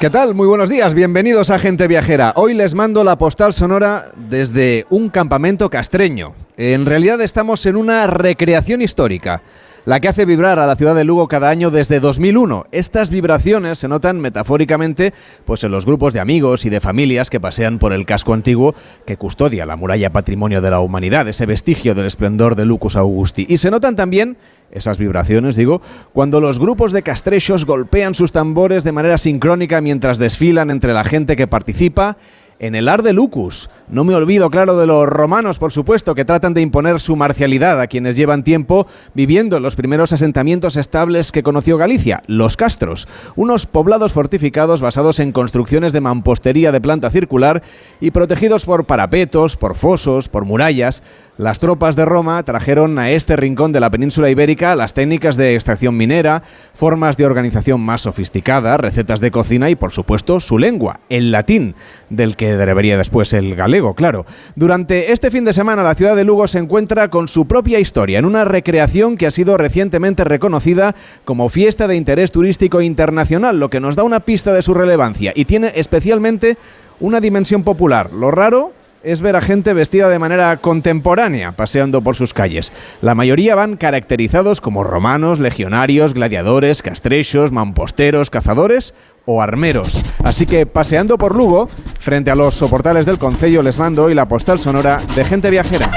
¿Qué tal? Muy buenos días, bienvenidos a Gente Viajera. Hoy les mando la postal sonora desde un campamento castreño. En realidad estamos en una recreación histórica la que hace vibrar a la ciudad de Lugo cada año desde 2001. Estas vibraciones se notan metafóricamente pues en los grupos de amigos y de familias que pasean por el casco antiguo que custodia la muralla patrimonio de la humanidad, ese vestigio del esplendor de Lucus Augusti. Y se notan también esas vibraciones, digo, cuando los grupos de castrechos golpean sus tambores de manera sincrónica mientras desfilan entre la gente que participa en el Ar de Lucus. No me olvido, claro, de los romanos, por supuesto, que tratan de imponer su marcialidad a quienes llevan tiempo viviendo en los primeros asentamientos estables que conoció Galicia, los castros, unos poblados fortificados basados en construcciones de mampostería de planta circular y protegidos por parapetos, por fosos, por murallas. Las tropas de Roma trajeron a este rincón de la península ibérica las técnicas de extracción minera, formas de organización más sofisticadas, recetas de cocina y, por supuesto, su lengua, el latín, del que debería después el galego, claro. Durante este fin de semana la ciudad de Lugo se encuentra con su propia historia, en una recreación que ha sido recientemente reconocida como fiesta de interés turístico internacional, lo que nos da una pista de su relevancia y tiene especialmente una dimensión popular. Lo raro es ver a gente vestida de manera contemporánea paseando por sus calles. La mayoría van caracterizados como romanos, legionarios, gladiadores, castrechos, mamposteros, cazadores o armeros. Así que paseando por Lugo, frente a los soportales del Concello les mando hoy la postal sonora de gente viajera.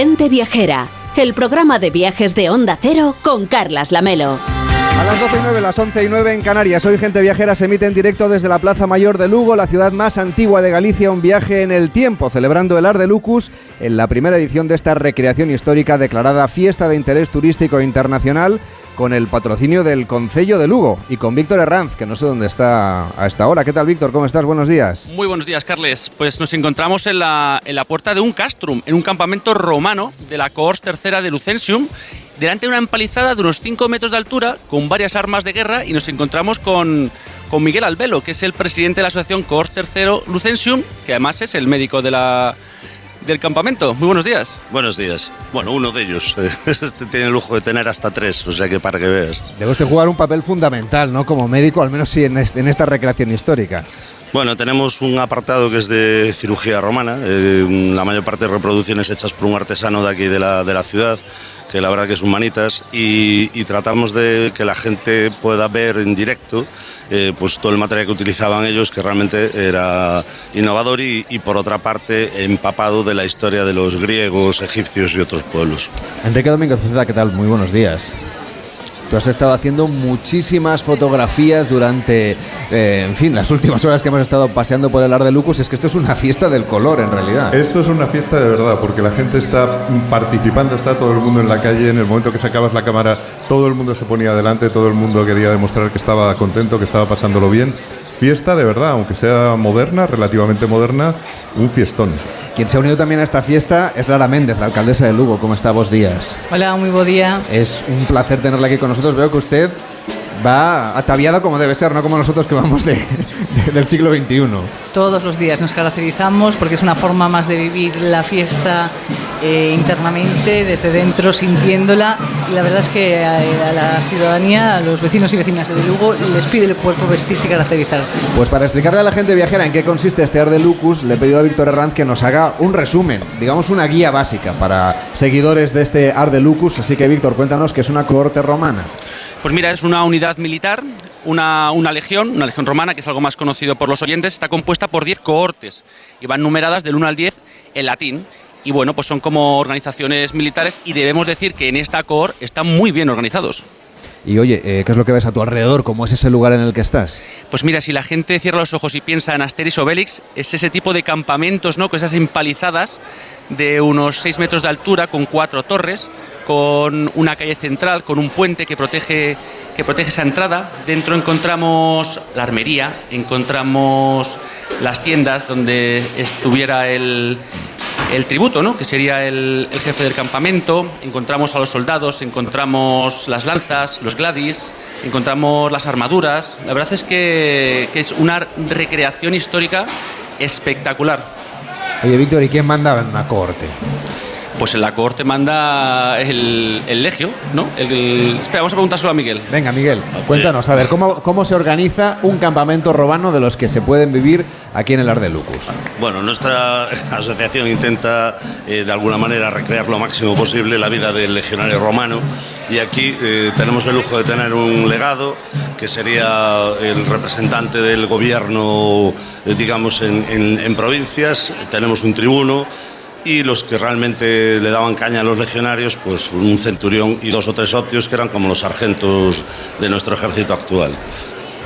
Gente Viajera, el programa de viajes de Onda Cero con Carlas Lamelo. A las 12 y 9, las 11 y 9 en Canarias. Hoy Gente Viajera se emite en directo desde la Plaza Mayor de Lugo, la ciudad más antigua de Galicia, un viaje en el tiempo, celebrando el Ar de Lucus en la primera edición de esta recreación histórica declarada Fiesta de Interés Turístico Internacional con el patrocinio del Concello de Lugo y con Víctor Herranz, que no sé dónde está a esta hora. ¿Qué tal, Víctor? ¿Cómo estás? Buenos días. Muy buenos días, Carles. Pues nos encontramos en la, en la puerta de un castrum, en un campamento romano de la cohort tercera de Lucensium, delante de una empalizada de unos 5 metros de altura, con varias armas de guerra, y nos encontramos con, con Miguel Albelo, que es el presidente de la asociación cohort tercero Lucensium, que además es el médico de la del campamento. Muy buenos días. Buenos días. Bueno, uno de ellos. Este tiene el lujo de tener hasta tres, o sea que para que veas. Debe usted jugar un papel fundamental, ¿no? Como médico, al menos sí en, en esta recreación histórica. Bueno, tenemos un apartado que es de cirugía romana, eh, la mayor parte de reproducciones hechas por un artesano de aquí de la, de la ciudad, que la verdad que es humanitas, y, tratamos de que la gente pueda ver en directo eh, pues todo el material que utilizaban ellos, que realmente era innovador y, por otra parte empapado de la historia de los griegos, egipcios y otros pueblos. Enrique Domingo Ceda, ¿qué tal? Muy buenos días. Tú has estado haciendo muchísimas fotografías durante, eh, en fin, las últimas horas que hemos estado paseando por el Ar de Lucus. Es que esto es una fiesta del color, en realidad. Esto es una fiesta de verdad, porque la gente está participando, está todo el mundo en la calle. En el momento que sacabas la cámara, todo el mundo se ponía adelante, todo el mundo quería demostrar que estaba contento, que estaba pasándolo bien. Fiesta de verdad, aunque sea moderna, relativamente moderna, un fiestón. Quien se ha unido también a esta fiesta es Lara Méndez, la alcaldesa de Lugo. ¿Cómo está? Vos días. Hola, muy buen día. Es un placer tenerla aquí con nosotros. Veo que usted va ataviada como debe ser, no como nosotros que vamos de, de, del siglo XXI. Todos los días nos caracterizamos porque es una forma más de vivir la fiesta eh, internamente, desde dentro, sintiéndola. Y la verdad es que a, a, la ciudadanía, a los vecinos y vecinas de Lugo, les pide el cuerpo vestirse y caracterizarse. Pues para explicarle a la gente viajera en qué consiste este Ar de Lucus, le he pedido a Víctor Herranz que nos haga un resumen, digamos una guía básica para seguidores de este Ar de Lucus. Así que, Víctor, cuéntanos que es una cohorte romana. Pues mira, es una unidad militar, una, una, legión, una legión romana, que es algo más conocido por los oyentes, está compuesta por 10 cohortes y van numeradas del 1 al 10 en latín. Y bueno, pues son como organizaciones militares y debemos decir que en esta cohort están muy bien organizados. Y oye, eh, ¿qué es lo que ves a tu alrededor? ¿Cómo es ese lugar en el que estás? Pues mira, si la gente cierra los ojos y piensa en Asteris Obelix, es ese tipo de campamentos, ¿no? Con esas empalizadas de unos 6 metros de altura, con cuatro torres, con una calle central, con un puente que protege, que protege esa entrada. Dentro encontramos la armería, encontramos las tiendas donde estuviera el, tributo, ¿no? que sería el, jefe del campamento, encontramos a los soldados, encontramos las lanzas, los gladys, encontramos las armaduras. La verdad es que, que es una recreación histórica espectacular. Oye, Víctor, ¿y quién mandaba en una corte? Pues en la corte manda el, el legio, ¿no? El, el- espera, vamos a preguntárselo a Miguel. Venga, Miguel, cuéntanos, a ver, ¿cómo, ¿cómo se organiza un campamento romano de los que se pueden vivir aquí en el Ar de Lucus? Bueno, nuestra asociación intenta eh, de alguna manera recrear lo máximo posible la vida del legionario romano y aquí eh, tenemos el lujo de tener un legado que sería el representante del gobierno, eh, digamos, en, en- en provincias, tenemos un tribuno y los que realmente le daban caña a los legionarios, pues un centurión y dos o tres optios que eran como los sargentos de nuestro ejército actual.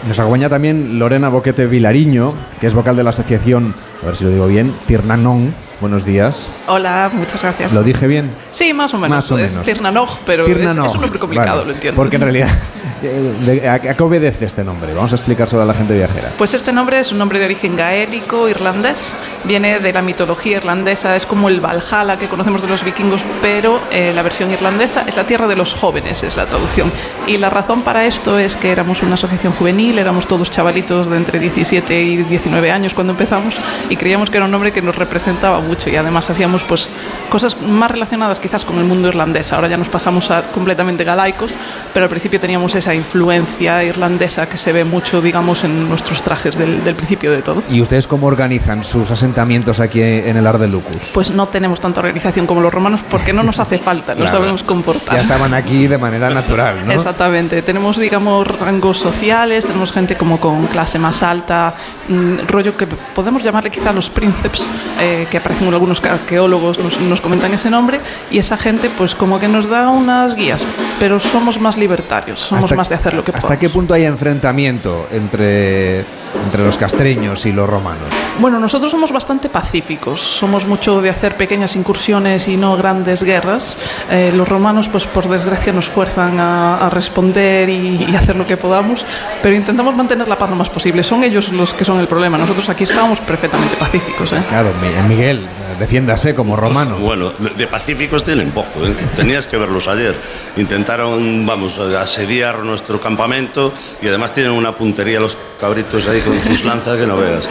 Nos acompaña también Lorena Boquete Vilariño, que es vocal de la asociación, a ver si lo digo bien, Tirnanón. Buenos días. Hola, muchas gracias. ¿Lo dije bien? Sí, más o menos. Más o es menos. Tirnanoj, pero es, Tirnanoj. es un nombre complicado, Vale, lo entiendo. Porque en realidad, eh, de- ¿a, a qué obedece este nombre? Vamos a explicárselo a la gente viajera. Pues este nombre es un nombre de origen gaélico, irlandés. Viene de la mitología irlandesa, es como el Valhalla que conocemos de los vikingos, pero eh, la versión irlandesa es la tierra de los jóvenes, es la traducción. Y la razón para esto es que éramos una asociación juvenil, éramos todos chavalitos de entre 17 y 19 años cuando empezamos y creíamos que era un nombre que nos representaba mucho y además hacíamos pues cosas más relacionadas quizás con el mundo irlandés. Ahora ya nos pasamos a completamente galaicos, pero al principio teníamos esa influencia irlandesa que se ve mucho, digamos, en nuestros trajes del, del principio de todo. ¿Y ustedes cómo organizan sus asentamientos aquí en el Ar de Lucus? Pues no tenemos tanta organización como los romanos porque no nos hace falta, no Claro. sabemos comportar. Ya estaban aquí de manera natural, ¿no? Exactamente. Tenemos, digamos, rangos sociales, tenemos gente como con clase más alta, mm, rollo que podemos llamarle quizá los príncipes, eh, que aparecen en algunos arqueólogos, nos, nos comentan ese nombre, y esa gente pues como que nos da unas guías, pero somos más libertarios, somos ¿Hasta- más de hacer lo que ¿Hasta podemos. qué punto hay enfrentamiento entre, entre los castreños y los romanos? Bueno, nosotros somos bastante pacíficos, somos mucho de hacer pequeñas incursiones y no grandes guerras. Eh, los romanos, pues por desgracia, nos fuerzan a, a responder y, y hacer lo que podamos, pero intentamos mantener la paz lo más posible. Son ellos los que son el problema. Nosotros aquí estamos perfectamente pacíficos. ¿eh? Claro, Mi- Miguel, defiéndase como romano. Bueno, de, pacíficos tienen poco, ¿eh? tenías que verlos ayer. Intentaron, vamos, asediar nuestro campamento y además tienen una puntería los cabritos ahí con sus lanzas que no veas.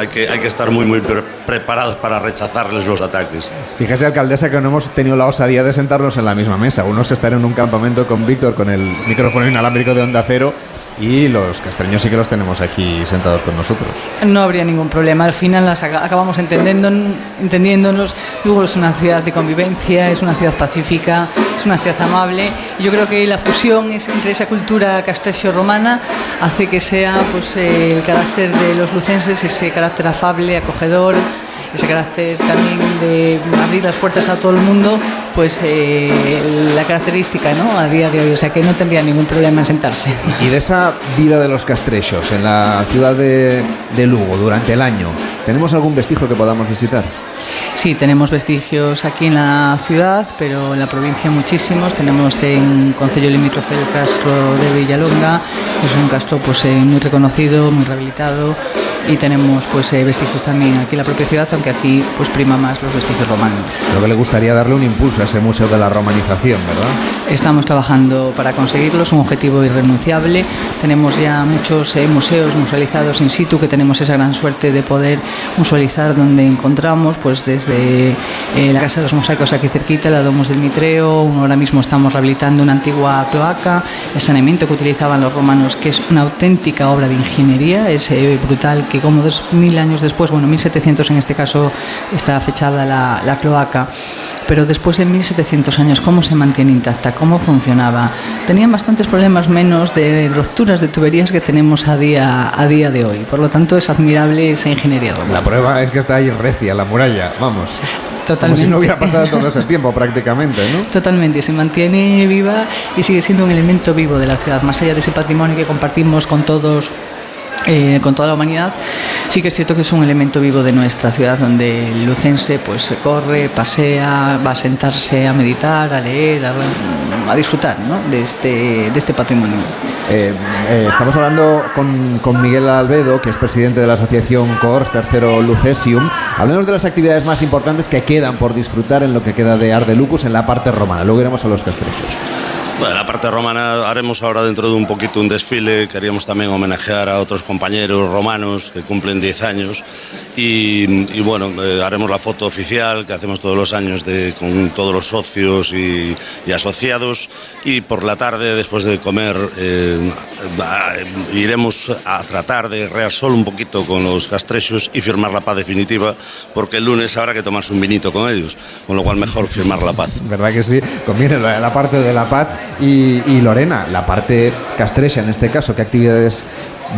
Hay que, hay que estar muy, muy pre- preparados para rechazarles los ataques. Fíjese, alcaldesa, que no hemos tenido la osadía de sentarnos en la misma mesa. Unos están en un campamento con Víctor con el micrófono inalámbrico de onda cero y los castreños sí que los tenemos aquí sentados con nosotros. No habría ningún problema. Al final las aca- acabamos entendiendo, entendiéndonos. Lugo es una ciudad de convivencia, es una ciudad pacífica, es una ciudad amable. Yo creo que la fusión es entre esa cultura castrecio-romana hace que sea pues, eh, el carácter de los lucenses, ese carácter afable, acogedor, ese carácter también de abrir las puertas a todo el mundo, pues eh, la característica ¿no? a día de hoy. O sea que no tendría ningún problema en sentarse. Y de esa vida de los castrechos en la ciudad de, de Lugo durante el año, ¿tenemos algún vestigio que podamos visitar? Sí, tenemos vestigios aquí en la ciudad, pero en la provincia muchísimos. Tenemos en Concello Limítrofe el castro de Villalonga, es un castro pues, eh, muy reconocido, muy rehabilitado. Y tenemos pues, eh, vestigios también aquí en la propia ciudad, aunque aquí pues, prima más los vestigios romanos. Creo que le gustaría darle un impulso a ese museo de la romanización, ¿verdad? Estamos trabajando para conseguirlo, es un objetivo irrenunciable. Tenemos ya muchos eh, museos musealizados in situ, que tenemos esa gran suerte de poder musealizar donde encontramos, pues desde eh, la Casa de los Mosaicos aquí cerquita, la Domus del Mitreo, ahora mismo estamos rehabilitando una antigua cloaca, el saneamiento que utilizaban los romanos, que es una auténtica obra de ingeniería, es eh, brutal que como dos mil años después, bueno, 1700 en este caso está fechada la, la cloaca, pero después de 1700 años, ¿cómo se mantiene intacta? ¿Cómo funcionaba? Tenían bastantes problemas menos de rupturas de tuberías que tenemos a día, a día de hoy. Por lo tanto, es admirable esa ingeniería. La prueba es que está ahí recia, la muralla, vamos. Totalmente. Como si no hubiera pasado todo ese tiempo prácticamente, ¿no? Totalmente, se mantiene viva y sigue siendo un elemento vivo de la ciudad, más allá de ese patrimonio que compartimos con todos eh, con toda la humanidad, sí que es cierto que es un elemento vivo de nuestra ciudad, donde el lucense pues se corre, pasea, va a sentarse a meditar, a leer, a, disfrutar de, este, de este patrimonio. Eh, eh, estamos hablando con, con, Miguel Albedo, que es presidente de la asociación CORS Tercero Lucesium. Hablemos de las actividades más importantes que quedan por disfrutar en lo que queda de Ardelucus en la parte romana. Luego iremos a los castrechos. Bueno, la parte romana haremos ahora dentro de un poquito un desfile. Queríamos también homenajear a otros compañeros romanos que cumplen 10 años. Y, bueno, eh, haremos la foto oficial que hacemos todos los años de, con todos los socios y, asociados. Y por la tarde, después de comer, eh, iremos a tratar de rear solo un poquito con los castrechos y firmar la paz definitiva, porque el lunes habrá que tomarse un vinito con ellos. Con lo cual, mejor firmar la paz. ¿Verdad que sí? Conviene la parte de la paz y, Lorena, la parte castrecha en este caso, ¿qué actividades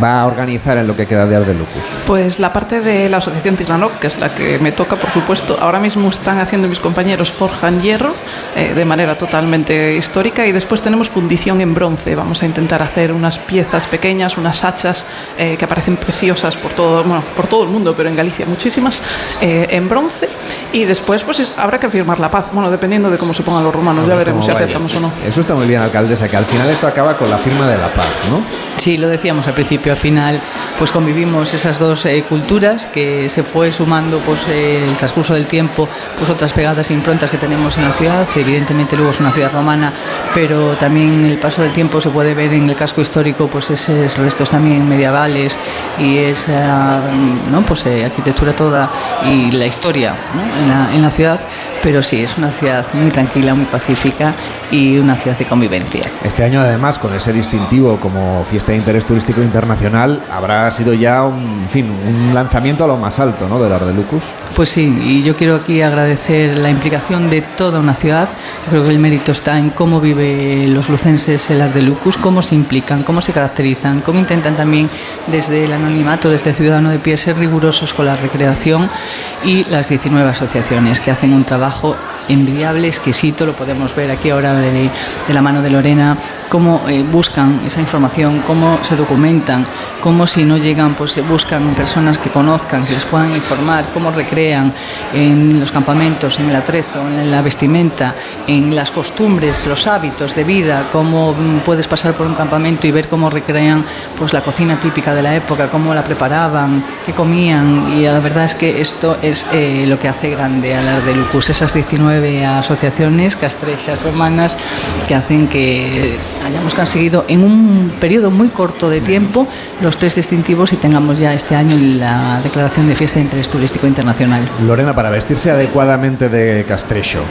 va a organizar en lo que queda de Ardelucus? Pues la parte de la Asociación Tirnanoc, que es la que me toca, por supuesto, ahora mismo están haciendo mis compañeros forjan hierro eh, de manera totalmente histórica y después tenemos fundición en bronce. Vamos a intentar hacer unas piezas pequeñas, unas hachas eh, que aparecen preciosas por todo, por todo el mundo, pero en Galicia muchísimas, eh, en bronce. Y después pues habrá que firmar la paz, bueno, dependiendo de cómo se pongan los romanos, ya veremos si aceptamos o no. Eso está muy bien, alcaldesa, que al final esto acaba con la firma de la paz, ¿no? Sí, lo decíamos al principio al final pues convivimos esas dos eh, culturas que se fue sumando pues eh, el transcurso del tiempo pues otras pegadas e improntas que tenemos en la ciudad. Evidentemente luego es una ciudad romana pero también el paso del tiempo se puede ver en el casco histórico pues esos restos también medievales y esa ¿no? pues, eh, arquitectura toda y la historia en, la, en la ciudad pero sí, es una ciudad muy tranquila, muy pacífica y una ciudad de convivencia. Este año además con ese distintivo como fiesta de interés turístico internacional habrá sido ya un, fin, un lanzamiento a lo más alto ¿no? del Ardelucus. Pues sí, y yo quiero aquí agradecer la implicación de toda una ciudad. creo que el mérito está en cómo vive los lucenses el Ardelucus, cómo se implican, cómo se caracterizan, cómo intentan también desde el anonimato, desde Ciudadano de Pie, ser rigurosos con la recreación y las 19 asociaciones que hacen un trabajo 然后。Envidiable, exquisito, lo podemos ver aquí ahora de, la mano de Lorena, cómo eh, buscan esa información, cómo se documentan, cómo si no llegan, pues buscan personas que conozcan, que les puedan informar, cómo recrean en los campamentos, en el atrezo, en la vestimenta, en las costumbres, los hábitos de vida, cómo mm, puedes pasar por un campamento y ver cómo recrean pues la cocina típica de la época, cómo la preparaban, qué comían y la verdad es que esto es eh, lo que hace grande a de Lucus, esas 19 asociaciones castrechas romanas que hacen que hayamos conseguido en un periodo muy corto de tiempo los tres distintivos y tengamos ya este año la declaración de fiesta de interés turístico internacional. Lorena, para vestirse adecuadamente de castrecho,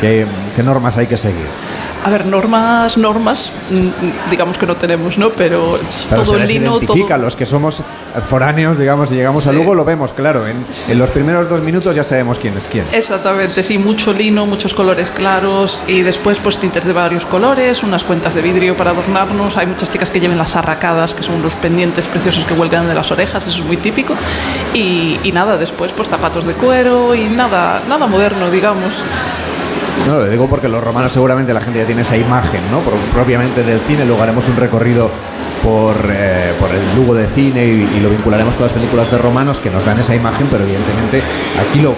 ¿qué, qué normas hay que seguir? A ver, normas, normas, mm, digamos que no tenemos, ¿no? Pero, todo el lino. Identifica, los que somos foráneos, digamos, y llegamos a Lugo, lo vemos, claro. En, en, los primeros dos minutos ya sabemos quién es quién. Exactamente, sí, mucho lino, muchos colores claros y después, pues tintes de varios colores, unas cuentas de vidrio para adornarnos. Hay muchas chicas que lleven las arracadas, que son los pendientes preciosos que huelgan de las orejas, eso es muy típico. Y, y nada, después, pues zapatos de cuero y nada, nada moderno, digamos. No, lo digo porque los romanos seguramente la gente ya tiene esa imagen, ¿no? propiamente del cine, luego haremos un recorrido por, eh, por el Lugo de cine y, lo vincularemos con las películas de romanos que nos dan esa imagen, pero evidentemente aquí lo,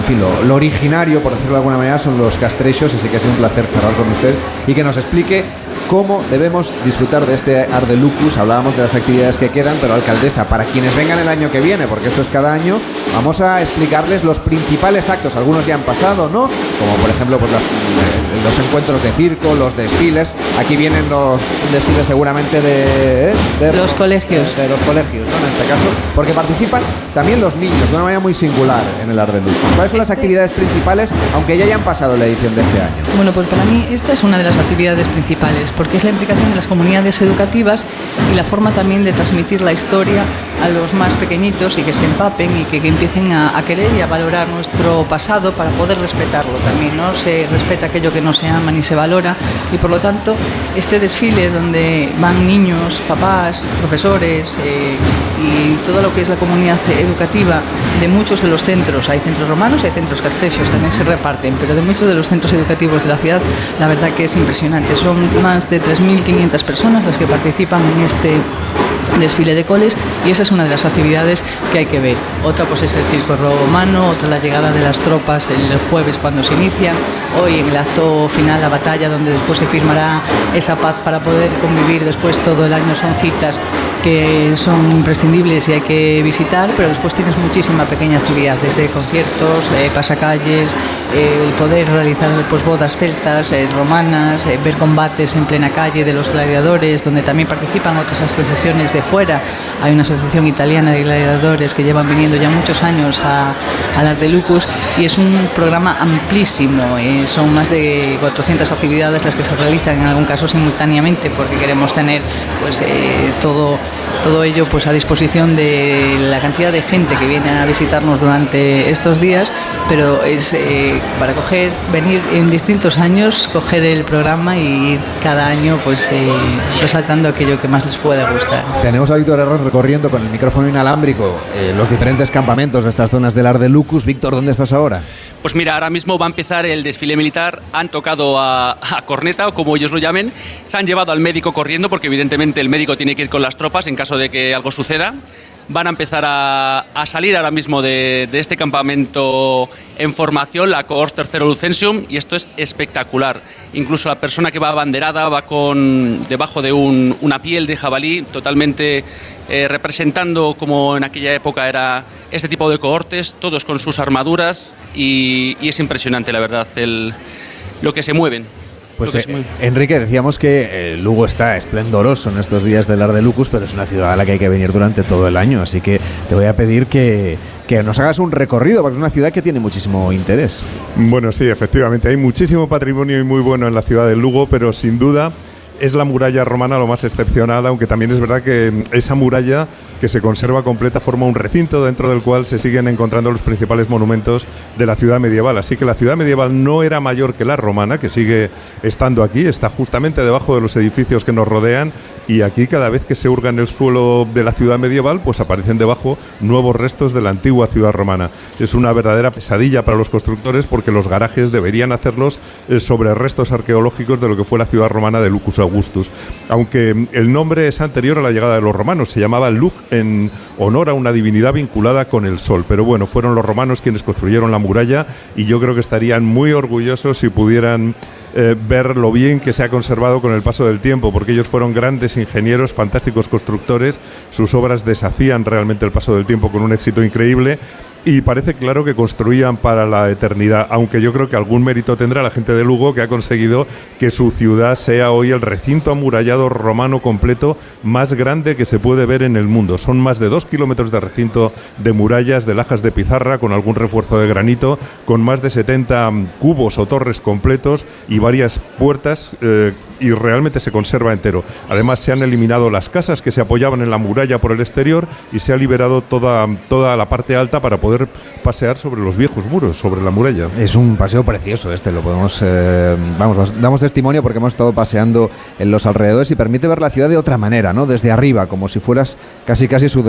en fin, lo, originario, por decirlo de alguna manera, son los castrechos, así que ha sido un placer charlar con usted y que nos explique cómo debemos disfrutar de este Ardelucus. Hablábamos de las actividades que quedan, pero alcaldesa, para quienes vengan el año que viene, porque esto es cada año, vamos a explicarles los principales actos. Algunos ya han pasado, ¿no? Como por ejemplo pues eh, los, encuentros de circo, los desfiles. Aquí vienen los desfiles seguramente de, ¿eh? los colegios. De, los colegios, ¿no? En este caso, porque participan también los niños de una manera muy singular en el Ardelucus. ¿Cuáles son las este actividades principales, aunque ya hayan pasado la edición de este año? Bueno, pues para mí esta es una de las actividades principales porque es la implicación de las comunidades educativas y la forma también de transmitir la historia a los más pequeñitos y que se empapen y que, empiecen a, querer y a valorar nuestro pasado para poder respetarlo también. No se respeta aquello que no se ama ni se valora y por lo tanto este desfile donde van niños, papás, profesores eh, y todo lo que es la comunidad educativa de muchos de los centros, hay centros romanos, hay centros calcesios, también se reparten, pero de muchos de los centros educativos de la ciudad, la verdad que es impresionante. Son más de 3.500 personas las que participan en este desfile de coles y esa es una de las actividades que hay que ver. Otra pues es el circo romano, otra la llegada de las tropas el jueves cuando se inician, hoy en el acto final la batalla donde después se firmará esa paz para poder convivir después todo el año son citas que son imprescindibles y hay que visitar, pero después tienes muchísima pequeña actividad, desde conciertos, eh, pasacalles, eh, el poder realizar pues, bodas celtas, eh, romanas, ver combates en plena calle de los gladiadores, donde también participan otras asociaciones de fuera. Hay una asociación italiana de gladiadores que llevan viniendo ya muchos años a, a de Lucus y es un programa amplísimo. son más de 400 actividades las que se realizan en algún caso simultáneamente porque queremos tener pues, todo todo ello pues a disposición de la cantidad de gente que viene a visitarnos durante estos días, pero es eh, para coger, venir en distintos años, coger el programa y cada año pues eh, resaltando aquello que más les pueda gustar. Tenemos a Víctor Herrón recorriendo con el micrófono inalámbrico eh, los diferentes campamentos de estas zonas del Ar de Lucus. Víctor, ¿dónde estás ahora? Pues mira, ahora mismo va a empezar el desfile militar, han tocado a, a corneta o como ellos lo llamen, se han llevado al médico corriendo porque evidentemente el médico tiene que ir con las tropas en caso de que algo suceda. Van a empezar a, salir ahora mismo de, este campamento en formación, la Cohort Tercero Lucensium, y esto es espectacular. Incluso la persona que va abanderada va con debajo de una piel de jabalí, totalmente eh, representando como en aquella época era este tipo de cohortes, todos con sus armaduras, y, es impresionante, la verdad, el, lo que se mueven. Pues eh, Enrique, decíamos que eh, Lugo está esplendoroso en estos días del Ar de Lucus, pero es una ciudad a la que hay que venir durante todo el año, así que te voy a pedir que, que nos hagas un recorrido, porque es una ciudad que tiene muchísimo interés. Bueno, sí, efectivamente, hay muchísimo patrimonio y muy bueno en la ciudad de Lugo, pero sin duda es la muralla romana lo más excepcional, aunque también es verdad que esa muralla que se conserva completa forma un recinto dentro del cual se siguen encontrando los principales monumentos de la ciudad medieval. Así que la ciudad medieval no era mayor que la romana, que sigue estando aquí, está justamente debajo de los edificios que nos rodean y aquí cada vez que se hurga en el suelo de la ciudad medieval, pues aparecen debajo nuevos restos de la antigua ciudad romana. Es una verdadera pesadilla para los constructores porque los garajes deberían hacerlos eh, sobre restos arqueológicos de lo que fue la ciudad romana de Lucus Augustus. Aunque el nombre es anterior a la llegada de los romanos, se llamaba Lug en honor a una divinidad vinculada con el sol. Pero bueno, fueron los romanos quienes construyeron la muralla y yo creo que estarían muy orgullosos si pudieran eh, ver lo bien que se ha conservado con el paso del tiempo, porque ellos fueron grandes ingenieros, fantásticos constructores, sus obras desafían realmente el paso del tiempo con un éxito increíble y parece claro que construían para la eternidad, aunque yo creo que algún mérito tendrá la gente de Lugo que ha conseguido que su ciudad sea hoy el recinto amurallado romano completo más grande que se puede ver en el mundo. Son más de dos kilómetros de recinto de murallas, de lajas de pizarra, con algún refuerzo de granito, con más de 70 cubos o torres completos y varias puertas eh, y realmente se conserva entero. Además se han eliminado las casas que se apoyaban en la muralla por el exterior y se ha liberado toda, toda la parte alta para poder pasear sobre los viejos muros, sobre la muralla. Es un paseo precioso este, lo podemos, eh, vamos, damos testimonio porque hemos estado paseando en los alrededores y permite ver la ciudad de otra manera, ¿no? Desde arriba, como si fueras casi casi su,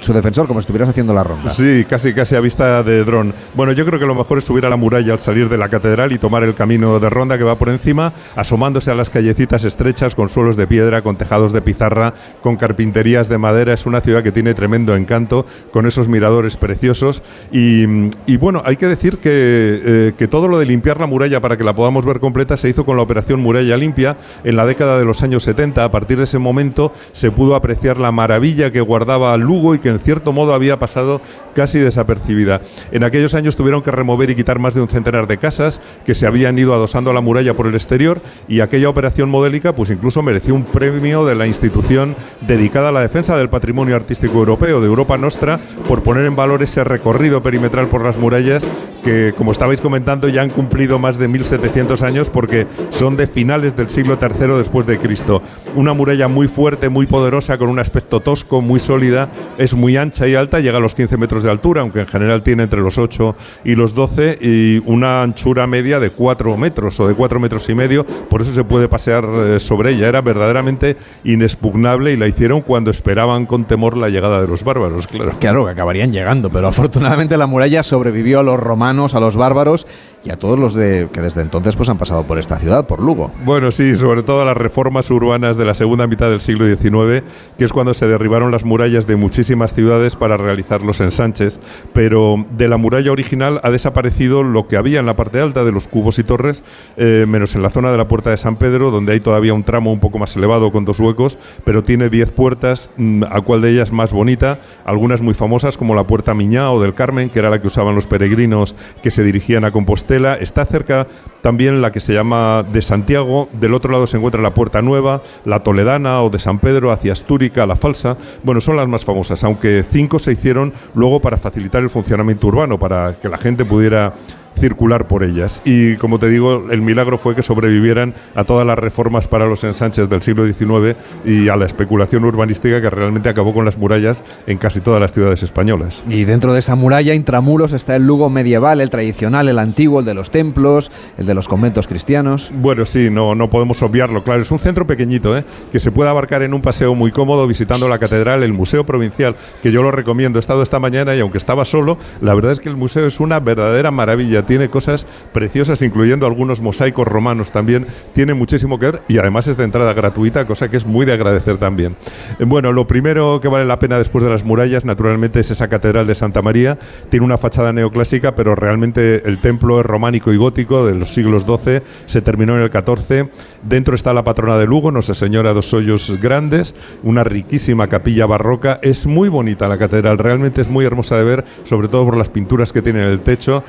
su defensor, como si estuvieras haciendo la ronda. Sí, casi casi a vista de dron. Bueno, yo creo que lo mejor es subir a la muralla al salir de la catedral y tomar el camino de ronda que va por encima, asomándose a las callecitas estrechas con suelos de piedra, con tejados de pizarra, con carpinterías de madera. Es una ciudad que tiene tremendo encanto, con esos miradores preciosos y, bueno, hay que decir eh, que, todo lo de limpiar la muralla para que la podamos ver completa se hizo con la operación Muralla Limpia en la década de los años 70. A partir de ese momento se pudo apreciar la maravilla que guardaba Lugo y que en cierto modo había pasado casi desapercibida. En aquellos años tuvieron que remover y quitar más de un centenar de casas que se habían ido adosando a la muralla por el exterior y aquella operación modélica pues incluso mereció un premio de la institución dedicada a la defensa del patrimonio artístico europeo de Europa Nostra por poner en valor ese recorrido perimetral por las murallas que, como estabais comentando, ya han cumplido más de 1700 años porque son de finales del siglo III después de Cristo. Una muralla muy fuerte, muy poderosa, con un aspecto tosco, muy sólida, es muy ancha y alta, llega a los 15 metros de altura, aunque en general tiene entre los 8 y los 12, y una anchura media de 4 metros o de 4 metros y medio, por eso se puede pasear eh, sobre ella. Era verdaderamente inexpugnable y la hicieron cuando esperaban con temor la llegada de los bárbaros, claro. Claro, que acabarían llegando, pero afortunadamente la muralla sobrevivió a los romanos, a los bárbaros y a todos los que desde entonces pues han pasado por esta ciudad, por Lugo. Bueno, sí, sobre todo las reformas urbanas de la segunda mitad del siglo XIX, que es cuando se derribaron las murallas de muchísimas ciudades para realizar los ensanches, pero de la muralla original ha desaparecido lo que había en la parte alta de los cubos y torres, eh, menos en la zona de la puerta de San Pedro, donde hay todavía un tramo un poco más elevado con dos huecos, pero tiene 10 puertas, mm, a cual de ellas más bonita, algunas muy famosas como la Puerta Miñá o del Carmen, que era la que usaban los peregrinos que se dirigían a Compostela. Está cerca también la que se llama de Santiago, del otro lado se encuentra la Puerta Nueva, la Toledana o de San Pedro hacia Astúrica, la Falsa. Bueno, son las más famosas, aunque cinco se hicieron luego para facilitar el funcionamiento urbano, para que la gente pudiera circular por ellas. Y como te digo, el milagro fue que sobrevivieran a todas las reformas para los ensanches del siglo XIX y a la especulación urbanística que realmente acabó con las murallas en casi todas las ciudades españolas. Y dentro de esa muralla, intramuros, está el Lugo medieval, el tradicional, el antiguo, el de los templos, el de los conventos cristianos. Bueno, sí, no, no podemos obviarlo, claro. Es un centro pequeñito, ¿eh? que se puede abarcar en un paseo muy cómodo visitando la catedral, el Museo Provincial, que yo lo recomiendo. He estado esta mañana y aunque estaba solo, la verdad es que el museo es una verdadera maravilla tiene cosas preciosas, incluyendo algunos mosaicos romanos también. Tiene muchísimo que ver y además es de entrada gratuita, cosa que es muy de agradecer también. Eh, bueno, lo primero que vale la pena después de las murallas, naturalmente, es esa catedral de Santa María. Tiene una fachada neoclásica, pero realmente el templo es románico y gótico de los siglos XII, se terminó en el XIV. Dentro está la patrona de Lugo, Nuestra Señora dos Hoyos Grandes, una riquísima capilla barroca. Es muy bonita la catedral, realmente es muy hermosa de ver, sobre todo por las pinturas que tiene en el techo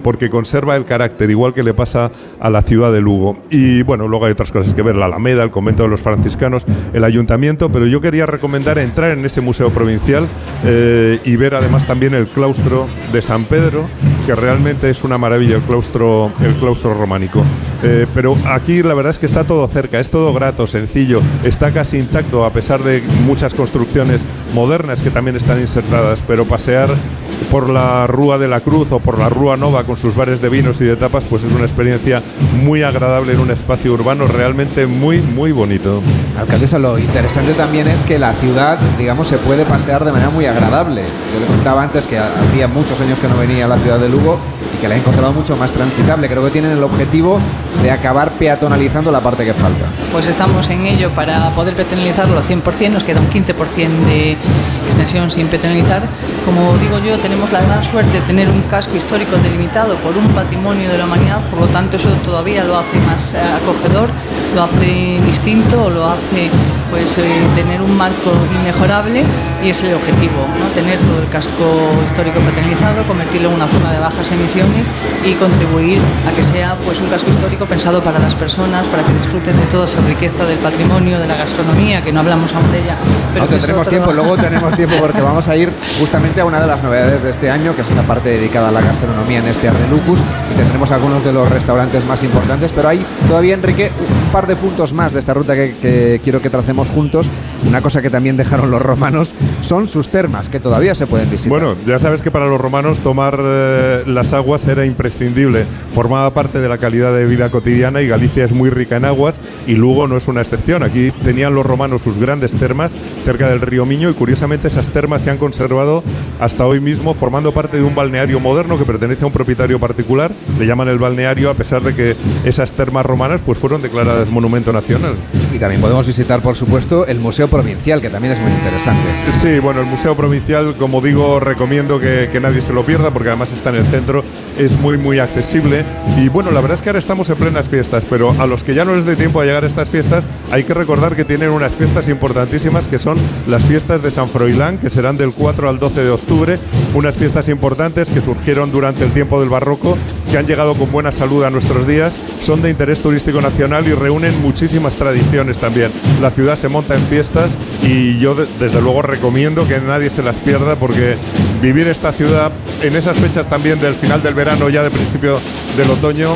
porque conserva el carácter, igual que le pasa a la ciudad de Lugo. Y bueno, luego hay otras cosas que ver, la Alameda, el convento de los franciscanos, el ayuntamiento, pero yo quería recomendar entrar en ese museo provincial eh, y ver además también el claustro de San Pedro, que realmente es una maravilla el claustro, el claustro románico. Eh, pero aquí la verdad es que está todo cerca, es todo grato, sencillo, está casi intacto a pesar de muchas construcciones modernas que también están insertadas, pero pasear por la Rúa de la Cruz o por la Rúa Nova con sus bares de vinos y de tapas, pues es una experiencia muy agradable en un espacio urbano realmente muy, muy bonito. Alcaldesa, lo interesante también es que la ciudad, digamos, se puede pasear de manera muy agradable. Yo le contaba antes que hacía muchos años que no venía a la ciudad de Lugo y que la he encontrado mucho más transitable. Creo que tienen el objetivo de acabar peatonalizando la parte que falta. Pues estamos en ello para poder peatonalizarlo al 100%, nos queda un 15% de extensión sin peatonalizar. Como digo yo, tenemos la gran suerte de tener un casco histórico delimitado por un patrimonio de la humanidad, por lo tanto eso todavía lo hace más eh, acogedor, lo hace distinto, lo hace pues eh, tener un marco inmejorable y es el objetivo, ¿no? tener todo el casco histórico peatonalizado, convertirlo en una zona de bajas emisiones y contribuir a que sea pues un casco histórico pensado para las personas, para que disfruten de toda esa riqueza del patrimonio, de la gastronomía, que no hablamos aún de ella. Pero no tendremos tiempo, luego tenemos tiempo porque vamos a ir justamente a una de las novedades de este año, que es esa parte dedicada a la gastronomía en este Ardelucus y tendremos algunos de los restaurantes más importantes, pero hay todavía, Enrique, un par de puntos más de esta ruta que, que quiero que tracemos juntos. Una cosa que también dejaron los romanos son sus termas, que todavía se pueden visitar. Bueno, ya sabes que para los romanos tomar eh, las aguas era imprescindible, formaba parte de la calidad de vida cotidiana y Galicia es muy rica en aguas y Lugo no es una excepción. Aquí tenían los romanos sus grandes termas cerca del río Miño y curiosamente esas termas se han conservado hasta hoy mismo formando parte de un balneario moderno que pertenece a un propietario particular, le llaman el balneario a pesar de que esas termas romanas pues fueron declaradas monumento nacional. Y también podemos visitar por supuesto el Museo Provincial que también es muy interesante. Sí, bueno, el Museo Provincial como digo recomiendo que, que nadie se lo pierda porque además está en el centro, es muy muy accesible y bueno, la verdad es que ahora estamos en plenas fiestas, pero a los que ya no les dé tiempo a llegar a estas fiestas hay que recordar que tienen unas fiestas importantísimas que son las fiestas de San Froilán, que serán del 4 al 12 de octubre, unas fiestas importantes que surgieron durante el tiempo del barroco, que han llegado con buena salud a nuestros días, son de interés turístico nacional y reúnen muchísimas tradiciones también. La ciudad se monta en fiestas y yo desde luego recomiendo que nadie se las pierda porque vivir esta ciudad en esas fechas también del final del verano, ya de principio del otoño,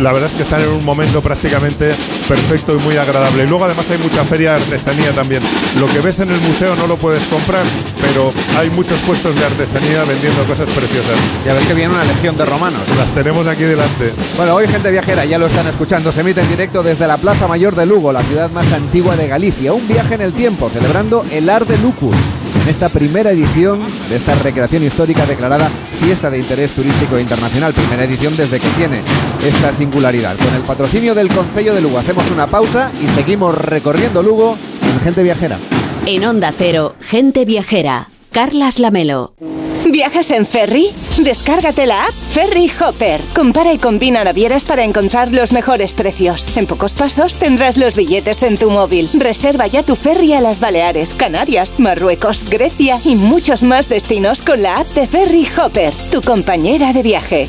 la verdad es que están en un momento prácticamente perfecto y muy agradable. Y luego además hay mucha feria de artesanía también. Lo que ves en el museo no lo puedes comprar, pero hay muchos puestos de artesanía vendiendo cosas preciosas. Ya ves que viene una legión de romanos. Las tenemos aquí delante. Bueno, hoy gente viajera, ya lo están escuchando, se emite en directo desde la Plaza Mayor de Lugo, la ciudad más antigua de Galicia. Un viaje en el tiempo, celebrando el Ar de Lucus en esta primera edición de esta recreación histórica declarada fiesta de interés turístico internacional, primera edición desde que tiene esta singularidad. Con el patrocinio del Concello de Lugo hacemos una pausa y seguimos recorriendo Lugo en Gente Viajera. En Onda Cero, Gente Viajera, Carlas Lamelo. ¿Viajas en ferry? Descárgate la app Ferry Hopper. Compara y combina navieras para encontrar los mejores precios. En pocos pasos tendrás los billetes en tu móvil. Reserva ya tu ferry a las Baleares, Canarias, Marruecos, Grecia y muchos más destinos con la app de Ferry Hopper, tu compañera de viaje.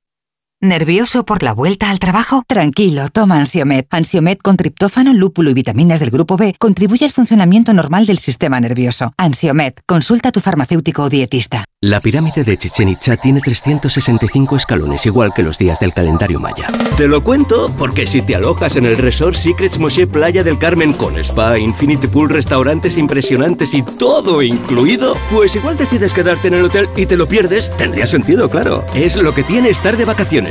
¿Nervioso por la vuelta al trabajo? Tranquilo, toma Ansiomet. Ansiomet con triptófano, lúpulo y vitaminas del grupo B contribuye al funcionamiento normal del sistema nervioso. Ansiomet, consulta a tu farmacéutico o dietista. La pirámide de Chichen Itza tiene 365 escalones, igual que los días del calendario maya. Te lo cuento porque si te alojas en el Resort Secrets Moshe Playa del Carmen con spa, infinity pool, restaurantes impresionantes y todo incluido, pues igual decides quedarte en el hotel y te lo pierdes, tendría sentido, claro. Es lo que tiene estar de vacaciones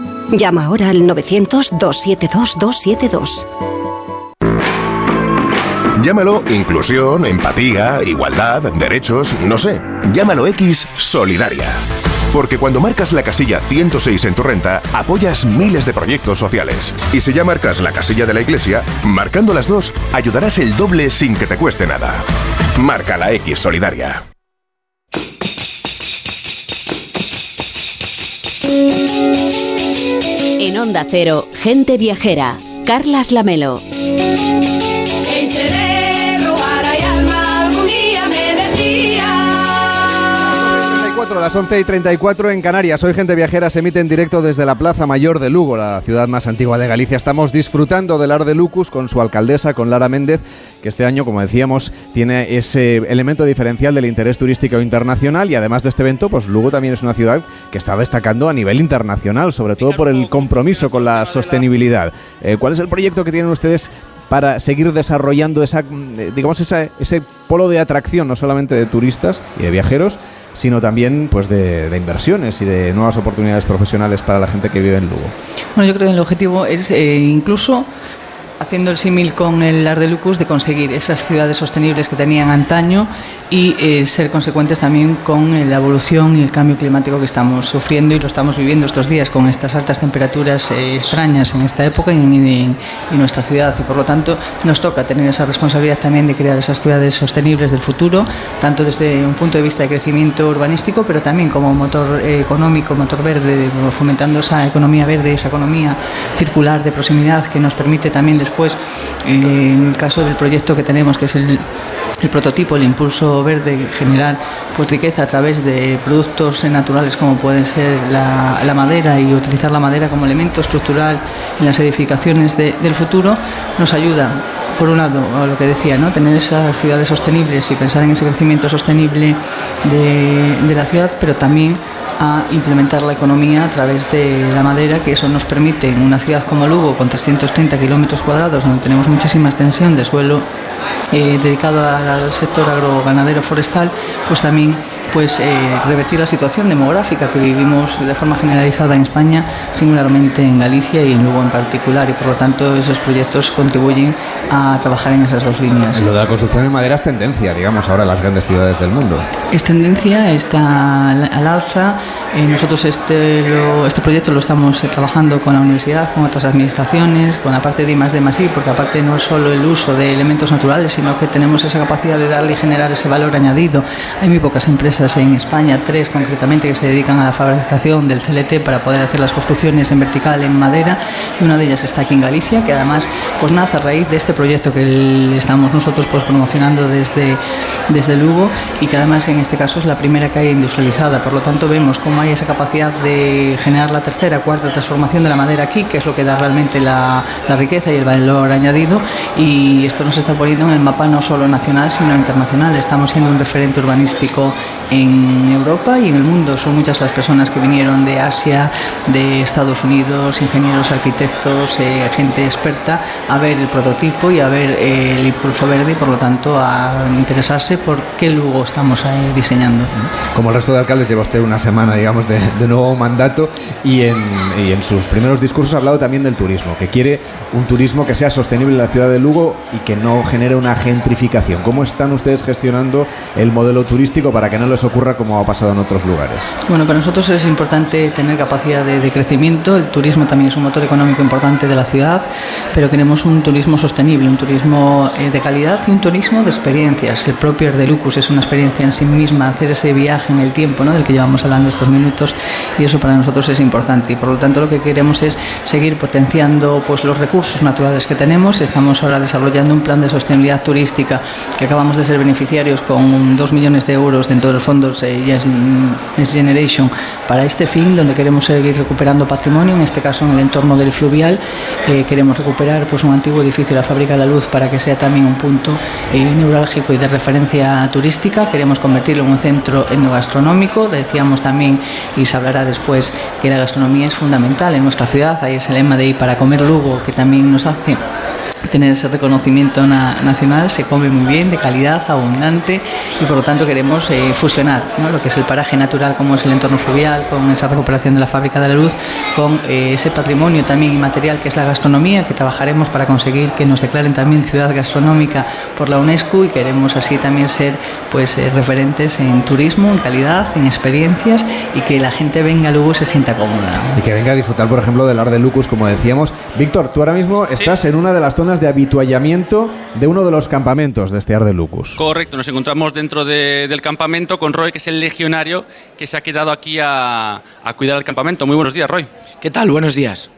Llama ahora al 900-272-272. Llámalo inclusión, empatía, igualdad, derechos, no sé. Llámalo X Solidaria. Porque cuando marcas la casilla 106 en tu renta, apoyas miles de proyectos sociales. Y si ya marcas la casilla de la iglesia, marcando las dos, ayudarás el doble sin que te cueste nada. Marca la X Solidaria. En Onda Cero, Gente Viajera, Carlas Lamelo. a las 11 y 34 en Canarias. Hoy Gente Viajera se emite en directo desde la Plaza Mayor de Lugo, la ciudad más antigua de Galicia. Estamos disfrutando del Ar de Lucus con su alcaldesa, con Lara Méndez, que este año, como decíamos, tiene ese elemento diferencial del interés turístico internacional y además de este evento, pues Lugo también es una ciudad que está destacando a nivel internacional, sobre todo por el compromiso con la sostenibilidad. Eh, ¿Cuál es el proyecto que tienen ustedes para seguir desarrollando esa, eh, digamos, ese polo de atracción, no solamente de turistas y de viajeros, sino también pues de, inversiones y de nuevas oportunidades profesionales para la gente que vive en Lugo. Bueno, yo creo que el objetivo es eh, incluso haciendo el símil con el Ardelucus de conseguir esas ciudades sostenibles que tenían antaño y eh, ser consecuentes también con eh, la evolución y el cambio climático que estamos sufriendo y lo estamos viviendo estos días con estas altas temperaturas eh, extrañas en esta época y en, nuestra ciudad. Y por lo tanto nos toca tener esa responsabilidad también de crear esas ciudades sostenibles del futuro, tanto desde un punto de vista de crecimiento urbanístico pero también como motor económico, motor verde, fomentando esa economía verde, esa economía circular de proximidad que nos permite también en el caso del proyecto que tenemos que es el el prototipo, el impulso verde, generar pues, riqueza a través de productos naturales como puede ser la, madera y utilizar la madera como elemento estructural en las edificaciones del futuro, nos ayuda, por un lado, lo que decía, ¿no? tener esas ciudades sostenibles y pensar en ese crecimiento sostenible de la ciudad, pero también a implementar la economía a través de la madera, que eso nos permite en una ciudad como Lugo, con 330 kilómetros cuadrados, donde tenemos muchísima extensión de suelo eh, dedicado al sector agroganadero forestal, pues también pues eh, revertir la situación demográfica que vivimos de forma generalizada en España, singularmente en Galicia y en Lugo en particular, y por lo tanto esos proyectos contribuyen a trabajar en esas dos líneas. Lo de la construcción de madera es tendencia, digamos, ahora en las grandes ciudades del mundo. Es tendencia, está al alza. Eh, nosotros este, este proyecto lo estamos eh, trabajando con la universidad, con otras administraciones, con la parte de más de más porque aparte no es solo el uso de elementos naturales, sino que tenemos esa capacidad de darle y generar ese valor añadido. Hay muy pocas empresas en España, tres concretamente, que se dedican a la fabricación del CLT para poder hacer las construcciones en vertical, en madera, y una de ellas está aquí en Galicia, que además pues nace a raíz de este proyecto que estamos nosotros pues promocionando desde, desde Lugo y que además en este caso es la primera calle industrializada. Por lo tanto vemos cómo hay esa capacidad de generar la tercera, cuarta transformación de la madera aquí, que es lo que da realmente la riqueza y el valor añadido y esto nos está poniendo en el mapa no solo nacional sino internacional. Estamos siendo un referente urbanístico en Europa y en el mundo. Son muchas las personas que vinieron de Asia, de Estados Unidos, ingenieros, arquitectos, eh, gente experta, a ver el prototipo y a ver eh, el impulso verde y por lo tanto a interesarse por qué luego estamos ahí diseñando. Como el resto de alcaldes lleva usted una semana, digamos, de, de nuevo mandato y en, y en sus primeros discursos ha hablado también del turismo, que quiere un turismo que sea sostenible en la ciudad de Lugo y que no genere una gentrificación. ¿Cómo están ustedes gestionando el modelo turístico para que no les ocurra como ha pasado en otros lugares? Bueno, para nosotros es importante tener capacidad de, de crecimiento. El turismo también es un motor económico importante de la ciudad, pero queremos un turismo sostenible, un turismo eh, de calidad y un turismo de experiencias. El propio Erdelucus es una experiencia en sí misma, hacer ese viaje en el tiempo ¿no? del que llevamos hablando estos minutos y eso para nosotros es importante. Y por lo tanto lo que queremos es seguir potenciando pues, los recursos naturales que tenemos. Estamos ahora desarrollando un plan de sostenibilidad turística que acabamos de ser beneficiarios con 2 millones de euros dentro de los fondos eh, Yes, Generation para este fin, donde queremos seguir recuperando patrimonio, en este caso en el entorno del fluvial. Eh, queremos recuperar pues, un antiguo edificio, la Fábrica de la Luz, para que sea también un punto eh, neurálgico y de referencia turística. Queremos convertirlo en un centro etnogastronómico. Decíamos también, y se hablará después, que la gastronomía es fundamental en nuestra ciudad. Ahí es el lema de ir para comer Lugo, que también nos hace tener ese reconocimiento na nacional, se come muy bien, de calidad, abundante y por lo tanto queremos eh, fusionar ¿no? lo que es el paraje natural como es el entorno fluvial, con esa recuperación de la fábrica de la luz, con eh, ese patrimonio también inmaterial que es la gastronomía, que trabajaremos para conseguir que nos declaren también ciudad gastronómica por la UNESCO y queremos así también ser pues eh, referentes en turismo, en calidad, en experiencias y que la gente venga luego se sienta cómoda. ¿no? Y que venga a disfrutar, por ejemplo, del Ar de Lucus, como decíamos. Víctor, tú ahora mismo estás en una de las zonas de habituallamiento de uno de los campamentos de este Ar de Lucus. Correcto, nos encontramos dentro de- del campamento con Roy, que es el legionario que se ha quedado aquí a, a cuidar el campamento. Muy buenos días, Roy. ¿Qué tal? Buenos días.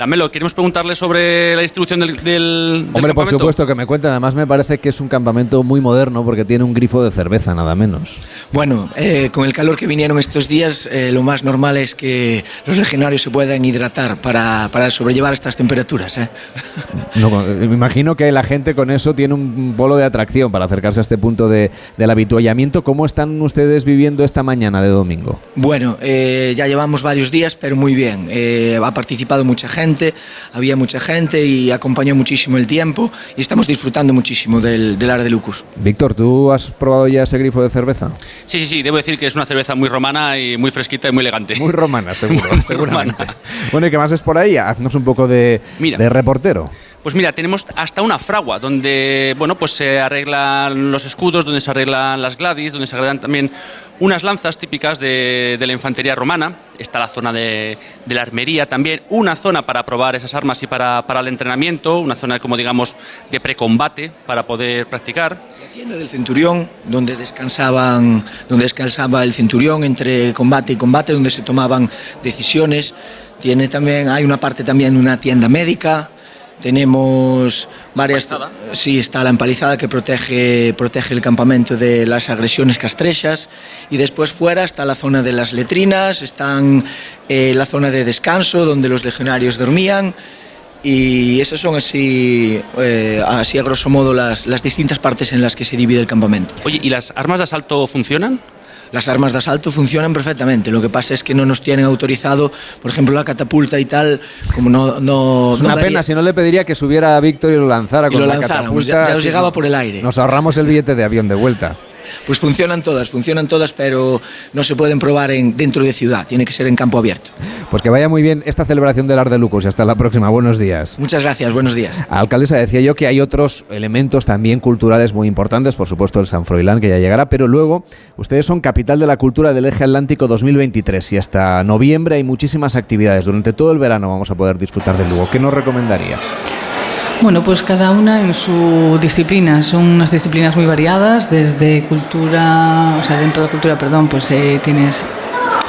Lamelo, queremos preguntarle sobre la distribución del, del, del Hombre, por supuesto que me cuentan. Además, me parece que es un campamento muy moderno porque tiene un grifo de cerveza, nada menos. Bueno, eh, con el calor que vinieron estos días, eh, lo más normal es que los legionarios se puedan hidratar para, para sobrellevar estas temperaturas. ¿eh? No, me imagino que la gente con eso tiene un polo de atracción para acercarse a este punto de, del habituallamiento. ¿Cómo están ustedes viviendo esta mañana de domingo? Bueno, eh, ya llevamos varios días, pero muy bien. Eh, ha participado mucha gente, había mucha gente y acompañó muchísimo el tiempo y estamos disfrutando muchísimo del, del Ar de Lucus. Víctor, ¿tú has probado ya ese grifo de cerveza? Sí, sí, sí, debo decir que es una cerveza muy romana y muy fresquita y muy elegante. Muy romana, seguro. Muy seguramente. romana. Bueno, ¿y qué más es por ahí? Haznos un poco de, Mira. de reportero. Pues mira, tenemos hasta una fragua donde, bueno, pues se arreglan los escudos, donde se arreglan las gladis, donde se arreglan también unas lanzas típicas de, la infantería romana. Está la zona de, la armería también, una zona para probar esas armas y para, para el entrenamiento, una zona como digamos de precombate para poder practicar. tienda del centurión, donde descansaban, donde descansaba el centurión entre combate y combate, donde se tomaban decisiones. Tiene también, hay una parte también de una tienda médica. Tenemos varias. Sí, está la empalizada que protege, protege el campamento de las agresiones castrechas. Y después fuera está la zona de las letrinas, están eh, la zona de descanso donde los legionarios dormían. Y esas son así, eh, así a grosso modo las, las distintas partes en las que se divide el campamento. Oye, ¿y las armas de asalto funcionan? Las armas de asalto funcionan perfectamente. Lo que pasa es que no nos tienen autorizado, por ejemplo, la catapulta y tal, como no. no Es no una daría- pena, si no le pediría que subiera a Víctor y lo lanzara Y con lo la lanzáramos, catapulta. ya- ya nos llegaba por el aire. Nos ahorramos el billete de avión de vuelta. Pues funcionan todas, funcionan todas, pero no se pueden probar en, dentro de ciudad, tiene que ser en campo abierto. Pues que vaya muy bien esta celebración del Ar de Lucus y hasta la próxima. Buenos días. Muchas gracias, buenos días. Alcaldesa, decía yo que hay otros elementos también culturales muy importantes, por supuesto el San Froilán que ya llegará, pero luego ustedes son capital de la cultura del eje atlántico 2023 y hasta noviembre hay muchísimas actividades. Durante todo el verano vamos a poder disfrutar del Lugo. ¿Qué nos recomendaría? Bueno, pues cada una en su disciplina. Son unas disciplinas muy variadas, desde cultura, o sea, dentro de cultura, perdón, pues eh, tienes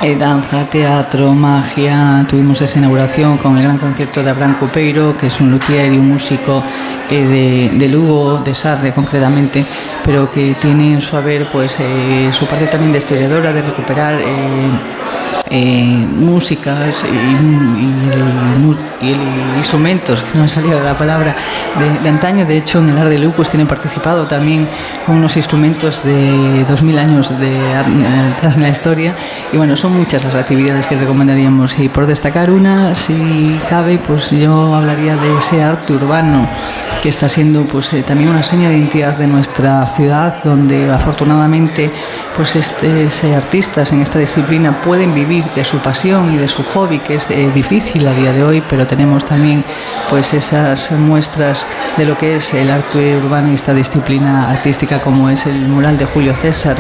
eh, danza, teatro, magia. Tuvimos esa inauguración con el gran concierto de Abraham Copeiro, que es un luthier y un músico eh, de, de, Lugo, de Sarre concretamente, pero que tiene en su haber pues, eh, su parte también de historiadora, de recuperar eh, músicas y, y, instrumentos, que no me salía la palabra, de, de, antaño. De hecho, en el Ar de Lucus tienen participado también con unos instrumentos de 2000 años de atrás en la historia. Y bueno, son muchas las actividades que recomendaríamos. Y por destacar una, si cabe, pues yo hablaría de ese arte urbano que está siendo pues eh, también una seña de identidad de nuestra ciudad, donde afortunadamente pues este, artistas en esta disciplina pueden vivir de su pasión y de su hobby, que es eh, difícil a día de hoy, pero tenemos también pues esas muestras de lo que es el arte urbano y esta disciplina artística como es el mural de Julio César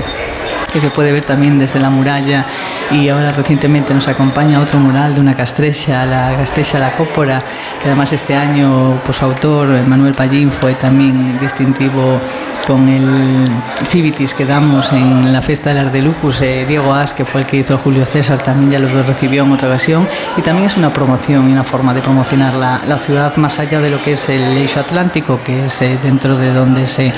que se puede ver también desde la muralla y ahora recientemente nos acompaña otro mural de una castrecha, la castrecha La Cópora, que además este año pues su autor Manuel Pallín fue también distintivo con el Civitis que damos en la fiesta del Ardelucus, eh, Diego As, que fue el que hizo Julio César, también ya lo recibió en otra ocasión. Y también es una promoción y una forma de promocionar la, la ciudad más allá de lo que es el eixo atlántico, que es eh, dentro de donde se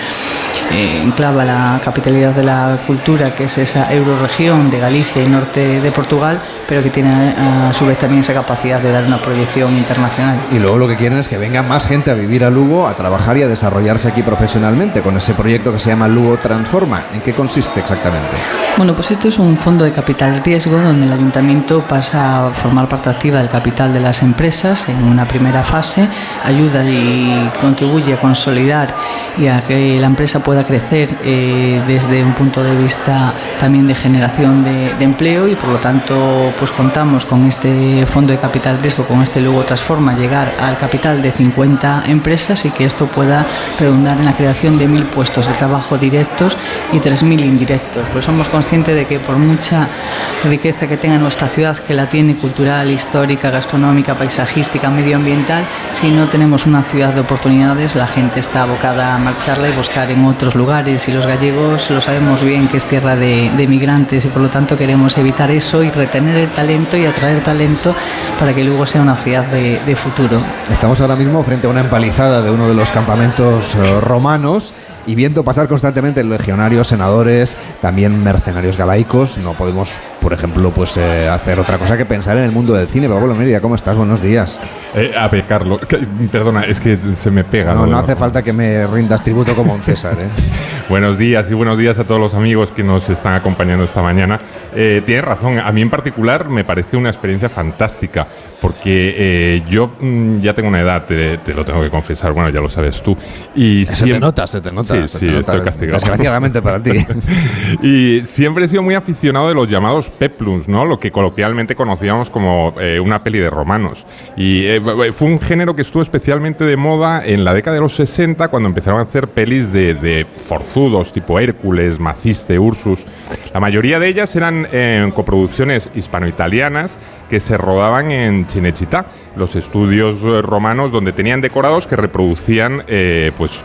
eh, enclava la capitalidad de la cultura, que es esa euroregión de Galicia y norte de Portugal, pero que tiene a su vez también esa capacidad de dar una proyección internacional. Y luego lo que quieren es que venga más gente a vivir a Lugo, a trabajar y a desarrollarse aquí profesionalmente con ese proyecto que se llama Lugo Transforma. ¿En qué consiste exactamente? Bueno, pues esto es un fondo de capital riesgo donde el ayuntamiento pasa a formar parte activa del capital de las empresas en una primera fase, ayuda y contribuye a consolidar y a que la empresa pueda crecer eh, desde un punto de vista también de generación de, de empleo y por lo tanto pues contamos con este fondo de capital riesgo, con este Lugo Transforma, llegar al capital de 50 empresas y que esto pueda redundar en la creación de mil puestos de trabajo directos y 3.000 indirectos. Pues somos conscientes de que por mucha riqueza que tenga nuestra ciudad, que la tiene cultural, histórica, gastronómica, paisajística, medioambiental, si no tenemos una ciudad de oportunidades, la gente está abocada a marcharla y buscar en otros lugares. Y los gallegos lo sabemos bien que es tierra de, de migrantes y por lo tanto queremos evitar eso y retener el talento y atraer talento para que luego sea una ciudad de, de futuro. Estamos ahora mismo frente a una empalizada de uno de los campamentos uh, romanos y viendo pasar constantemente legionarios, senadores, también mercenarios galaicos. No podemos, por ejemplo, pues eh, hacer otra cosa que pensar en el mundo del cine. Pablo Mérida, ¿cómo estás? Buenos días. Eh, a ver, Carlos, que, perdona, es que se me pega. No, no hace falta que me rindas tributo como un César. ¿eh? buenos días y buenos días a todos los amigos que nos están acompañando esta mañana. Eh, tienes razón, a mí en particular me parece una experiencia fantástica porque eh, yo mm, ya tengo una edad, te, te, lo tengo que confesar, bueno, ya lo sabes tú. Y se siempre, te nota, se te nota. Sí, se sí, te nota, estoy castigado. Desgraciadamente para ti. y siempre he sido muy aficionado de los llamados peplums, ¿no? Lo que coloquialmente conocíamos como eh, una peli de romanos. Y eh, fue un género que estuvo especialmente de moda en la década de los 60 cuando empezaron a hacer pelis de, de forzudos tipo Hércules, Maciste, Ursus. La mayoría de ellas eran eh, coproducciones hispano-italianas que se rodaban en Cinecittà, los estudios romanos donde tenían decorados que reproducían, eh, pues,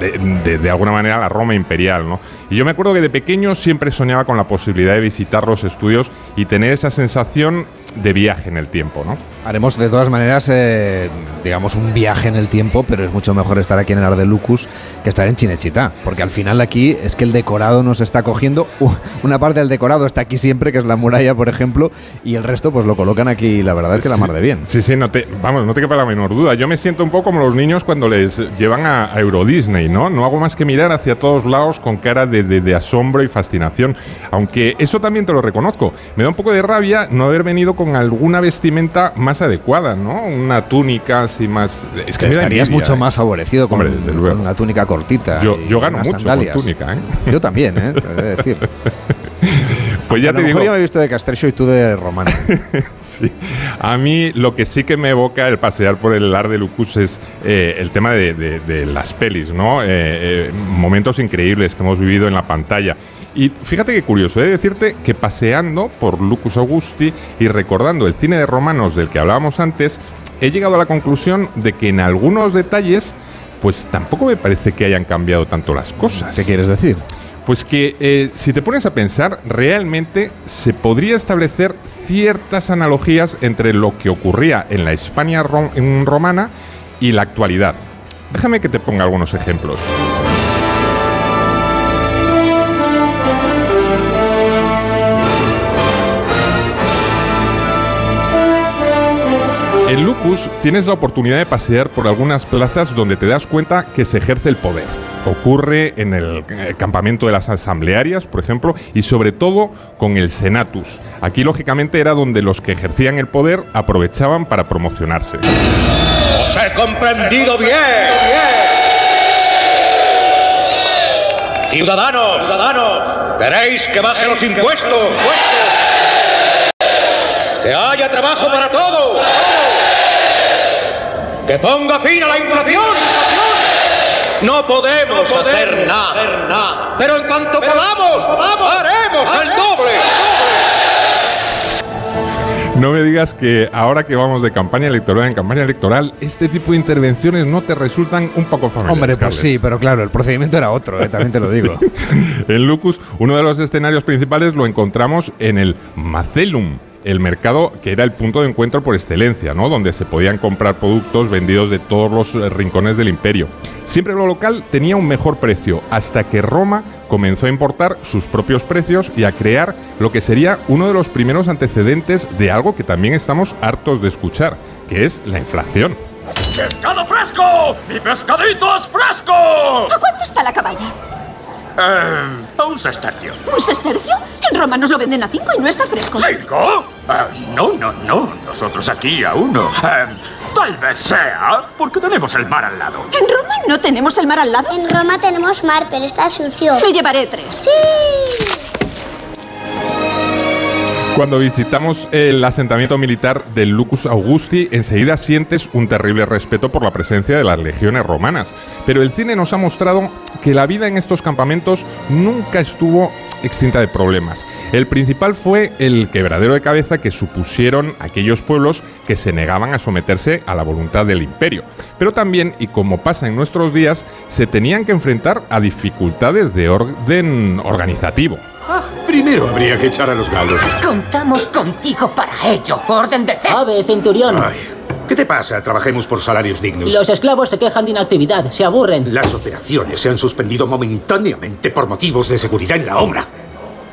de, alguna manera la Roma imperial, ¿no? Y yo me acuerdo que de pequeño siempre soñaba con la posibilidad de visitar los estudios y tener esa sensación de viaje en el tiempo, ¿no? Haremos de todas maneras, eh, digamos, un viaje en el tiempo, pero es mucho mejor estar aquí en el Ardelucus que estar en Chinechita, porque al final aquí es que el decorado nos está cogiendo. Uh, una parte del decorado está aquí siempre, que es la muralla, por ejemplo, y el resto pues lo colocan aquí, la verdad es que la mar de bien. Sí, sí, no te, vamos, no te quepa la menor duda. Yo me siento un poco como los niños cuando les llevan a, a Euro Disney, ¿no? No hago más que mirar hacia todos lados con cara de, de, de asombro y fascinación, aunque eso también te lo reconozco. Me da un poco de rabia no haber venido con alguna vestimenta más adecuada, ¿no? Una túnica así más. Es que estarías envidia, mucho ¿eh? más favorecido con, Hombre, con, una túnica cortita. Yo, yo gano mucho sandalias. con túnica, ¿eh? Yo también, ¿eh? Te he de decir. Pues ya a te lo digo. Yo me he visto de Castrecho y tú de Romano. sí. A mí lo que sí que me evoca el pasear por el Lar de Lucus es eh, el tema de, de, de, las pelis, ¿no? Eh, eh, momentos increíbles que hemos vivido en la pantalla. Y fíjate qué curioso, he de decirte que paseando por Lucus Augusti y recordando el cine de romanos del que hablábamos antes, he llegado a la conclusión de que en algunos detalles, pues tampoco me parece que hayan cambiado tanto las cosas. ¿Qué quieres decir? Pues que eh, si te pones a pensar, realmente se podría establecer ciertas analogías entre lo que ocurría en la España rom- romana y la actualidad. Déjame que te ponga algunos ejemplos. En Lucus tienes la oportunidad de pasear por algunas plazas donde te das cuenta que se ejerce el poder. Ocurre en el eh, campamento de las asamblearias, por ejemplo, y sobre todo con el Senatus. Aquí, lógicamente, era donde los que ejercían el poder aprovechaban para promocionarse. ¡Os he comprendido bien! ¡Ciudadanos! ¡Ciudadanos! ¿Queréis que baje los impuestos? ¡Que haya trabajo para todos! ¡Que ponga fin a la inflación! No podemos, hacer nada. Pero en cuanto podamos, haremos el doble. No me digas que ahora que vamos de campaña electoral en campaña electoral, este tipo de intervenciones no te resultan un poco familiares. Hombre, pues Carles. sí, pero claro, el procedimiento era otro, eh, también te lo digo. En Lucus, uno de los escenarios principales lo encontramos en el Macelum, el mercado que era el punto de encuentro por excelencia, ¿no? Donde se podían comprar productos vendidos de todos los eh, rincones del imperio. Siempre lo local tenía un mejor precio, hasta que Roma comenzó a importar sus propios precios y a crear lo que sería uno de los primeros antecedentes de algo que también estamos hartos de escuchar, que es la inflación. ¡Pescado fresco! ¡Mi pescadito es fresco! ¿A cuánto está la caballa? Eh, a un sestercio. ¿Un sestercio? En Roma nos lo venden a cinco y no está fresco. ¿Cinco? Eh, no, no, no. Nosotros aquí a uno. Eh, tal vez sea porque tenemos el mar al lado. ¿En Roma no tenemos el mar al lado? En Roma tenemos mar, pero está sucio. Me llevaré tres. ¡Sí! Cuando visitamos el asentamiento militar del Lucus Augusti, enseguida sientes un terrible respeto por la presencia de las legiones romanas. Pero el cine nos ha mostrado que la vida en estos campamentos nunca estuvo extinta de problemas. El principal fue el quebradero de cabeza que supusieron aquellos pueblos que se negaban a someterse a la voluntad del imperio. Pero también, y como pasa en nuestros días, se tenían que enfrentar a dificultades de orden organizativo. Primero habría que echar a los galos. Contamos contigo para ello. Orden de César. Ave, centurión. Ay, ¿Qué te pasa? Trabajemos por salarios dignos. Los esclavos se quejan de inactividad, se aburren. Las operaciones se han suspendido momentáneamente por motivos de seguridad en la obra.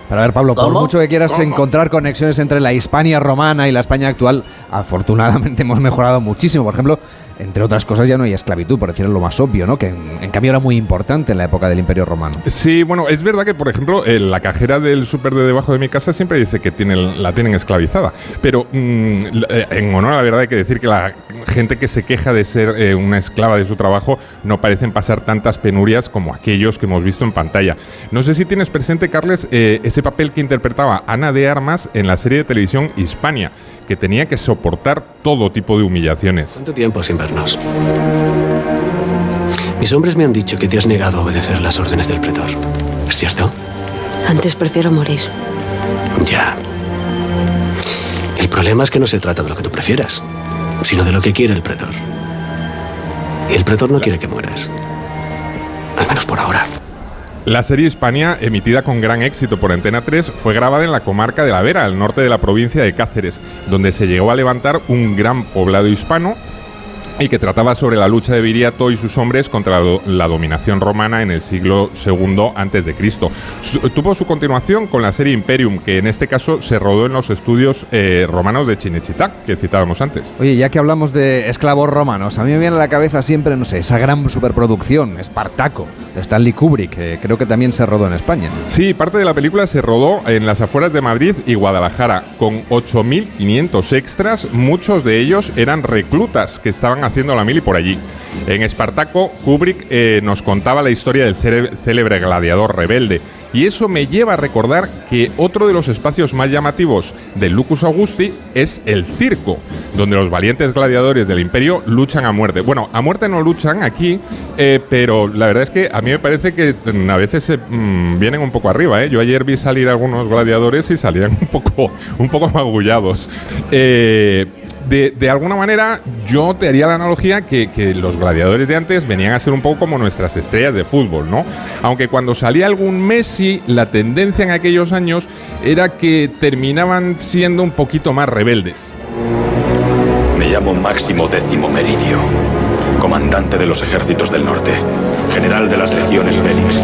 Pero a ver, Pablo, por mucho que quieras ¿Cómo? encontrar conexiones entre la Hispania romana y la España actual, afortunadamente hemos mejorado muchísimo. Por ejemplo, entre otras cosas ya no hay esclavitud, por decirlo lo más obvio, ¿no? Que en, cambio era muy importante en la época del Imperio Romano. Sí, bueno, es verdad que, por ejemplo, eh, la cajera del súper de debajo de mi casa siempre dice que tiene, la tienen esclavizada. Pero mm, eh, en honor a la verdad hay que decir que la gente que se queja de ser eh, una esclava de su trabajo no parecen pasar tantas penurias como aquellos que hemos visto en pantalla. No sé si tienes presente, Carles, ese papel que interpretaba Ana de Armas en la serie de televisión Hispania, que tenía que soportar todo tipo de humillaciones. ¿Cuánto tiempo sin vernos? Mis hombres me han dicho que te has negado a obedecer las órdenes del pretor. ¿Es cierto? Antes prefiero morir. Ya. El problema es que no se trata de lo que tú prefieras, sino de lo que quiere el pretor. Y el pretor no quiere que mueras. Al menos por ahora. La serie Hispania, emitida con gran éxito por Antena 3, fue grabada en la comarca de La Vera, al norte de la provincia de Cáceres, donde se llegó a levantar un gran poblado hispano y que trataba sobre la lucha de Viriato y sus hombres contra la, do- la dominación romana en el siglo II antes de Cristo. Tuvo su continuación con la serie Imperium, que en este caso se rodó en los estudios eh, romanos de Cinecittà, que citábamos antes. Oye, ya que hablamos de esclavos romanos, a mí me viene a la cabeza siempre, no sé, esa gran superproducción, Espartaco, de Stanley Kubrick, que creo que también se rodó en España. Sí, parte de la película se rodó en las afueras de Madrid y Guadalajara, con 8.500 extras, muchos de ellos eran reclutas que estaban haciendo la mili por allí. En Espartaco, Kubrick eh, nos contaba la historia del célebre gladiador rebelde, y eso me lleva a recordar que otro de los espacios más llamativos del Lucus Augusti es el circo, donde los valientes gladiadores del imperio luchan a muerte. Bueno, a muerte no luchan aquí, eh, pero la verdad es que a mí me parece que mm, a veces se mm, vienen un poco arriba. ¿eh? Yo ayer vi salir algunos gladiadores y salían un poco, un poco magullados. Eh, De, de alguna manera, yo te haría la analogía que, que los gladiadores de antes venían a ser un poco como nuestras estrellas de fútbol, ¿no? Aunque cuando salía algún Messi, la tendencia en aquellos años era que terminaban siendo un poquito más rebeldes. Me llamo Máximo Décimo Meridio, comandante de los ejércitos del norte, general de las legiones Félix,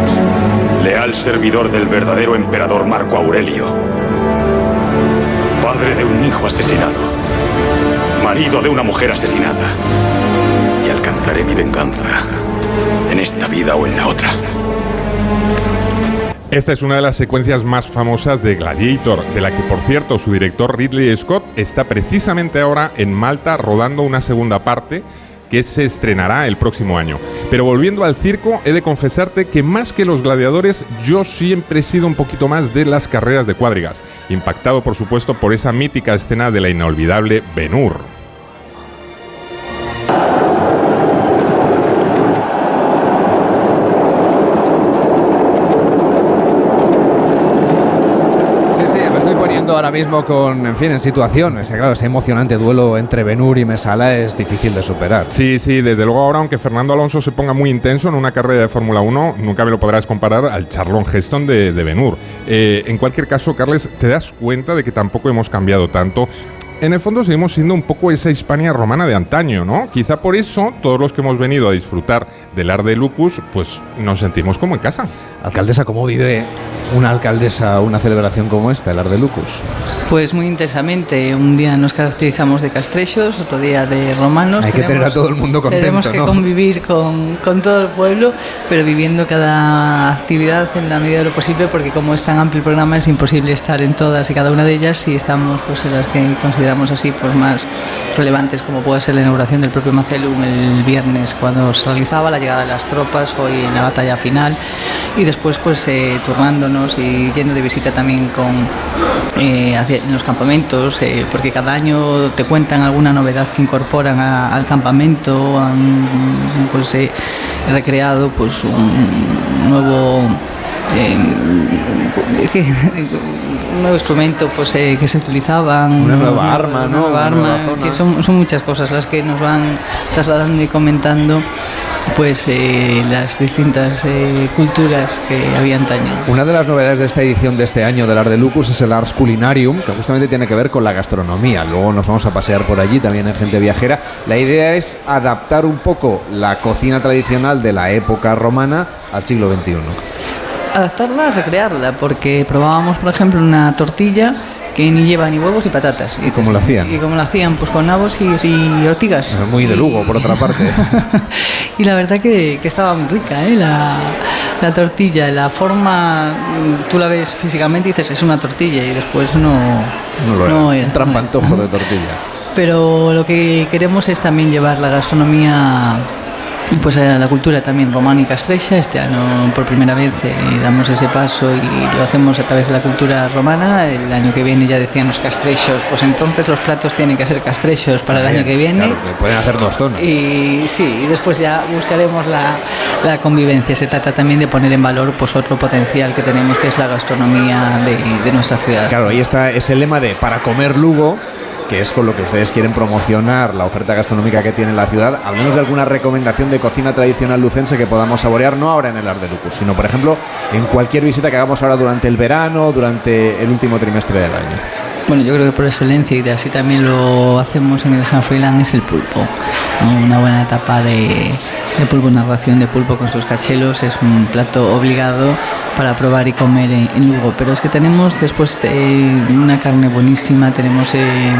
leal servidor del verdadero emperador Marco Aurelio, padre de un hijo asesinado, marido de una mujer asesinada, y alcanzaré mi venganza en esta vida o en la otra. Esta es una de las secuencias más famosas de Gladiator, de la que por cierto su director Ridley Scott está precisamente ahora en Malta rodando una segunda parte que se estrenará el próximo año. Pero volviendo al circo, he de confesarte que más que los gladiadores, yo siempre he sido un poquito más de las carreras de cuadrigas, impactado por supuesto por esa mítica escena de la inolvidable Ben Hur. Ahora mismo con, en fin, en situación. O sea, claro, ese emocionante duelo entre Benur y Mesala es difícil de superar. Sí, sí, desde luego ahora, aunque Fernando Alonso se ponga muy intenso en una carrera de Fórmula 1, nunca me lo podrás comparar al Charlon Heston de, de Ben Hur. Eh, en cualquier caso, Carles, te das cuenta de que tampoco hemos cambiado tanto. En el fondo seguimos siendo un poco esa Hispania romana de antaño, ¿no? Quizá por eso todos los que hemos venido a disfrutar del Ar de Lucus, pues nos sentimos como en casa. Alcaldesa, ¿cómo vive una alcaldesa una celebración como esta, el Ar de Lucus? Pues muy intensamente. Un día nos caracterizamos de castrechos, otro día de romanos. Hay que tener a todo el mundo contento, Tenemos que ¿no? convivir con, con todo el pueblo, pero viviendo cada actividad en la medida de lo posible, porque como es tan amplio el programa, es imposible estar en todas y cada una de ellas y estamos pues, en las que consideramos así pues, más relevantes, como puede ser la inauguración del propio Macelum el viernes, cuando se realizaba la llegada de las tropas, hoy en la batalla final, y después pues eh, turnándonos y yendo de visita también con eh, hacia- los campamentos, eh, porque cada año te cuentan alguna novedad que incorporan al campamento, han pues eh, recreado pues un nuevo eh, que- un nuevo instrumento pues eh, que se utilizaban Una nueva arma, una ¿no? nueva Una arma, nueva zona. decir, son, son muchas cosas las que nos van trasladando y comentando pues eh, las distintas eh, culturas que había antaño. Una de las novedades de esta edición de este año del Art de Lucus es el Ars Culinarium, que justamente tiene que ver con la gastronomía. Luego nos vamos a pasear por allí también en gente viajera. La idea es adaptar un poco la cocina tradicional de la época romana al siglo XXI. Adaptarla, recrearla, porque probábamos, por ejemplo, una tortilla que ni lleva ni huevos ni patatas. ¿Y cómo lo hacían? Y cómo lo hacían, pues con nabos y, y ortigas. Muy de Lugo, por otra parte. Y la verdad que, que estaba muy rica, ¿eh? la, la tortilla, la forma, mm, tú la ves físicamente y dices, es una tortilla y después no, No lo no era. era, Un trampantojo de tortilla. Pero lo que queremos es también llevar la gastronomía pues a la cultura también románica estrecha. Este año por primera vez eh, damos ese paso y lo hacemos a través de la cultura romana. El año que viene ya decían los castrechos, pues entonces los platos tienen que ser castrechos para el año que viene. Claro, que pueden hacer dos zonas. Y sí, y después ya buscaremos la, la convivencia. Se trata también de poner en valor pues otro potencial que tenemos, que es la gastronomía de, de nuestra ciudad. Claro, ahí está ese lema de para comer Lugo, que es con lo que ustedes quieren promocionar la oferta gastronómica que tiene la ciudad, al menos de alguna recomendación de cocina tradicional lucense que podamos saborear, no ahora en el Art de Lucus, sino por ejemplo en cualquier visita que hagamos ahora durante el verano, durante el último trimestre del año. Bueno, yo creo que por excelencia y de así también lo hacemos en el San Froilán es el pulpo. Una buena etapa de, de pulpo, una ración de pulpo con sus cachelos es un plato obligado para probar y comer en, Lugo. Pero es que tenemos después eh, una carne buenísima, tenemos eh,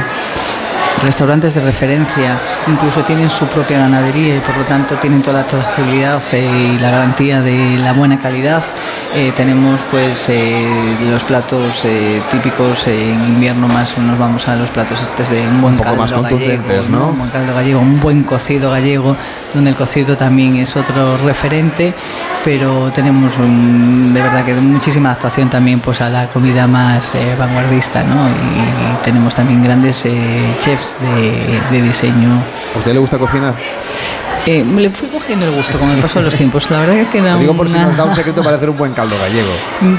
restaurantes de referencia, incluso tienen su propia ganadería y por lo tanto tienen toda la trazabilidad eh, y la garantía de la buena calidad. Eh, tenemos pues eh, los platos eh, típicos en invierno más nos vamos a los platos estos de un buen Un poco caldo más contundentes, gallego, ¿no? Un buen caldo gallego, un buen cocido gallego, donde el cocido también es otro referente, pero tenemos un- de verdad que muchísima adaptación también pues a la comida más vanguardista, ¿no? Y, tenemos también grandes chefs de, de diseño. ¿A usted le gusta cocinar? Eh, le fui cogiendo el gusto con el paso de los tiempos. La verdad es que era Lo digo por si nos da un secreto para hacer un buen caldo gallego.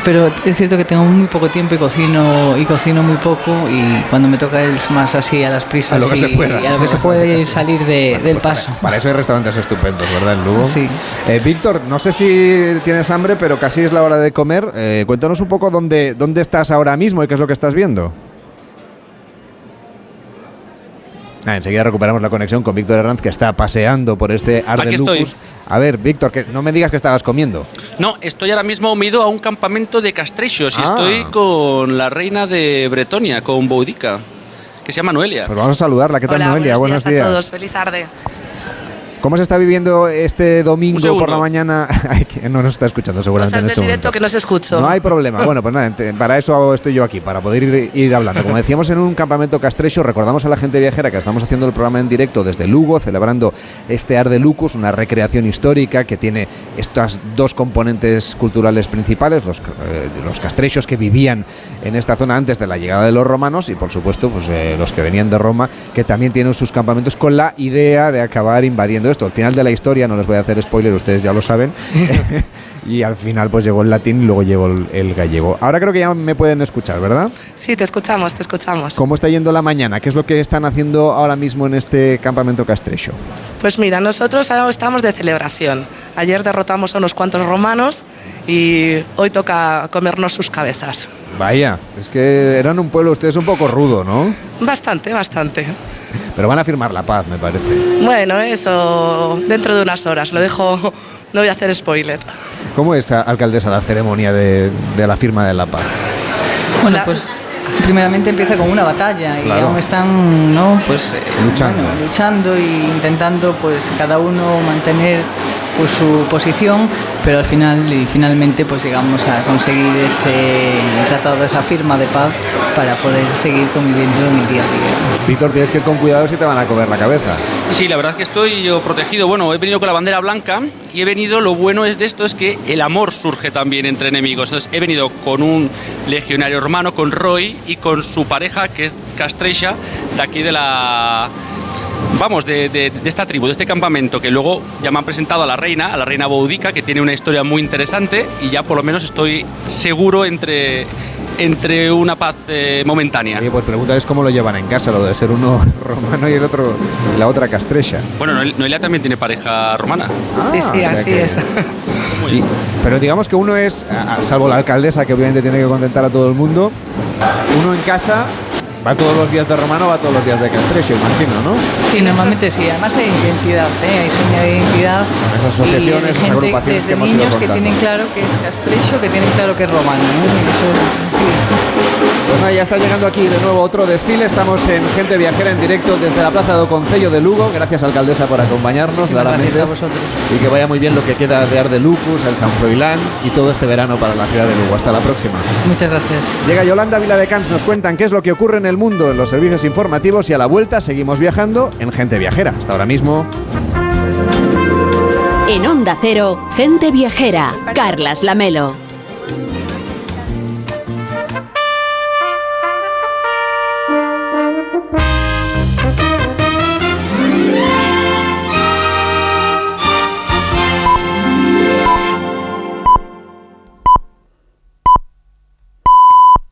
Pero es cierto que tengo muy poco tiempo y cocino y cocino muy poco y cuando me toca es más así a las prisas A lo que y, se pueda. y a lo que se puede salir de- del paso. Para eso hay restaurantes estupendos, ¿verdad, en Lugo? Sí. Eh, Víctor, no sé si tienes hambre, pero casi es la hora de comer. Eh, cuéntanos un poco dónde, dónde estás ahora mismo y qué es lo que estás viendo. Ah, enseguida recuperamos la conexión con Víctor Herranz, que está paseando por este Aquí Arde estoy. Lucus. A ver, Víctor, que no me digas que estabas comiendo. No, estoy ahora mismo me he ido a un campamento de castrechos y Ah. estoy con la reina de Bretonia, con Boudica, que se llama Noelia. Pues vamos a saludarla. ¿Qué tal, Hola, Noelia? buenos, Buenos días, a todos. Feliz tarde. ¿Cómo se está viviendo este domingo por la mañana? Ay, no nos está escuchando seguramente Cosas en del este directo momento. que no se escucho. No hay problema. Bueno, pues nada, para eso estoy yo aquí, para poder ir, ir hablando. Como decíamos en un campamento castrecho, recordamos a la gente viajera que estamos haciendo el programa en directo desde Lugo, celebrando este Ar de Lucus, una recreación histórica que tiene estas dos componentes culturales principales, los, eh, los castrechos que vivían en esta zona antes de la llegada de los romanos y, por supuesto, pues eh, los que venían de Roma, que también tienen sus campamentos con la idea de acabar invadiendo esto. Al final de la historia, no les voy a hacer spoiler, ustedes ya lo saben. y al final pues llegó el latín y luego llegó el, el gallego. Ahora creo que ya me pueden escuchar, ¿verdad? Sí, te escuchamos, te escuchamos. ¿Cómo está yendo la mañana? ¿Qué es lo que están haciendo ahora mismo en este campamento castrecho? Pues mira, nosotros ahora estamos de celebración. Ayer derrotamos a unos cuantos romanos y hoy toca comernos sus cabezas. Vaya, es que eran un pueblo ustedes un poco rudo, ¿no? Bastante, bastante. Pero van a firmar la paz, me parece. Bueno, eso dentro de unas horas. Lo dejo, no voy a hacer spoiler. ¿Cómo es, a- alcaldesa, la ceremonia de, de la firma de la paz? Bueno, pues primeramente empieza con una batalla y Claro. aún están ¿no? pues, eh, Luchando. bueno, luchando e intentando pues cada uno mantener pues, su posición, pero al final y finalmente pues llegamos a conseguir ese tratado, esa firma de paz para poder seguir conviviendo en el día a día. Víctor, tienes que ir con cuidado si te van a comer la cabeza. Sí, la verdad es que estoy yo protegido. Bueno, he venido con la bandera blanca y he venido, lo bueno es de esto es que el amor surge también entre enemigos. Entonces he venido con un legionario romano, con Roy y con su pareja, que es Castrecha, de aquí de la... Vamos, de, de- de esta tribu, de este campamento, que luego ya me han presentado a la reina, a la reina Boudica, que tiene una historia muy interesante y ya por lo menos estoy seguro entre, entre una paz eh, momentánea. Oye, pues pregúntales cómo lo llevan en casa, lo de ser uno romano y el otro, la otra castrecha. Bueno, Noel- Noelia también tiene pareja romana. sí, sí, o sea así que- es. Y- pero digamos que uno es, salvo la alcaldesa que obviamente tiene que contentar a todo el mundo, uno en casa va todos los días de romano, va todos los días de castrecho, imagino, ¿no? Sí, normalmente sí. Además hay identidad, ¿eh? hay seña de identidad. Esas asociaciones, esas agrupaciones que desde ido niños que tienen claro que es castrecho, que tienen claro que es romano. ¿no? Y eso, sí. Pues nada, ya está llegando aquí de nuevo otro desfile. Estamos en Gente Viajera en directo desde la Plaza do Concello de Lugo. Gracias, alcaldesa, por acompañarnos, gracias a vosotros. Y que vaya muy bien lo que queda de Ar de Lucus, el San Froilán y todo este verano para la ciudad de Lugo. Hasta la próxima. Muchas gracias. Llega Yolanda Viladecans, nos cuentan qué es lo que ocurre en el mundo en los servicios informativos y a la vuelta seguimos viajando en Gente Viajera. Hasta ahora mismo. En Onda Cero, gente viajera. Carlas Lamelo.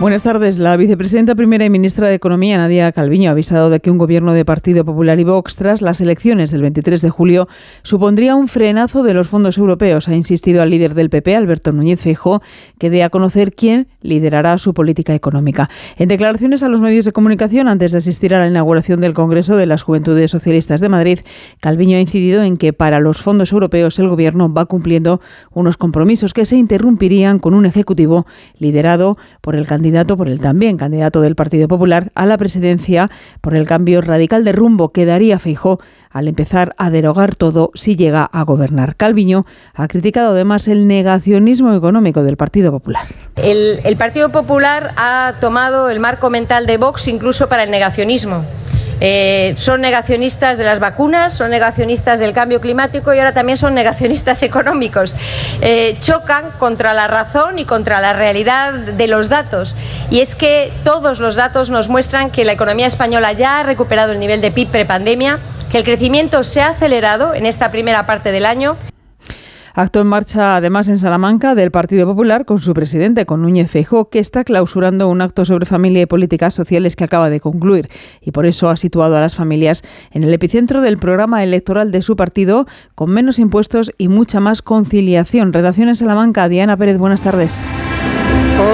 Buenas tardes. La vicepresidenta primera y ministra de Economía, Nadia Calviño, ha avisado de que un gobierno de Partido Popular y Vox tras las elecciones del 23 de julio supondría un frenazo de los fondos europeos. Ha insistido al líder del PP, Alberto Núñez Feijóo, que dé a conocer quién liderará su política económica. En declaraciones a los medios de comunicación antes de asistir a la inauguración del Congreso de las Juventudes Socialistas de Madrid, Calviño ha incidido en que para los fondos europeos el gobierno va cumpliendo unos compromisos que se interrumpirían con un ejecutivo liderado por el candidato, por el también candidato del Partido Popular a la presidencia por el cambio radical de rumbo que daría Feijó al empezar a derogar todo si llega a gobernar. Calviño ha criticado además el negacionismo económico del Partido Popular. El Partido Popular ha tomado el marco mental de Vox incluso para el negacionismo. Eh, son negacionistas de las vacunas, son negacionistas del cambio climático y ahora también son negacionistas económicos. Eh, chocan contra la razón y contra la realidad de los datos. Y es que todos los datos nos muestran que la economía española ya ha recuperado el nivel de PIB prepandemia, que el crecimiento se ha acelerado en esta primera parte del año. Acto en marcha, además, en Salamanca del Partido Popular con su presidente, con Núñez Feijóo, que está clausurando un acto sobre familia y políticas sociales que acaba de concluir y por eso ha situado a las familias en el epicentro del programa electoral de su partido, con menos impuestos y mucha más conciliación. Redacción en Salamanca, Diana Pérez, buenas tardes.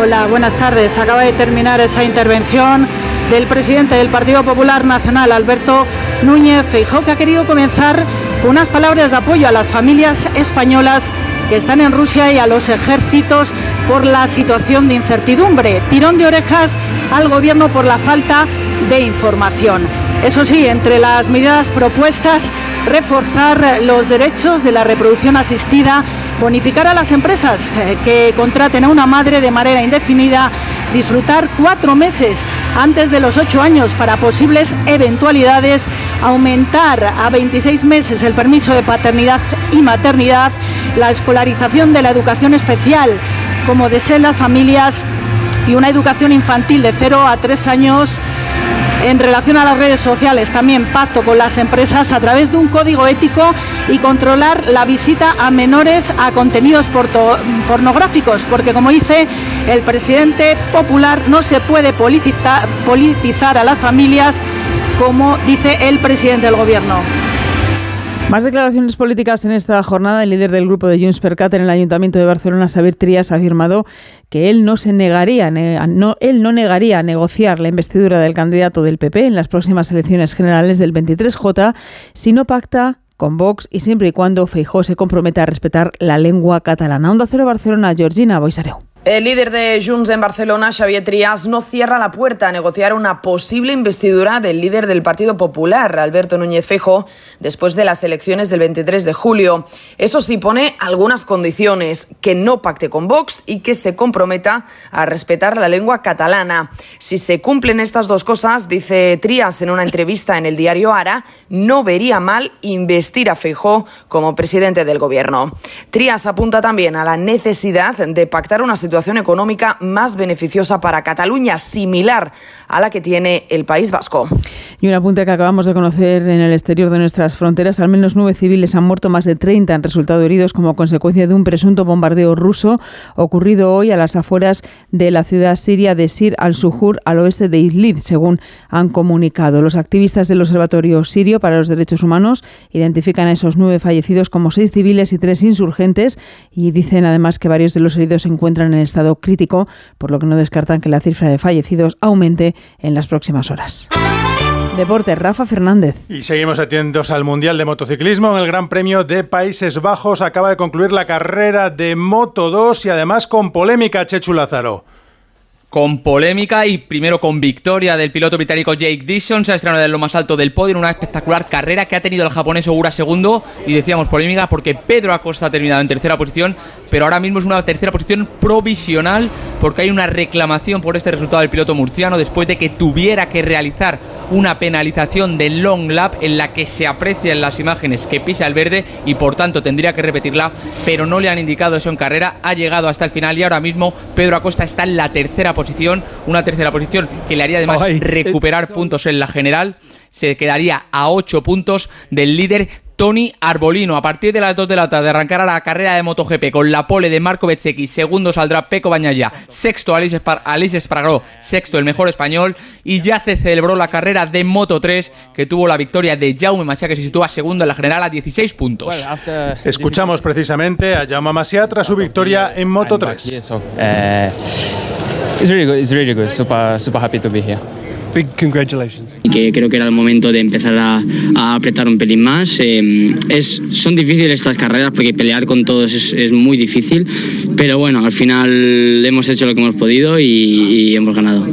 Hola, buenas tardes. Acaba de terminar esa intervención del presidente del Partido Popular Nacional, Alberto Núñez Feijóo, que ha querido comenzar unas palabras de apoyo a las familias españolas que están en Rusia y a los ejércitos por la situación de incertidumbre. Tirón de orejas al gobierno por la falta de información. Eso sí, entre las medidas propuestas, reforzar los derechos de la reproducción asistida, bonificar a las empresas eh, que contraten a una madre de manera indefinida, disfrutar cuatro meses antes de los ocho años para posibles eventualidades, aumentar a 26 meses el permiso de paternidad y maternidad, la escolarización de la educación especial, como deseen las familias, y una educación infantil de 0 a 3 años en relación a las redes sociales, también pacto con las empresas a través de un código ético y controlar la visita a menores a contenidos pornográficos, porque como dice el presidente popular, no se puede politizar a las familias como dice el presidente del gobierno. Más declaraciones políticas en esta jornada. El líder del grupo de Junts per en el Ayuntamiento de Barcelona, Xavier Trias, ha afirmado que él no se negaría, no, él no negaría negociar la investidura del candidato del PP en las próximas elecciones generales del 23J si no pacta con Vox y siempre y cuando Feijó se comprometa a respetar la lengua catalana. Onda Cero Barcelona, Georgina Boisareu. El líder de Junts en Barcelona, Xavier Trias, no cierra la puerta a negociar una posible investidura del líder del Partido Popular, Alberto Núñez Fejo, después de las elecciones del 23 de julio. Eso sí pone algunas condiciones, que no pacte con Vox y que se comprometa a respetar la lengua catalana. Si se cumplen estas dos cosas, dice Trias en una entrevista en el diario Ara, no vería mal investir a Feijó como presidente del gobierno. Trias apunta también a la necesidad de pactar una situación situación económica más beneficiosa para Cataluña, similar a la que tiene el País Vasco. Y un apunte que acabamos de conocer en el exterior de nuestras fronteras, al menos nueve civiles han muerto, más de 30 han resultado heridos como consecuencia de un presunto bombardeo ruso ocurrido hoy a las afueras de la ciudad siria de Sir al-Suhur, al oeste de Idlib, según han comunicado. Los activistas del Observatorio Sirio para los Derechos Humanos identifican a esos nueve fallecidos como seis civiles y tres insurgentes y dicen además que varios de los heridos se encuentran en estado crítico, por lo que no descartan que la cifra de fallecidos aumente en las próximas horas. Deporte, Rafa Fernández. Y seguimos atentos al Mundial de Motociclismo. En el Gran Premio de Países Bajos acaba de concluir la carrera de Moto 2 y además con polémica, Chechu Lázaro con polémica y primero con victoria del piloto británico Jake Dixon, se ha estrenado en lo más alto del podio en una espectacular carrera que ha tenido el japonés Ogura segundo. Y decíamos polémica porque Pedro Acosta ha terminado en tercera posición, pero ahora mismo es una tercera posición provisional porque hay una reclamación por este resultado del piloto murciano después de que tuviera que realizar una penalización de long lap en la que se aprecia en las imágenes que pisa el verde y por tanto tendría que repetirla, pero no le han indicado eso en carrera, ha llegado hasta el final y ahora mismo Pedro Acosta está en la tercera posición, una tercera posición que le haría además recuperar puntos en la general, se quedaría a 8 puntos del líder Tony Arbolino. A partir de las 2 de la tarde arrancará la carrera de MotoGP con la pole de Marco Bezzecchi. Segundo saldrá Peco Bañaya. Sexto Alice, Espargaró. Sexto el mejor español. Y ya se celebró la carrera de Moto 3 que tuvo la victoria de Jaume Masia que se sitúa segundo en la general a 16 puntos. Escuchamos precisamente a Jaume Masia tras su victoria en Moto 3. It's really good. It's really good. Super, super happy to be here. Big congratulations. Y que creo que era el momento de empezar a, a apretar un pelín más. Eh, es, son difíciles estas carreras porque pelear con todos es, es, muy difícil, pero bueno, al final hemos hecho lo que hemos podido y, y hemos ganado.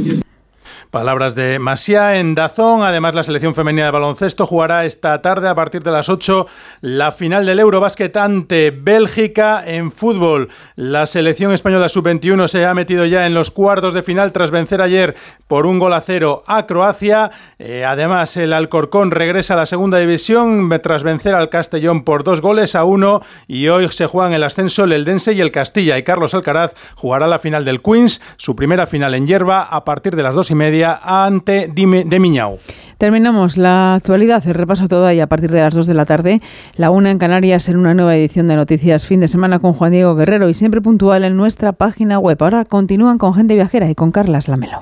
Palabras de Masia en Dazón. Además, la selección femenina de baloncesto jugará esta tarde a partir de las 8 la final del Eurobásquet ante Bélgica en fútbol. La selección española sub-21 se ha metido ya en los cuartos de final tras vencer ayer por un gol a cero a Croacia. Eh, además, el Alcorcón regresa a la segunda división tras vencer al Castellón por dos goles a uno y hoy se juegan el ascenso el Eldense y el Castilla y Carlos Alcaraz jugará la final del Queens, su primera final en hierba a partir de las dos y media ante de Miñao. Terminamos la actualidad, el repaso todo y a partir de las 2 de la tarde, la una en Canarias en una nueva edición de Noticias Fin de Semana con Juan Diego Guerrero y siempre puntual en nuestra página web. Ahora continúan con Gente Viajera y con Carlas Lamelo.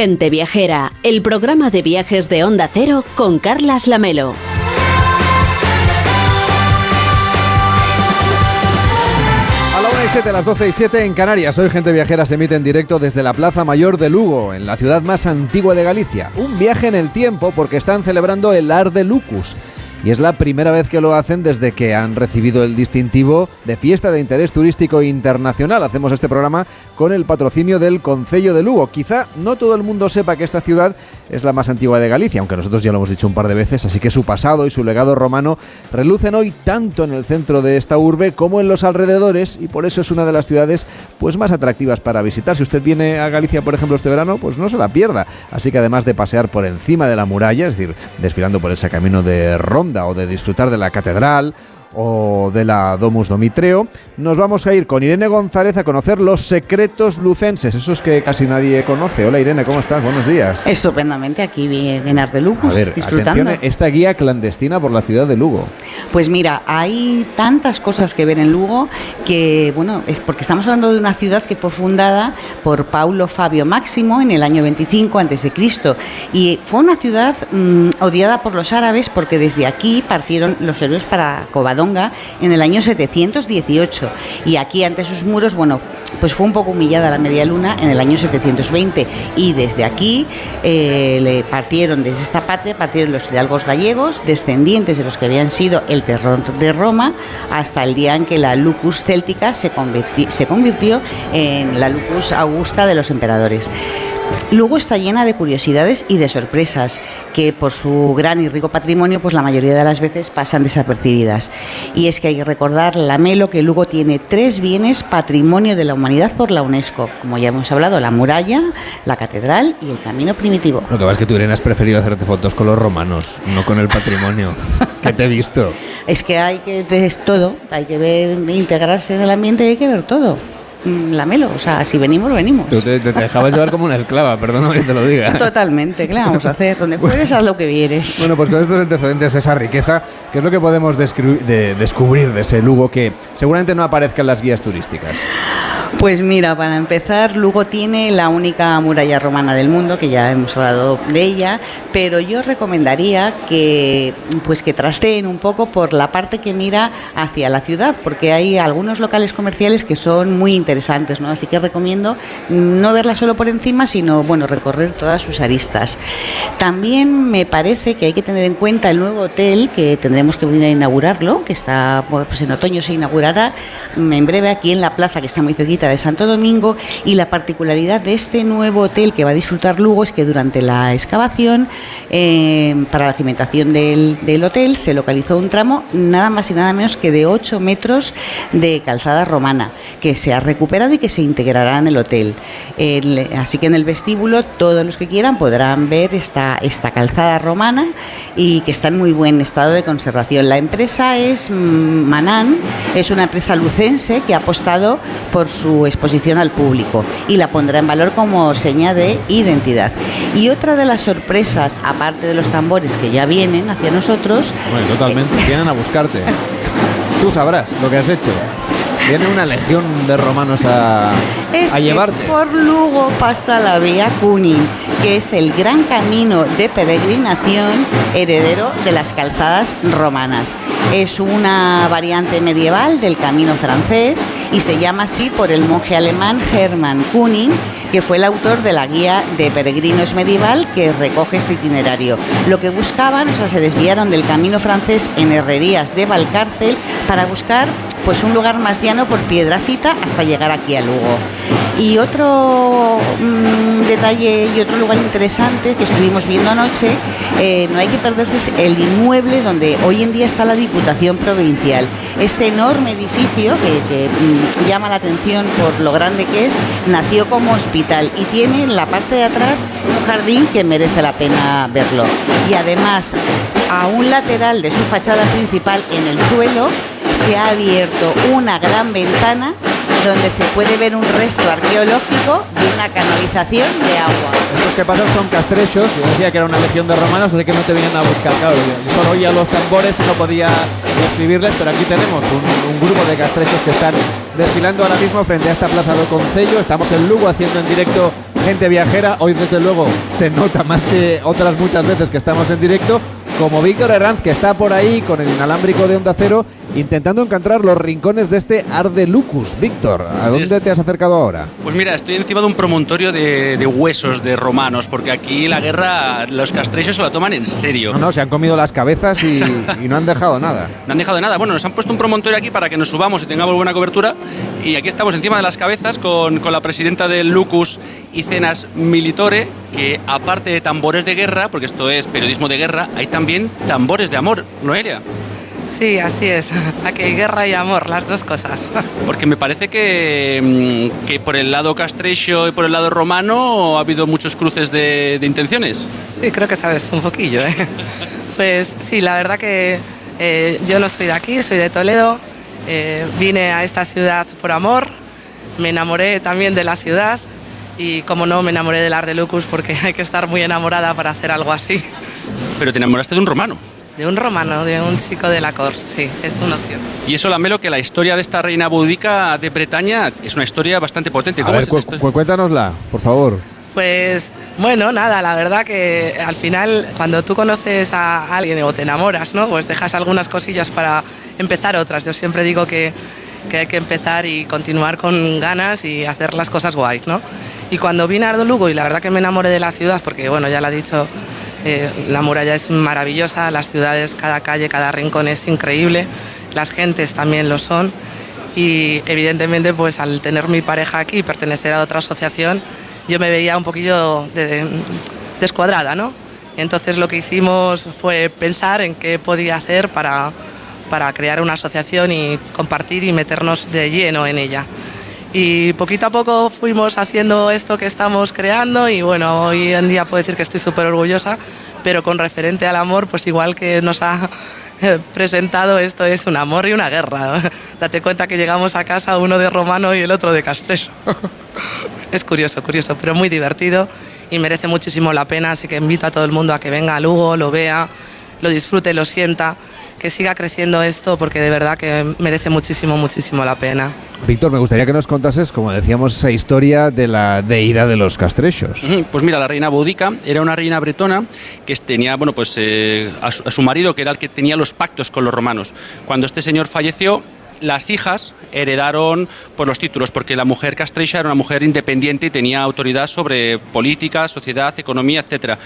Gente Viajera, el programa de viajes de Onda Cero con Carlas Lamelo. A la 1 y 7, a las 12 y 7 en Canarias. Hoy Gente Viajera se emite en directo desde la Plaza Mayor de Lugo, en la ciudad más antigua de Galicia. Un viaje en el tiempo porque están celebrando el Ar de Lucus y es la primera vez que lo hacen desde que han recibido el distintivo de Fiesta de Interés Turístico Internacional. Hacemos este programa con el patrocinio del Concello de Lugo. Quizá no todo el mundo sepa que esta ciudad es la más antigua de Galicia, aunque nosotros ya lo hemos dicho un par de veces, así que su pasado y su legado romano relucen hoy tanto en el centro de esta urbe como en los alrededores y por eso es una de las ciudades pues más atractivas para visitar. Si usted viene a Galicia, por ejemplo, este verano, pues no se la pierda. Así que además de pasear por encima de la muralla, es decir, desfilando por ese camino de Ronda, o de disfrutar de la catedral o de la Domus Domitreo, nos vamos a ir con Irene González a conocer los secretos lucenses, esos que casi nadie conoce. Hola Irene, ¿cómo estás? Buenos días. Estupendamente, aquí en Ar de Lugo, a ver, disfrutando. esta guía clandestina por la ciudad de Lugo. Pues mira, hay tantas cosas que ver en Lugo que, bueno, es porque estamos hablando de una ciudad que fue fundada por Paulo Fabio Máximo en el año 25 a.C. y fue una ciudad mm, odiada por los árabes porque desde aquí partieron los héroes para Covadonga en el año 718 y aquí ante sus muros, bueno, pues fue un poco humillada la media luna en el año 720 y desde aquí eh, le partieron, desde esta parte, partieron los hidalgos gallegos, descendientes de los que habían sido el terror de Roma, hasta el día en que la Lucus Céltica se se convirtió en la Lucus Augusta de los emperadores. Luego está llena de curiosidades y de sorpresas que por su gran y rico patrimonio pues la mayoría de las veces pasan desapercibidas. Y es que hay que recordar, la Melo, que Lugo tiene tres bienes patrimonio de la humanidad por la UNESCO, como ya hemos hablado, la muralla, la catedral y el camino primitivo. Lo que pasa es que tú, Irene, has preferido hacerte fotos con los romanos, no con el patrimonio. que te he visto. Es que hay que ver todo, hay que ver, integrarse en el ambiente, hay que ver todo. Mm, la melo. O sea, si venimos, venimos. Tú te, dejabas llevar como una esclava, perdona que te lo diga. Totalmente, ¿qué le vamos a hacer? Donde fueres, haz lo que vienes. Bueno, pues con estos antecedentes, esa riqueza, ¿qué es lo que podemos de, descubrir de ese Lugo que seguramente no aparezca en las guías turísticas? Pues mira, para empezar, Lugo tiene la única muralla romana del mundo, que ya hemos hablado de ella, pero yo recomendaría que pues que trasteen un poco por la parte que mira hacia la ciudad, porque hay algunos locales comerciales que son muy interesantes, ¿no? Así que recomiendo no verla solo por encima, sino bueno, recorrer todas sus aristas. También me parece que hay que tener en cuenta el nuevo hotel que tendremos que venir a inaugurarlo, que está pues en otoño se inaugurará en breve aquí en la plaza que está muy cerquita de Santo Domingo y la particularidad de este nuevo hotel que va a disfrutar Lugo es que durante la excavación eh, para la cimentación del, del hotel se localizó un tramo nada más y nada menos que de 8 metros de calzada romana que se ha recuperado y que se integrará en el hotel. El- así que en el vestíbulo todos los que quieran podrán ver esta, esta calzada romana y que está en muy buen estado de conservación. La empresa es Manan, es una empresa lucense que ha apostado por su exposición al público y la pondrá en valor como seña de identidad. Y otra de las sorpresas, aparte de los tambores que ya vienen hacia nosotros, Bueno, totalmente. Vienen a buscarte. Tú sabrás lo que has hecho. Viene una legión de romanos a, es a que llevarte. por Lugo pasa la vía Cunin, que es el gran camino de peregrinación heredero de las calzadas romanas. Es una variante medieval del camino francés y se llama así por el monje alemán Hermann Kuning, que fue el autor de la guía de peregrinos medieval que recoge este itinerario. Lo que buscaban, o sea, se desviaron del camino francés en herrerías de Valcárcel para buscar pues un lugar más llano por Piedrafita hasta llegar aquí a Lugo. Y otro mm, detalle y otro lugar interesante que estuvimos viendo anoche, eh, no hay que perderse, es el inmueble donde hoy en día está la Diputación Provincial. Este enorme edificio que, mm, llama la atención por lo grande que es, nació como hospital y tiene en la parte de atrás un jardín que merece la pena verlo. Y además, a un lateral de su fachada principal en el suelo, se ha abierto una gran ventana donde se puede ver un resto arqueológico de una canalización de agua. Estos que pasan son castrechos. Yo decía que era una legión de romanos, así que no te venían a buscar. Claro, yo solo oía los tambores y no podía describirles, pero aquí tenemos un, grupo de castrechos que están desfilando ahora mismo frente a esta plaza de Concello. Estamos en Lugo haciendo en directo gente viajera. Hoy, desde luego, se nota más que otras muchas veces que estamos en directo. Como Víctor Herranz, que está por ahí con el inalámbrico de Onda Cero, intentando encontrar los rincones de este Arde Lucus. Víctor, ¿a dónde te has acercado ahora? Pues mira, estoy encima de un promontorio de, de huesos de romanos, porque aquí la guerra, los castrechos se la toman en serio. No, no, se han comido las cabezas y, y no han dejado nada. No han dejado de nada. Bueno, nos han puesto un promontorio aquí para que nos subamos y tengamos buena cobertura. Y aquí estamos encima de las cabezas con, con la presidenta del Lucus y Cenas Militore, que aparte de tambores de guerra, porque esto es periodismo de guerra, hay también tambores de amor, Noelia. Sí, así es. Aquí hay guerra y amor, las dos cosas. Porque me parece que, mm, que por el lado castrecho y por el lado romano ha habido muchos cruces de, de intenciones. Sí, creo que sabes un poquillo. ¿eh? Pues sí, la verdad que eh, yo no soy de aquí, soy de Toledo. Eh, vine a esta ciudad por amor, me enamoré también de la ciudad y como no me enamoré del Art de Lucus porque hay que estar muy enamorada para hacer algo así. Pero te enamoraste de un romano. De un romano, de un chico de la corte, sí, es una opción. Y eso, Lamelo, que la historia de esta reina boudica de Bretaña es una historia bastante potente. A ¿Cómo ver, es cu- cu- cuéntanosla, por favor. Pues bueno, nada, la verdad que al final cuando tú conoces a alguien o te enamoras, ¿no? Pues dejas algunas cosillas para empezar otras. Yo siempre digo que, que hay que empezar y continuar con ganas y hacer las cosas guays, ¿no? Y cuando vine a Lugo y la verdad que me enamoré de la ciudad, porque bueno, ya lo ha dicho, eh, la muralla es maravillosa, las ciudades, cada calle, cada rincón es increíble, las gentes también lo son y evidentemente pues al tener mi pareja aquí y pertenecer a otra asociación yo me veía un poquillo de- descuadrada, ¿no? Entonces lo que hicimos fue pensar en qué podía hacer para, para crear una asociación y compartir y meternos de lleno en ella. Y poquito a poco fuimos haciendo esto que estamos creando y bueno, hoy en día puedo decir que estoy súper orgullosa, pero con referente al amor, pues igual que nos ha eh, presentado esto es un amor y una guerra. Date cuenta que llegamos a casa uno de romano y el otro de castreso. es curioso, curioso, pero muy divertido y merece muchísimo la pena, así que invito a todo el mundo a que venga a Lugo, lo vea, lo disfrute, lo sienta, que siga creciendo esto porque de verdad que merece muchísimo, muchísimo la pena. Víctor, me gustaría que nos contases, como decíamos, esa historia de la deidad de los castrechos. Pues mira, la reina Boudica era una reina bretona que tenía, bueno, pues eh, a, su, a su marido, que era el que tenía los pactos con los romanos. Cuando este señor falleció, las hijas heredaron pues, los títulos, porque la mujer castrecha era una mujer independiente y tenía autoridad sobre política, sociedad, economía, etcétera.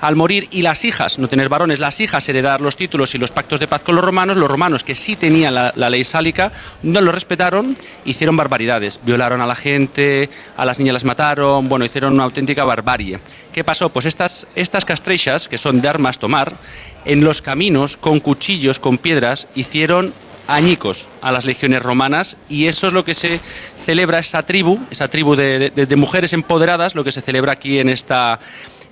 Al morir y las hijas, no tener varones, las hijas heredar los títulos y los pactos de paz con los romanos, los romanos que sí tenían la, ley sálica, no lo respetaron, hicieron barbaridades, violaron a la gente, a las niñas las mataron, bueno, hicieron una auténtica barbarie. ¿Qué pasó? Pues estas, estas que son de armas tomar, en los caminos, con cuchillos, con piedras, hicieron añicos a las legiones romanas y eso es lo que se celebra esa tribu, esa tribu de mujeres empoderadas, lo que se celebra aquí en esta,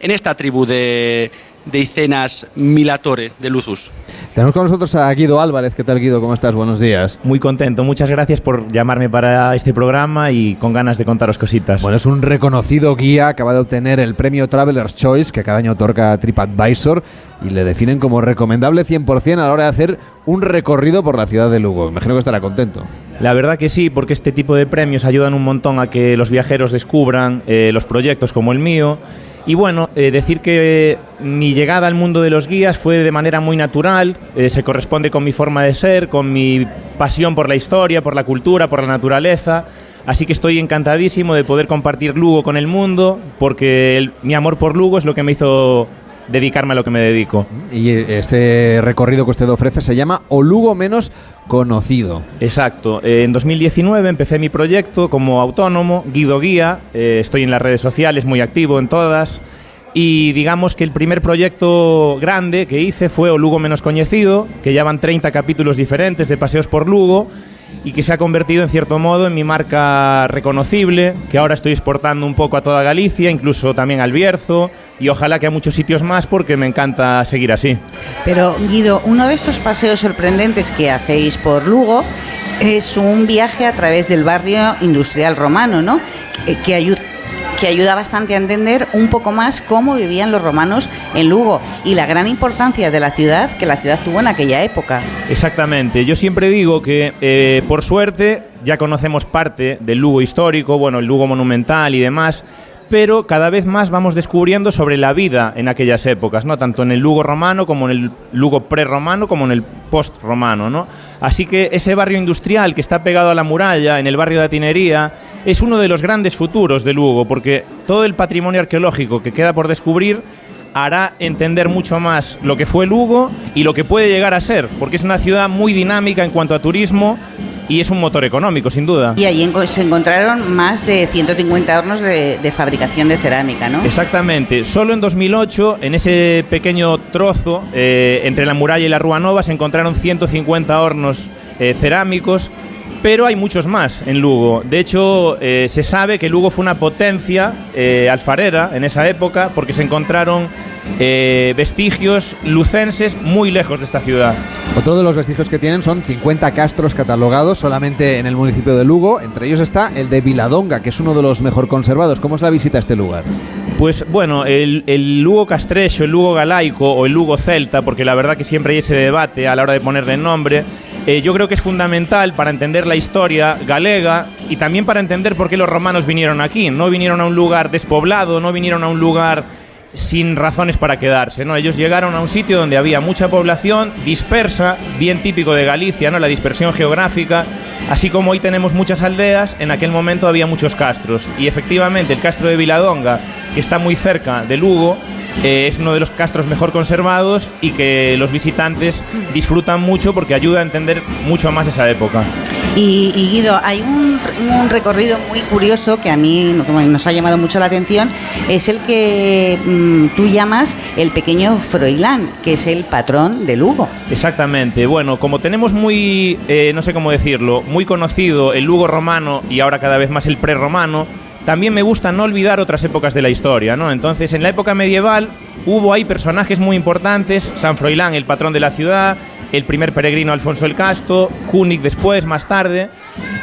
en esta tribu de, de Icenas Milatore de Luzus. Tenemos con nosotros a Guido Álvarez. ¿Qué tal, Guido? ¿Cómo estás? Buenos días. Muy contento, muchas gracias por llamarme para este programa y con ganas de contaros cositas. Bueno, es un reconocido guía, acaba de obtener el premio Traveler's Choice que cada año otorga TripAdvisor y le definen como recomendable 100% a la hora de hacer un recorrido por la ciudad de Lugo. Imagino que estará contento. La verdad que sí, porque este tipo de premios ayudan un montón a que los viajeros descubran eh, los proyectos como el mío. Y bueno, eh, decir que mi llegada al mundo de los guías fue de manera muy natural, eh, se corresponde con mi forma de ser, con mi pasión por la historia, por la cultura, por la naturaleza. Así que estoy encantadísimo de poder compartir Lugo con el mundo, porque mi amor por Lugo es lo que me hizo dedicarme a lo que me dedico. Y este recorrido que usted ofrece se llama O Lugo menos conocido. Exacto. Eh, en 2019 empecé mi proyecto como autónomo, Guido Guía. eh, estoy en las redes sociales, muy activo en todas. Y digamos que el primer proyecto grande que hice fue O Lugo Menos Conocido, que ya van 30 capítulos diferentes de paseos por Lugo y que se ha convertido en cierto modo en mi marca reconocible, que ahora estoy exportando un poco a toda Galicia, incluso también al Bierzo y ojalá que a muchos sitios más porque me encanta seguir así. Pero Guido, uno de estos paseos sorprendentes que hacéis por Lugo es un viaje a través del barrio industrial romano, ¿no? Eh, que ayuda que ayuda bastante a entender un poco más cómo vivían los romanos en Lugo y la gran importancia de la ciudad que la ciudad tuvo en aquella época. Exactamente. Yo siempre digo que, eh, por suerte, ya conocemos parte del Lugo histórico, bueno, el Lugo monumental y demás, pero cada vez más vamos descubriendo sobre la vida en aquellas épocas, ¿no? Tanto en el Lugo romano como en el Lugo prerromano como en el post-romano, ¿no? Así que ese barrio industrial que está pegado a la muralla, en el barrio de Atinería, es uno de los grandes futuros de Lugo, porque todo el patrimonio arqueológico que queda por descubrir hará entender mucho más lo que fue Lugo y lo que puede llegar a ser, porque es una ciudad muy dinámica en cuanto a turismo y es un motor económico, sin duda. Y allí se encontraron más de 150 hornos de, de fabricación de cerámica, ¿no? Exactamente. Solo en 2008, en ese pequeño trozo eh, entre la muralla y la Rúa Nova, se encontraron 150 hornos eh, cerámicos, pero hay muchos más en Lugo. De hecho, eh, se sabe que Lugo fue una potencia eh, alfarera en esa época porque se encontraron eh, vestigios lucenses muy lejos de esta ciudad. Otro de los vestigios que tienen son 50 castros catalogados solamente en el municipio de Lugo. Entre ellos está el de Viladonga, que es uno de los mejor conservados. ¿Cómo es la visita a este lugar? Pues bueno, el, el Lugo Castrecho, el Lugo Galaico o el Lugo Celta, porque la verdad que siempre hay ese debate a la hora de ponerle nombre, eh, yo creo que es fundamental para entender la historia galega y también para entender por qué los romanos vinieron aquí. No vinieron a un lugar despoblado, no vinieron a un lugar sin razones para quedarse, ¿no? Ellos llegaron a un sitio donde había mucha población dispersa, bien típico de Galicia, ¿no? La dispersión geográfica, así como hoy tenemos muchas aldeas, en aquel momento había muchos castros y efectivamente el castro de Viladonga, que está muy cerca de Lugo, eh, es uno de los castros mejor conservados y que los visitantes disfrutan mucho porque ayuda a entender mucho más esa época. Y, y Guido, hay un, un recorrido muy curioso que a mí nos ha llamado mucho la atención, es el que mm, tú llamas el pequeño Froilán, que es el patrón de Lugo. Exactamente. Bueno, como tenemos muy, eh, no sé cómo decirlo, muy conocido el Lugo romano y ahora cada vez más el prerromano, también me gusta no olvidar otras épocas de la historia, ¿no? Entonces, en la época medieval hubo ahí personajes muy importantes, San Froilán, el patrón de la ciudad, el primer peregrino Alfonso el Casto, Kunig después, más tarde.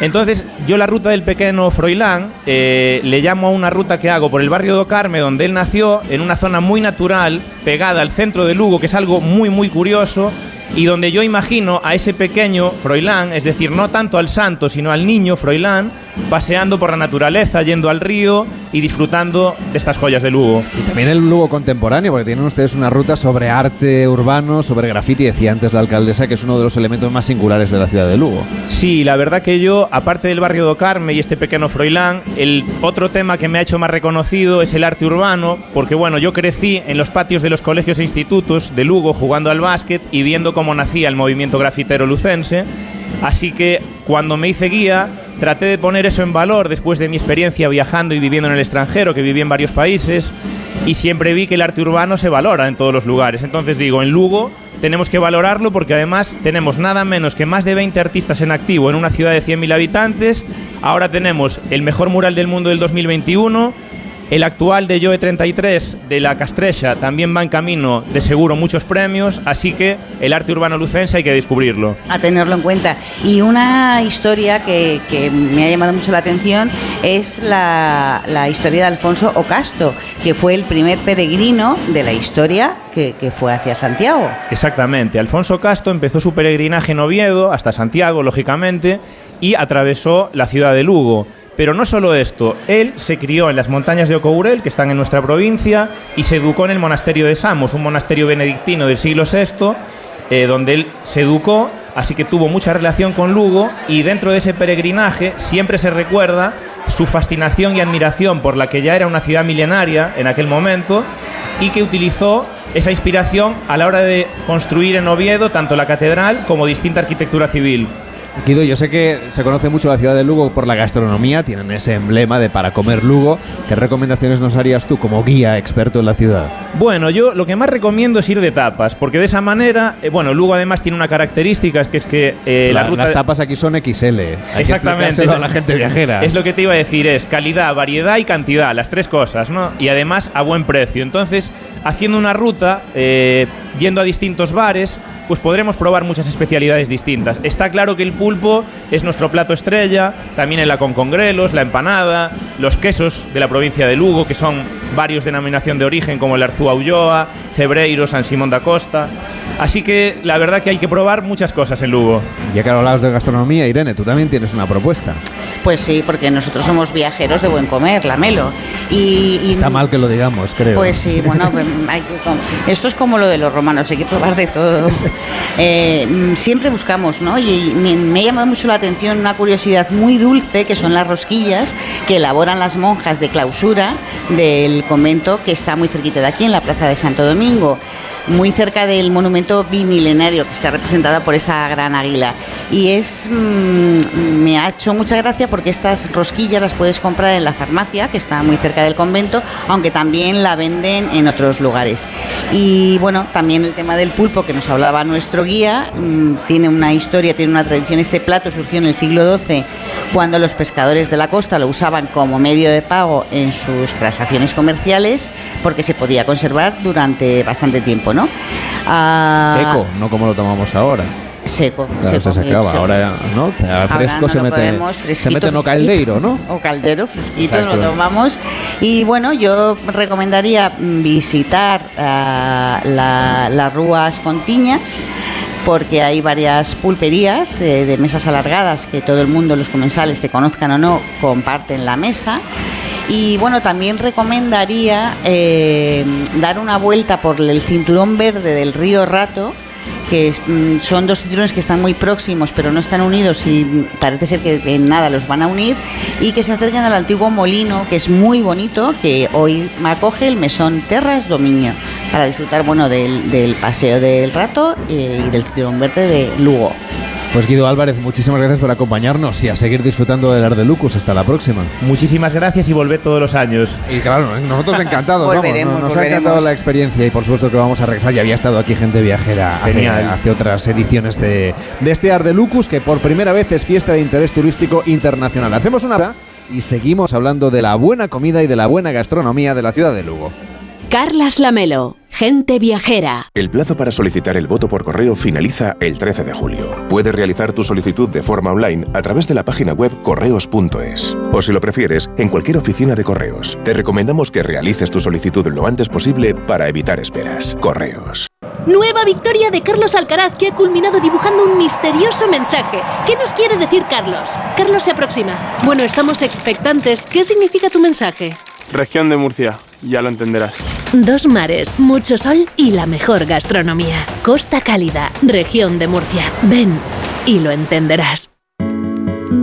Entonces, yo la ruta del pequeño Froilán eh, le llamo a una ruta que hago por el barrio do Carme, donde él nació, en una zona muy natural, pegada al centro de Lugo, que es algo muy, muy curioso. Y donde yo imagino a ese pequeño Froilán, es decir, no tanto al santo, sino al niño Froilán, paseando por la naturaleza, yendo al río y disfrutando de estas joyas de Lugo. Y también el Lugo contemporáneo, porque tienen ustedes una ruta sobre arte urbano, sobre graffiti, decía antes la alcaldesa, que es uno de los elementos más singulares de la ciudad de Lugo. Sí, la verdad que yo, aparte del barrio do Carme y este pequeño Froilán, el otro tema que me ha hecho más reconocido es el arte urbano, porque bueno, yo crecí en los patios de los colegios e institutos de Lugo jugando al básquet y viendo cómo nacía el movimiento grafitero lucense, así que cuando me hice guía traté de poner eso en valor después de mi experiencia viajando y viviendo en el extranjero, que viví en varios países, y siempre vi que el arte urbano se valora en todos los lugares. Entonces digo, en Lugo tenemos que valorarlo porque además tenemos nada menos que más de 20 artistas en activo en una ciudad de 100.000 habitantes. Ahora tenemos el mejor mural del mundo del 2021 el actual de Joe 33 de la Castrecha también va en camino de seguro muchos premios, así que el arte urbano lucense hay que descubrirlo. A tenerlo en cuenta. Y una historia que, que me ha llamado mucho la atención es la, la, historia de Alfonso Ocasto, que fue el primer peregrino de la historia que, que fue hacia Santiago. Exactamente. Alfonso Ocasto empezó su peregrinaje en Oviedo hasta Santiago, lógicamente, y atravesó la ciudad de Lugo. Pero no solo esto, él se crió en las montañas de Ocourel, que están en nuestra provincia, y se educó en el monasterio de Samos, un monasterio benedictino del siglo VI, eh, donde él se educó, así que tuvo mucha relación con Lugo, y dentro de ese peregrinaje siempre se recuerda su fascinación y admiración por la que ya era una ciudad milenaria en aquel momento, y que utilizó esa inspiración a la hora de construir en Oviedo tanto la catedral como distinta arquitectura civil. Guido, yo sé que se conoce mucho la ciudad de Lugo por la gastronomía, tienen ese emblema de para comer Lugo. ¿Qué recomendaciones nos harías tú como guía experto en la ciudad? Bueno, yo lo que más recomiendo es ir de tapas, porque de esa manera, eh, bueno, Lugo además tiene una característica, que es que eh, la, La- ruta... las tapas aquí son XL. Hay que Exactamente. a la gente viajera. Es lo que te iba a decir, es calidad, variedad y cantidad, las tres cosas, ¿no? Y además a buen precio. Entonces, haciendo una ruta, eh, yendo a distintos bares, pues podremos probar muchas especialidades distintas. Está claro que el pulpo es nuestro plato estrella, también el con congrelos, la empanada, los quesos de la provincia de Lugo, que son varios denominación de origen, como el Arzúa Ulloa, Cebreiro, San Simón da Costa. Así que la verdad que hay que probar muchas cosas en Lugo. Ya que hablabas de gastronomía, Irene, tú también tienes una propuesta. Pues sí, porque nosotros somos viajeros de buen comer, la Melo. Y, y- Está mal que lo digamos, creo. Pues sí, bueno, pues, hay que com- esto es como lo de los romanos, hay que probar de todo. Eh, mm, siempre buscamos, ¿no? Y me, me ha llamado mucho la atención una curiosidad muy dulce, que son las rosquillas que elaboran las monjas de clausura del convento que está muy cerquita de aquí, en la Plaza de Santo Domingo muy cerca del monumento bimilenario que está representada por esa gran águila. Y es mm, me ha hecho mucha gracia porque estas rosquillas las puedes comprar en la farmacia, que está muy cerca del convento, aunque también la venden en otros lugares. Y bueno, también el tema del pulpo que nos hablaba nuestro guía, mm, tiene una historia, tiene una tradición. Este plato surgió en el siglo XII cuando los pescadores de la costa lo usaban como medio de pago en sus transacciones comerciales porque se podía conservar durante bastante tiempo, ¿no? Ah, Seco, no como lo tomamos ahora. Seco, Claro, seco. se secaba. seco. Ahora, ¿no? Ahora Fresco no se lo mete, podemos, se fresquito, mete en lo fresquito. caldeiro, ¿no? O caldero, fresquito, Exacto. lo tomamos. Y bueno, yo recomendaría visitar ah, la- las Rúas Fontiñas porque hay varias pulperías eh, de mesas alargadas que todo el mundo, los comensales, se conozcan o no, comparten la mesa. Y bueno, también recomendaría eh, dar una vuelta por el cinturón verde del río Rato, que mm, son dos cinturones que están muy próximos pero no están unidos y parece ser que en nada los van a unir y que se acercan al antiguo molino que es muy bonito que hoy acoge el mesón Terras Dominio para disfrutar bueno del, del paseo del rato eh, y del cinturón verde de Lugo. Pues Guido Álvarez, muchísimas gracias por acompañarnos y a seguir disfrutando del Art de Lucus. Hasta la próxima. Muchísimas gracias y volved todos los años. Y claro, nosotros encantados, vamos, Volveremos, nos, nos ha encantado la experiencia y por supuesto que vamos a regresar. Ya había estado aquí gente viajera hace, otras ediciones de, de este Art de Lucus que por primera vez es fiesta de interés turístico internacional. Hacemos una y seguimos hablando de la buena comida y de la buena gastronomía de la ciudad de Lugo. Carlas Lamelo, gente viajera. El plazo para solicitar el voto por correo finaliza el 13 de julio. Puedes realizar tu solicitud de forma online a través de la página web correos.es. O si lo prefieres, en cualquier oficina de correos. Te recomendamos que realices tu solicitud lo antes posible para evitar esperas. Correos. Nueva victoria de Carlos Alcaraz que ha culminado dibujando un misterioso mensaje. ¿Qué nos quiere decir Carlos? Carlos se aproxima. Bueno, estamos expectantes. ¿Qué significa tu mensaje? Región de Murcia, ya lo entenderás. Dos mares, mucho sol y la mejor gastronomía. Costa Cálida, región de Murcia. Ven y lo entenderás.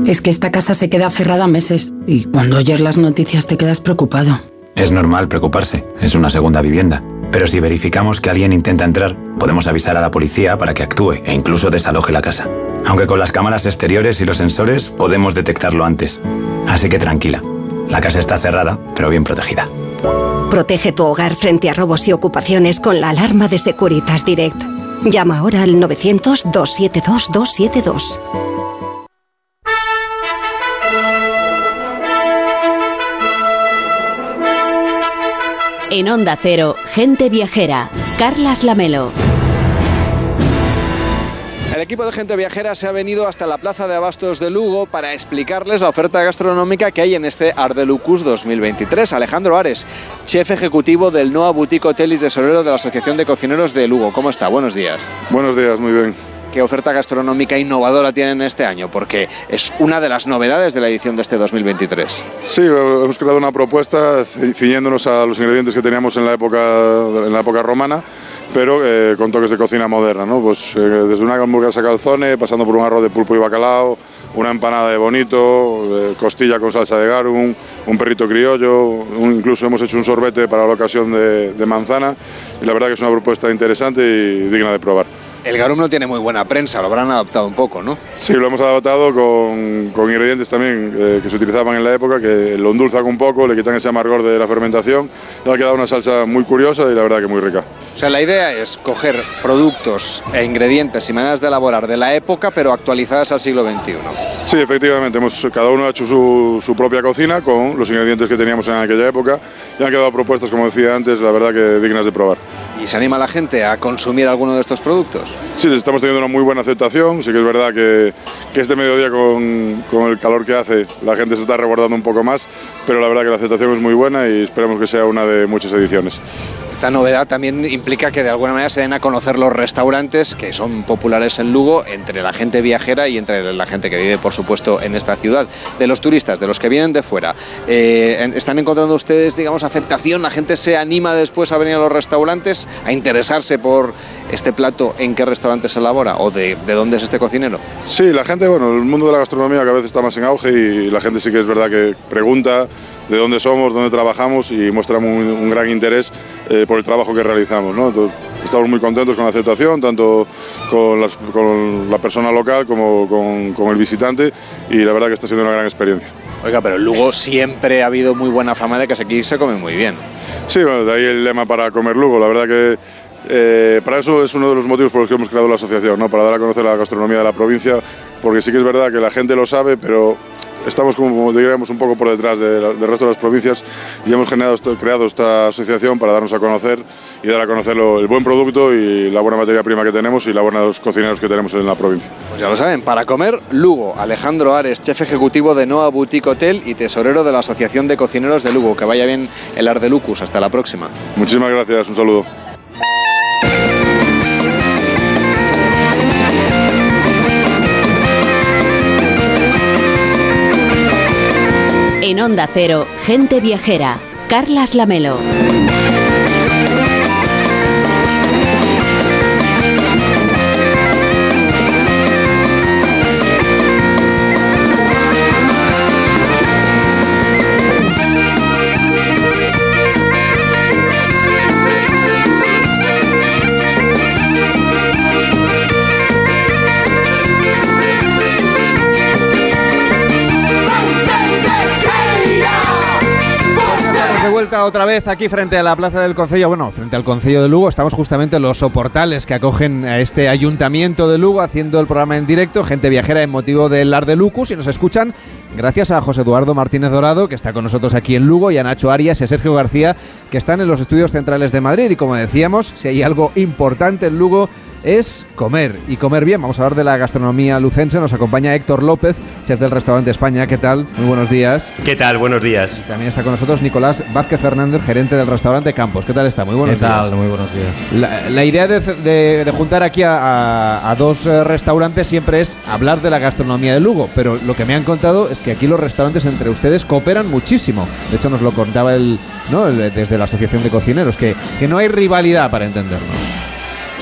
Es que esta casa se queda cerrada meses y cuando oyes las noticias te quedas preocupado. Es normal preocuparse, es una segunda vivienda. Pero si verificamos que alguien intenta entrar, podemos avisar a la policía para que actúe e incluso desaloje la casa. Aunque con las cámaras exteriores y los sensores podemos detectarlo antes. Así que tranquila, la casa está cerrada, pero bien protegida. Protege tu hogar frente a robos y ocupaciones con la alarma de Securitas Direct. Llama ahora al 900-272-272. En Onda Cero, Gente Viajera, Carlas Lamelo. El equipo de gente viajera se ha venido hasta la Plaza de Abastos de Lugo para explicarles la oferta gastronómica que hay en este Ardelucus 2023. Alejandro Ares, chef ejecutivo del Noa Boutique Hotel y tesorero de la Asociación de Cocineros de Lugo. ¿Cómo está? Buenos días. Buenos días, muy bien. ¿Qué oferta gastronómica innovadora tienen este año? Porque es una de las novedades de la edición de este 2023. Sí, hemos creado una propuesta ciñéndonos a los ingredientes que teníamos en la época, romana pero eh, con toques de cocina moderna, ¿no? Pues eh, desde una hamburguesa calzone, pasando por un arroz de pulpo y bacalao, una empanada de bonito, eh, costilla con salsa de garum, un perrito criollo, incluso hemos hecho un sorbete para la ocasión de, de manzana y la verdad que es una propuesta interesante y digna de probar. El garum no tiene muy buena prensa, lo habrán adaptado un poco, ¿no? Sí, lo hemos adaptado con, ingredientes también eh, que se utilizaban en la época, que lo endulzan un poco, le quitan ese amargor de la fermentación y ha quedado una salsa muy curiosa y la verdad que muy rica. Sea, la idea es coger productos e ingredientes y maneras de elaborar de la época, pero actualizadas al siglo XXI. Sí, efectivamente, hemos, cada uno ha hecho su, su propia cocina con los ingredientes que teníamos en aquella época y han quedado propuestas, como decía antes, la verdad que dignas de probar. ¿Y se anima a la gente a consumir alguno de estos productos? Sí, estamos teniendo una muy buena aceptación. Sí que es verdad que, que este mediodía con, con, el calor que hace la gente se está resguardando un poco más, pero la verdad que la aceptación es muy buena y esperemos que sea una de muchas ediciones. Esta novedad también implica que de alguna manera se den a conocer los restaurantes que son populares en Lugo entre la gente viajera y entre la gente que vive, por supuesto, en esta ciudad. De los turistas, de los que vienen de fuera, eh, ¿están encontrando ustedes, digamos, aceptación? ¿La gente se anima después a venir a los restaurantes, a interesarse por este plato, en qué restaurante se elabora o de, de dónde es este cocinero? Sí, la gente, bueno, el mundo de la gastronomía cada vez está más en auge y la gente sí que es verdad que pregunta de dónde somos, dónde trabajamos y mostramos un, un gran interés eh, por el trabajo que realizamos. ¿no? Entonces, estamos muy contentos con la aceptación, tanto con, las, con la persona local como con, con, el visitante y la verdad que está siendo una gran experiencia. Oiga, pero Lugo siempre ha habido muy buena fama de que aquí se come muy bien. Sí, bueno, de ahí el lema para comer Lugo. La verdad que eh, para eso es uno de los motivos por los que hemos creado la asociación, ¿no? para dar a conocer la gastronomía de la provincia, porque sí que es verdad que la gente lo sabe, pero estamos como diríamos un poco por detrás de del resto de las provincias y hemos generado, creado esta asociación para darnos a conocer y dar a conocer lo, el buen producto y la buena materia prima que tenemos y la buenos cocineros que tenemos en la provincia. Pues ya lo saben, para comer, Lugo, Alejandro Ares, chef ejecutivo de Noa Boutique Hotel y tesorero de la Asociación de Cocineros de Lugo. Que vaya bien el Ardelucus, hasta la próxima. Muchísimas gracias, un saludo. Onda Cero, Gente Viajera, Carlas Lamelo. Vuelta otra vez aquí frente a la Plaza del Concello, bueno, frente al Concello de Lugo, estamos justamente en los soportales que acogen a este ayuntamiento de Lugo haciendo el programa en directo, gente viajera en motivo del Ar de Lucus y nos escuchan gracias a José Eduardo Martínez Dorado, que está con nosotros aquí en Lugo, y a Nacho Arias y a Sergio García, que están en los estudios centrales de Madrid. Y como decíamos, si hay algo importante en Lugo, es comer y comer bien. Vamos a hablar de la gastronomía lucense. Nos acompaña Héctor López, chef del restaurante España. ¿Qué tal? Muy buenos días. ¿Qué tal? Buenos días. Y también está con nosotros Nicolás Vázquez Fernández, gerente del restaurante Campos. ¿Qué tal está? Muy buenos ¿Qué tal? Muy buenos días. La, la idea de, de- de juntar aquí a, a- a dos eh, restaurantes siempre es hablar de la gastronomía de Lugo, pero lo que me han contado es que aquí los restaurantes entre ustedes cooperan muchísimo. De hecho, nos lo contaba el, ¿no? el- desde la Asociación de Cocineros, que, que no hay rivalidad para entendernos.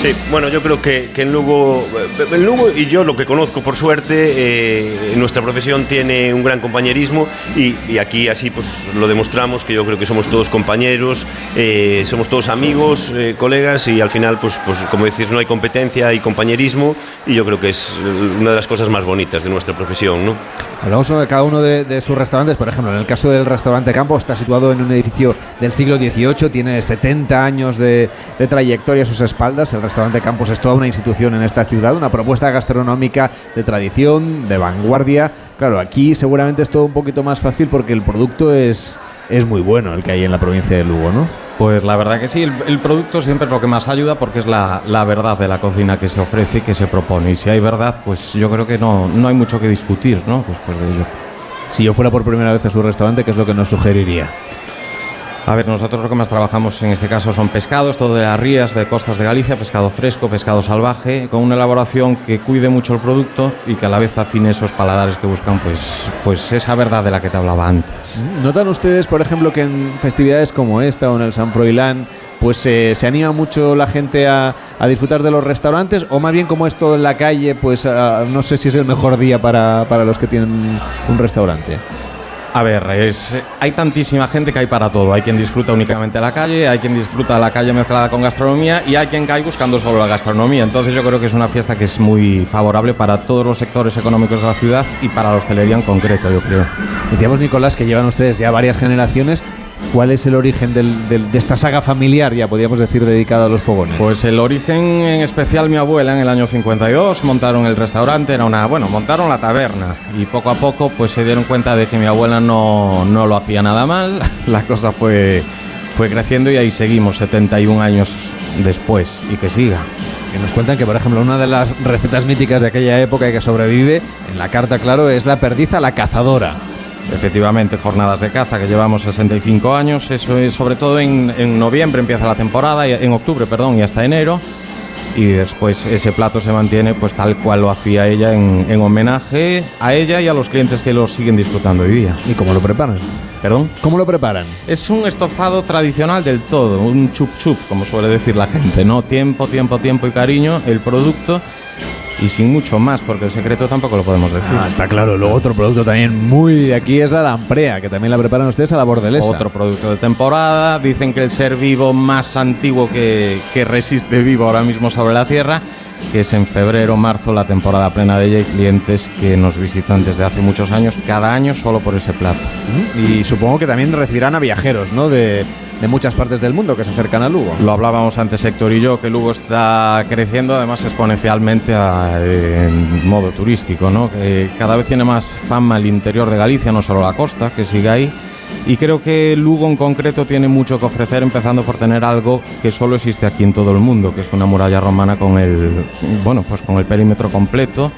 Sí, bueno, yo creo que, que en Lugo, eh, en Lugo y yo lo que conozco por suerte, eh, nuestra profesión tiene un gran compañerismo y, y aquí así pues lo demostramos que yo creo que somos todos compañeros, eh, somos todos amigos, eh, colegas y al final pues, pues como decís no hay competencia, hay compañerismo y yo creo que es eh, una de las cosas más bonitas de nuestra profesión, ¿no? Hablamos de cada uno de, de sus restaurantes. Por ejemplo, en el caso del restaurante Campo, está situado en un edificio del siglo XVIII, tiene 70 años de, de trayectoria a sus espaldas. El restaurante Campos es toda una institución en esta ciudad, una propuesta gastronómica de tradición, de vanguardia. Claro, aquí seguramente es todo un poquito más fácil porque el producto es, es muy bueno, el que hay en la provincia de Lugo, ¿no? Pues la verdad que sí, el, el producto siempre es lo que más ayuda porque es la, la verdad de la cocina que se ofrece y que se propone. Y si hay verdad, pues yo creo que no, no hay mucho que discutir, ¿no? Después de ello. Si yo fuera por primera vez a su restaurante, ¿qué es lo que nos sugeriría? A ver, nosotros lo que más trabajamos en este caso son pescados, todo de las rías, de costas de Galicia, pescado fresco, pescado salvaje, con una elaboración que cuide mucho el producto y que a la vez afine esos paladares que buscan, pues, pues esa verdad de la que te hablaba antes. ¿Notan ustedes, por ejemplo, que en festividades como esta o en el San Froilán, pues eh, se anima mucho la gente a, disfrutar de los restaurantes? O más bien como es todo en la calle, pues ah, no sé si es el mejor día para, para los que tienen un restaurante. A ver, es, hay tantísima gente que hay para todo. Hay quien disfruta únicamente la calle, hay quien disfruta la calle mezclada con gastronomía y hay quien cae buscando solo la gastronomía. Entonces yo creo que es una fiesta que es muy favorable para todos los sectores económicos de la ciudad y para la hostelería en concreto, yo creo. Decíamos, Nicolás, que llevan ustedes ya varias generaciones. ¿Cuál es el origen del- del- de esta saga familiar, ya podríamos decir, dedicada a los fogones? Pues el origen en especial mi abuela en el año 52 montaron el restaurante, era una, bueno, montaron la taberna y poco a poco pues se dieron cuenta de que mi abuela no, no lo hacía nada mal, la cosa fue, fue creciendo y ahí seguimos 71 años después y que siga. Que nos cuentan que, por ejemplo, una de las recetas míticas de aquella época y que sobrevive, en la carta, claro, es la perdiz a la cazadora. Efectivamente, jornadas de caza que llevamos 65 años, eso es sobre todo en, en noviembre empieza la temporada, en octubre, perdón, y hasta enero. Y después ese plato se mantiene pues tal cual lo hacía ella en, en homenaje a ella y a los clientes que lo siguen disfrutando hoy día. ¿Y cómo lo preparan? ¿Perdón? ¿Cómo lo preparan? Es un estofado tradicional del todo, un chup chup, como suele decir la gente, ¿no? Tiempo, tiempo, tiempo y cariño, el producto y sin mucho más, porque el secreto tampoco lo podemos decir. Ah, está claro. Luego otro producto también muy de aquí es la lamprea, que también la preparan ustedes a la bordelesa. Otro producto de temporada. Dicen que el ser vivo más antiguo que, que resiste vivo ahora mismo sobre la Tierra, que es en febrero, marzo, la temporada plena de ella y clientes que nos visitan desde hace muchos años, cada año solo por ese plato. Y supongo que también recibirán a viajeros, ¿no? De, de muchas partes del mundo que se acercan a Lugo. Lo hablábamos antes Héctor y yo, que Lugo está creciendo además exponencialmente a- en modo turístico, ¿no? Que cada vez tiene más fama el interior de Galicia, no solo la costa, que sigue ahí. Y creo que Lugo en concreto tiene mucho que ofrecer, empezando por tener algo que solo existe aquí en todo el mundo, que es una muralla romana con el, bueno, pues con el perímetro completo.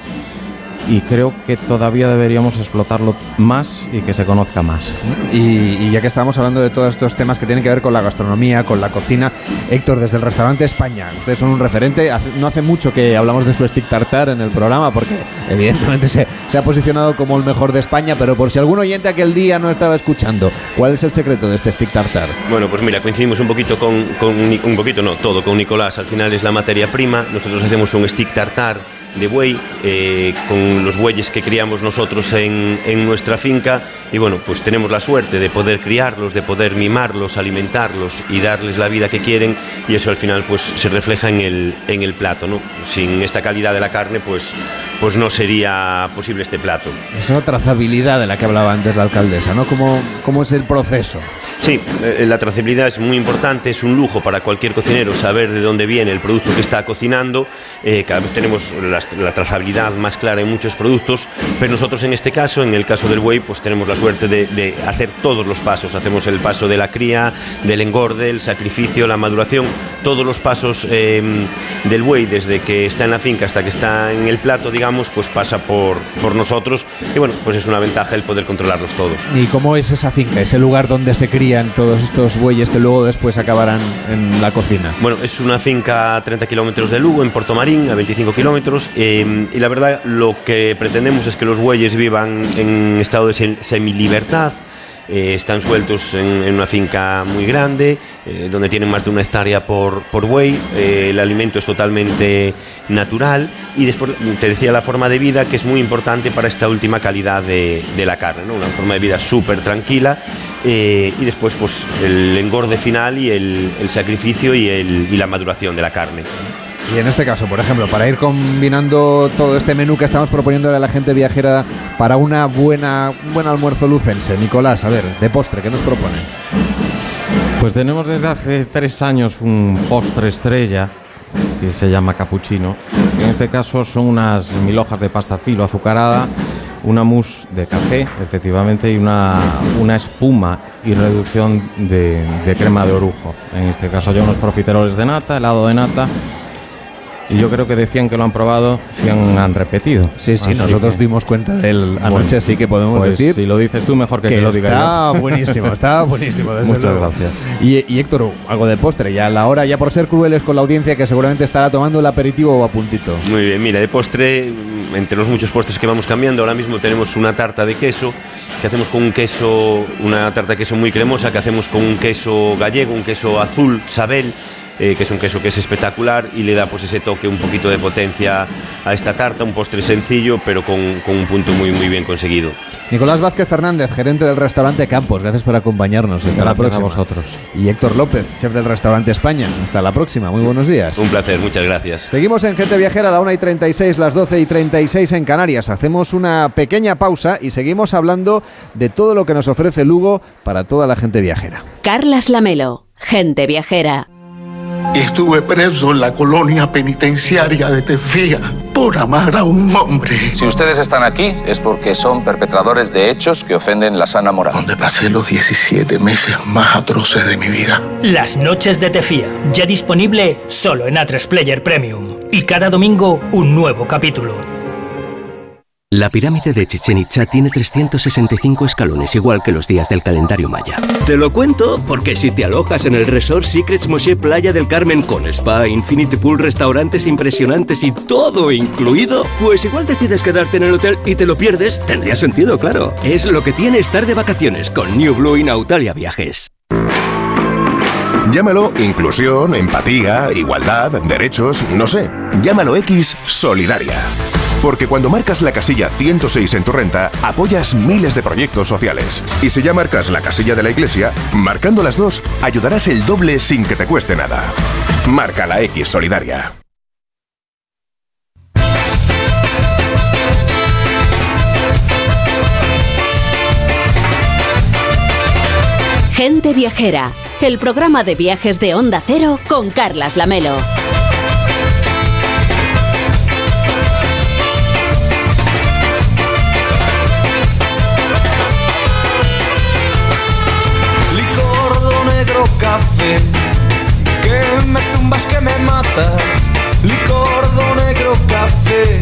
Y creo que todavía deberíamos explotarlo más y que se conozca más. Y, y ya que estamos hablando de todos estos temas que tienen que ver con la gastronomía, con la cocina, Héctor, desde el restaurante España, ustedes son un referente. Hace- no hace mucho que hablamos de su stick tartar en el programa, porque evidentemente se, se ha posicionado como el mejor de España, pero por si algún oyente aquel día no estaba escuchando, ¿cuál es el secreto de este stick tartar? Bueno, pues mira, coincidimos un poquito con, con un poquito no, todo con Nicolás. Al final es la materia prima. Nosotros hacemos un stick tartar de buey eh, con los bueyes que criamos nosotros en, en nuestra finca y bueno, pues tenemos la suerte de poder criarlos, de poder mimarlos, alimentarlos y darles la vida que quieren y eso al final pues se refleja en el, en el plato, ¿no? Sin esta calidad de la carne pues, pues no sería posible este plato. Esa trazabilidad de la que hablaba antes la alcaldesa, ¿no? ¿Cómo, cómo es el proceso? Sí, eh, la trazabilidad es muy importante, es un lujo para cualquier cocinero saber de dónde viene el producto que está cocinando. Eh, cada vez tenemos la, la trazabilidad más clara en muchos productos, pero nosotros en este caso, en el caso del buey, pues tenemos la suerte de, de hacer todos los pasos. Hacemos el paso de la cría, del engorde, el sacrificio, la maduración, todos los pasos eh, del buey, desde que está en la finca hasta que está en el plato, digamos, pues pasa por, por nosotros. Y bueno, pues es una ventaja el poder controlarlos todos. ¿Y cómo es esa finca, ese lugar donde se crían todos estos bueyes que luego después acabarán en la cocina? Bueno, es una finca a 30 kilómetros de Lugo, en Puerto Marín, a 25 kilómetros, eh, y la verdad lo que pretendemos es que los bueyes vivan en estado de sem- semilibertad, eh, están sueltos en, en una finca muy grande, eh, donde tienen más de una hectárea por, por buey, eh, el alimento es totalmente natural y después te decía la forma de vida que es muy importante para esta última calidad de, de la carne, ¿no? una forma de vida súper tranquila eh, y después pues el engorde final y el, el sacrificio y, el- y la maduración de la carne. Y en este caso, por ejemplo, para ir combinando todo este menú que estamos proponiéndole a la gente viajera para una buena, un buen almuerzo lucense. Nicolás, a ver, de postre, ¿qué nos propone? Pues tenemos desde hace tres años un postre estrella que se llama cappuccino. En este caso son unas mil hojas de pasta filo azucarada, una mousse de café, efectivamente, y una, una espuma y reducción de, crema de orujo. En este caso ya unos profiteroles de nata, helado de nata. Y yo creo que decían que lo han probado, si han, han repetido. Sí, sí, nosotros dimos cuenta del anoche, así que podemos pues decir Si lo dices tú, mejor que, que te lo diga está yo. buenísimo, está buenísimo. desde Muchas luego. gracias. Y, y Héctor, algo de postre, ya a la hora, ya por ser crueles con la audiencia que seguramente estará tomando el aperitivo o a puntito. Muy bien, mira, de postre, entre los muchos postres que vamos cambiando, ahora mismo tenemos una tarta de queso que hacemos con un queso, una tarta de queso muy cremosa que hacemos con un queso gallego, un queso azul, Sabel, eh, que es un queso que es espectacular y le da pues ese toque un poquito de potencia a esta tarta, un postre sencillo pero con, con un punto muy muy bien conseguido. Nicolás Vázquez Fernández, gerente del restaurante Campos, gracias por acompañarnos. Hasta la Gracias a próxima. vosotros. Y Héctor López, chef del restaurante España. Hasta la próxima, muy buenos días. Un placer, muchas gracias. Seguimos en Gente Viajera a la 1 y 36, las 12 y 36 en Canarias. Hacemos una pequeña pausa y seguimos hablando de todo lo que nos ofrece Lugo para toda la gente viajera. Carlas Lamelo, gente viajera. Estuve preso en la colonia penitenciaria de Tefía por amar a un hombre. Si ustedes están aquí es porque son perpetradores de hechos que ofenden la sana moral. Donde pasé los 17 meses más atroces de mi vida. Las noches de Tefía, ya disponible solo en A3 Player Premium. Y cada domingo un nuevo capítulo. La pirámide de Chichen Itza tiene 365 escalones, igual que los días del calendario maya. Te lo cuento porque si te alojas en el Resort Secrets Moshe Playa del Carmen con spa, infinity pool, restaurantes impresionantes y todo incluido, pues igual decides quedarte en el hotel y te lo pierdes, tendría sentido, claro. Es lo que tiene estar de vacaciones con New Blue y Nautalia Viajes. Llámalo inclusión, empatía, igualdad, derechos, no sé. Llámalo X Solidaria. Porque cuando marcas la casilla 106 en tu renta, apoyas miles de proyectos sociales. Y si ya marcas la casilla de la iglesia, marcando las dos, ayudarás el doble sin que te cueste nada. Marca la X Solidaria. Gente viajera, el programa de viajes de Onda Cero con Carlas Lamelo. Café, que me tumbas, que me matas. Licor negro café,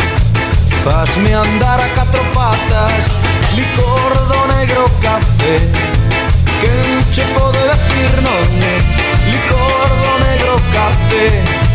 fasme andar a cuatro patas. Licor negro café, que non che pode decir non é. Licor negro café,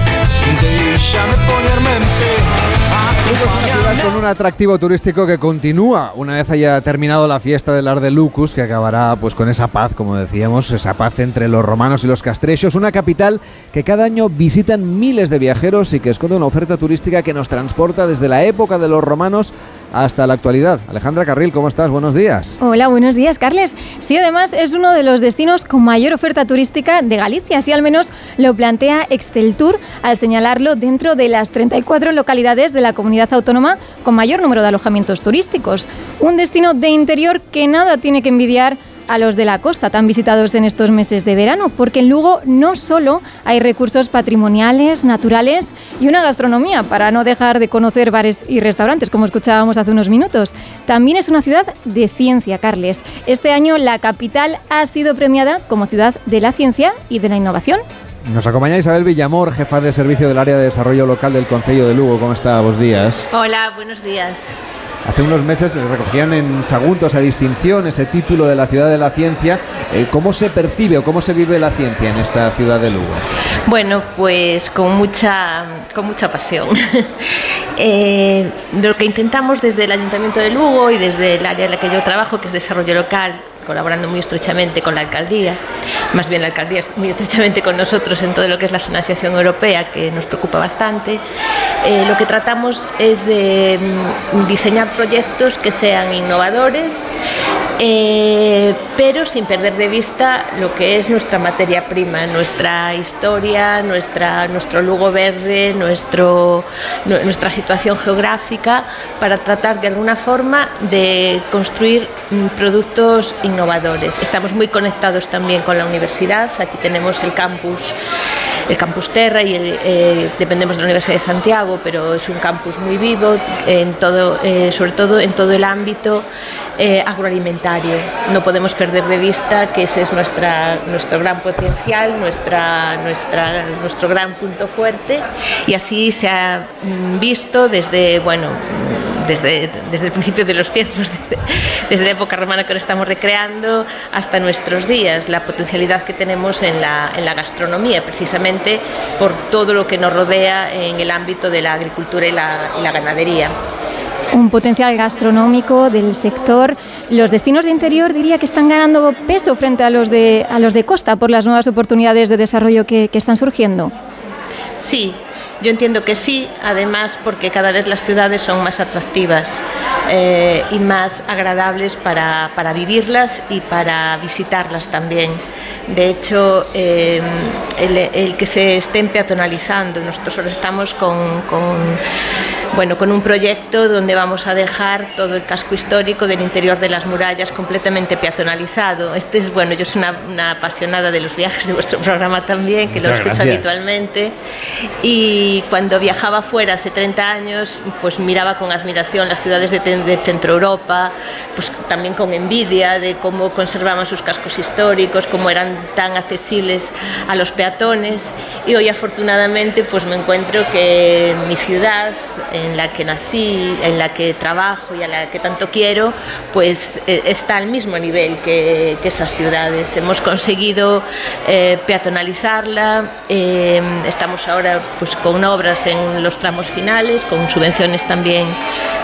con un atractivo turístico que continúa una vez haya terminado la fiesta del Arde Lucus, que acabará pues con esa paz, como decíamos, esa paz entre los romanos y los castrechos, una capital que cada año visitan miles de viajeros y que esconde una oferta turística que nos transporta desde la época de los romanos hasta la actualidad. Alejandra Carril, ¿cómo estás? Buenos días. Hola, buenos días, Carles. Sí, además es uno de los destinos con mayor oferta turística de Galicia, así al menos lo plantea Exceltour al señalarlo dentro de las 34 localidades de la comunidad autónoma con mayor número de alojamientos turísticos. Un destino de interior que nada tiene que envidiar a los de la costa tan visitados en estos meses de verano, porque en Lugo no solo hay recursos patrimoniales, naturales y una gastronomía para no dejar de conocer bares y restaurantes, como escuchábamos hace unos minutos. También es una ciudad de ciencia, Carles. Este año la capital ha sido premiada como ciudad de la ciencia y de la innovación. Nos acompaña Isabel Villamor, jefa de servicio del área de desarrollo local del Concello de Lugo. ¿Cómo está? Buenos días. Hola, buenos días. Hace unos meses recogían en Sagunto esa distinción, ese título de la ciudad de la ciencia. Eh, ¿Cómo se percibe o cómo se vive la ciencia en esta ciudad de Lugo? Bueno, pues con mucha, con mucha pasión. eh, lo que intentamos desde el Ayuntamiento de Lugo y desde el área en la que yo trabajo, que es desarrollo local, colaborando muy estrechamente con la alcaldía, más bien la alcaldía muy estrechamente con nosotros en todo lo que es la financiación europea, que nos preocupa bastante. Eh, lo que tratamos es de mm, diseñar proyectos que sean innovadores, eh, pero sin perder de vista lo que es nuestra materia prima, nuestra historia, nuestra, nuestro Lugo verde, nuestro, nu- nuestra situación geográfica, para tratar de alguna forma de construir mm, productos innovadores. Estamos muy conectados también con la universidad, aquí tenemos el campus el campus Terra y eh, dependemos de la Universidad de Santiago, pero es un campus muy vivo, en todo, eh, sobre todo en todo el ámbito eh, No podemos perder de vista que ese es nuestro gran potencial, nuestra, nuestro gran punto fuerte y así se ha mm, visto desde, bueno, desde, desde el principio de los tiempos, desde, la época romana que ahora estamos recreando hasta nuestros días, la potencialidad que tenemos en la, en la gastronomía, precisamente por todo lo que nos rodea en el ámbito de la agricultura y la ganadería. Un potencial gastronómico del sector. Los destinos de interior diría que están ganando peso frente a los de, a los de costa por las nuevas oportunidades de desarrollo que, están surgiendo. Sí, yo entiendo que sí, además porque cada vez las ciudades son más atractivas eh, y más agradables para, para vivirlas y para visitarlas también. De hecho, eh, el, que se estén peatonalizando, nosotros ahora estamos con, bueno, con un proyecto donde vamos a dejar todo el casco histórico del interior de las murallas completamente peatonalizado. Este es, bueno, yo soy una, una apasionada de los viajes de vuestro programa también, que lo Muchas escucho gracias. habitualmente. Y cuando viajaba fuera hace 30 años, pues miraba con admiración las ciudades de, de Centro Europa, pues también con envidia de cómo conservaban sus cascos históricos, cómo eran tan accesibles a los peatones. Y hoy afortunadamente pues me encuentro que mi ciudad, en la que nací, en la que trabajo y a la que tanto quiero, pues eh, está al mismo nivel que, esas ciudades. Hemos conseguido eh, peatonalizarla, eh, estamos ahora pues, con obras en los tramos finales, con subvenciones también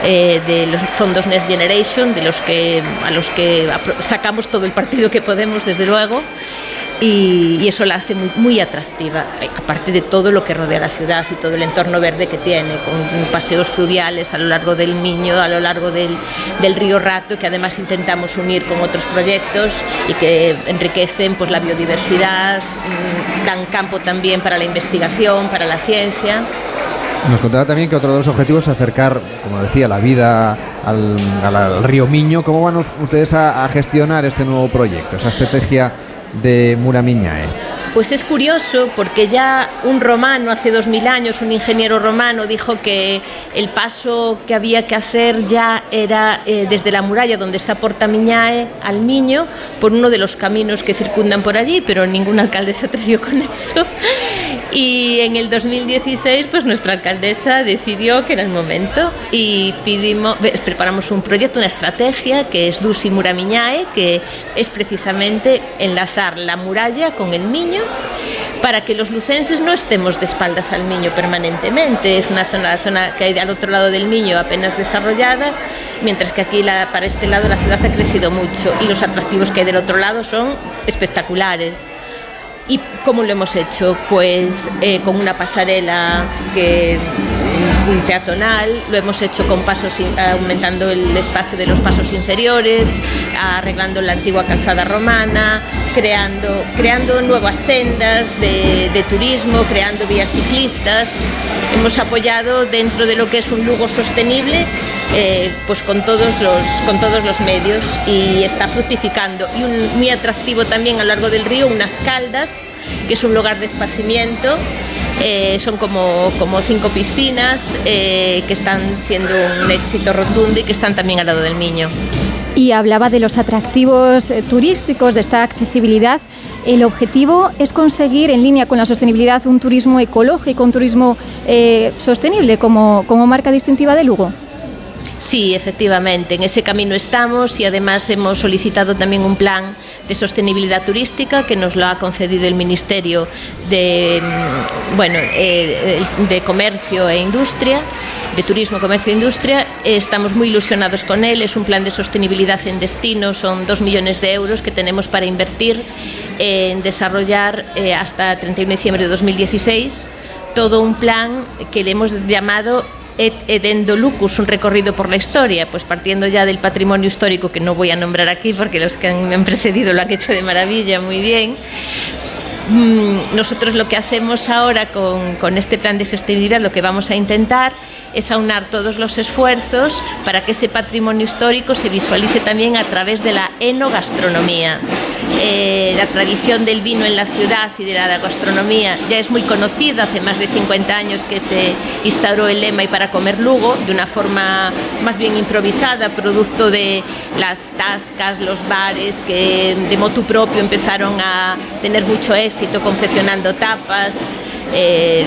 de los fondos Next Generation, de los que, a los que sacamos todo el partido que podemos, desde luego. Y, y eso la hace muy, muy atractiva, eh, aparte de todo lo que rodea la ciudad y todo el entorno verde que tiene, con paseos fluviales a lo largo del Miño, a lo largo del, del río Rato, que además intentamos unir con otros proyectos y que enriquecen pues, la biodiversidad, mm, dan campo también para la investigación, para la ciencia. Nos contaba también que otro de los objetivos es acercar, como decía, la vida al, al- río Miño. ¿Cómo van ustedes a, a gestionar este nuevo proyecto, esa estrategia de Muramiñae? Pues es curioso porque ya un romano, hace dos mil años, un ingeniero romano dijo que el paso que había que hacer ya era eh, desde la muralla donde está Porta Miñae al Miño, por uno de los caminos que circundan por allí, pero ningún alcalde se atrevió con eso. Y en el 2016, pues nuestra alcaldesa decidió que era el momento y pedimos, preparamos un proyecto, una estrategia que es Dusi Muramiñae, que es precisamente enlazar la muralla con el Miño para que los lucenses no estemos de espaldas al Miño permanentemente. Es una zona, la zona que hay al otro lado del Miño apenas desarrollada, mientras que aquí la- para este lado la ciudad ha crecido mucho y los atractivos que hay del otro lado son espectaculares. ¿Y cómo lo hemos hecho? Pues eh, con una pasarela que peatonal, lo hemos hecho con pasos aumentando el espacio de los pasos inferiores, arreglando la antigua calzada romana, creando, creando nuevas sendas de, de turismo, creando vías ciclistas. Hemos apoyado dentro de lo que es un Lugo sostenible eh, pues con todos, los, con todos los medios y está fructificando. Y un, muy atractivo también a lo largo del río, unas caldas, que es un lugar de esparcimiento. Eh, son como, como cinco piscinas eh, que están siendo un éxito rotundo y que están también al lado del Miño. Y hablaba de los atractivos eh, turísticos, de esta accesibilidad. El objetivo es conseguir, en línea con la sostenibilidad, un turismo ecológico, un turismo sostenible como, como marca distintiva de Lugo. Sí, efectivamente, en ese camino estamos y además hemos solicitado también un plan de sostenibilidad turística que nos lo ha concedido el Ministerio de, mm, bueno, eh, de Comercio e Industria, de Turismo, Comercio e Industria. Estamos muy ilusionados con él, es un plan de sostenibilidad en destino, son dos millones de euros que tenemos para invertir en desarrollar eh, hasta 31 de diciembre de 2016 todo un plan que le hemos llamado Et Edendo Lucus, un recorrido por la historia, pues partiendo ya del patrimonio histórico que no voy a nombrar aquí porque los que me han precedido lo han hecho de maravilla, muy bien. Mm, Nosotros lo que hacemos ahora con este plan de sostenibilidad, lo que vamos a intentar es aunar todos los esfuerzos para que ese patrimonio histórico se visualice también a través de la enogastronomía. Eh, la tradición del vino en la ciudad y de la gastronomía ya es muy conocida, hace más de 50 años que se instauró el lema y para comer Lugo de una forma más bien improvisada, producto de las tascas, los bares que de motu propio empezaron a tener mucho éxito confeccionando tapas. eh,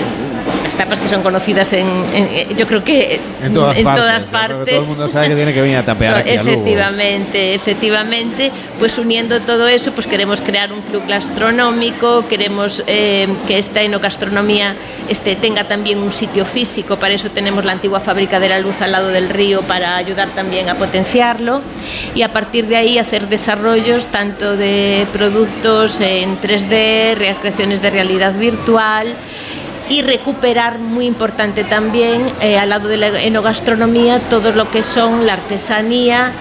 las tapas que son conocidas en, en- yo creo que En todas partes. todas. Todo el mundo sabe que tiene que venir a tapear aquí a Lugo. Efectivamente, efectivamente, pues uniendo todo eso, pues queremos crear un club gastronómico, queremos eh, que esta enogastronomía este, tenga también un sitio físico, para eso tenemos la antigua fábrica de la luz al lado del río para ayudar también a potenciarlo y a partir de ahí hacer desarrollos tanto de productos en 3D, recreaciones de realidad virtual y recuperar, muy importante también, eh, al lado de la enogastronomía, todo lo que son la artesanía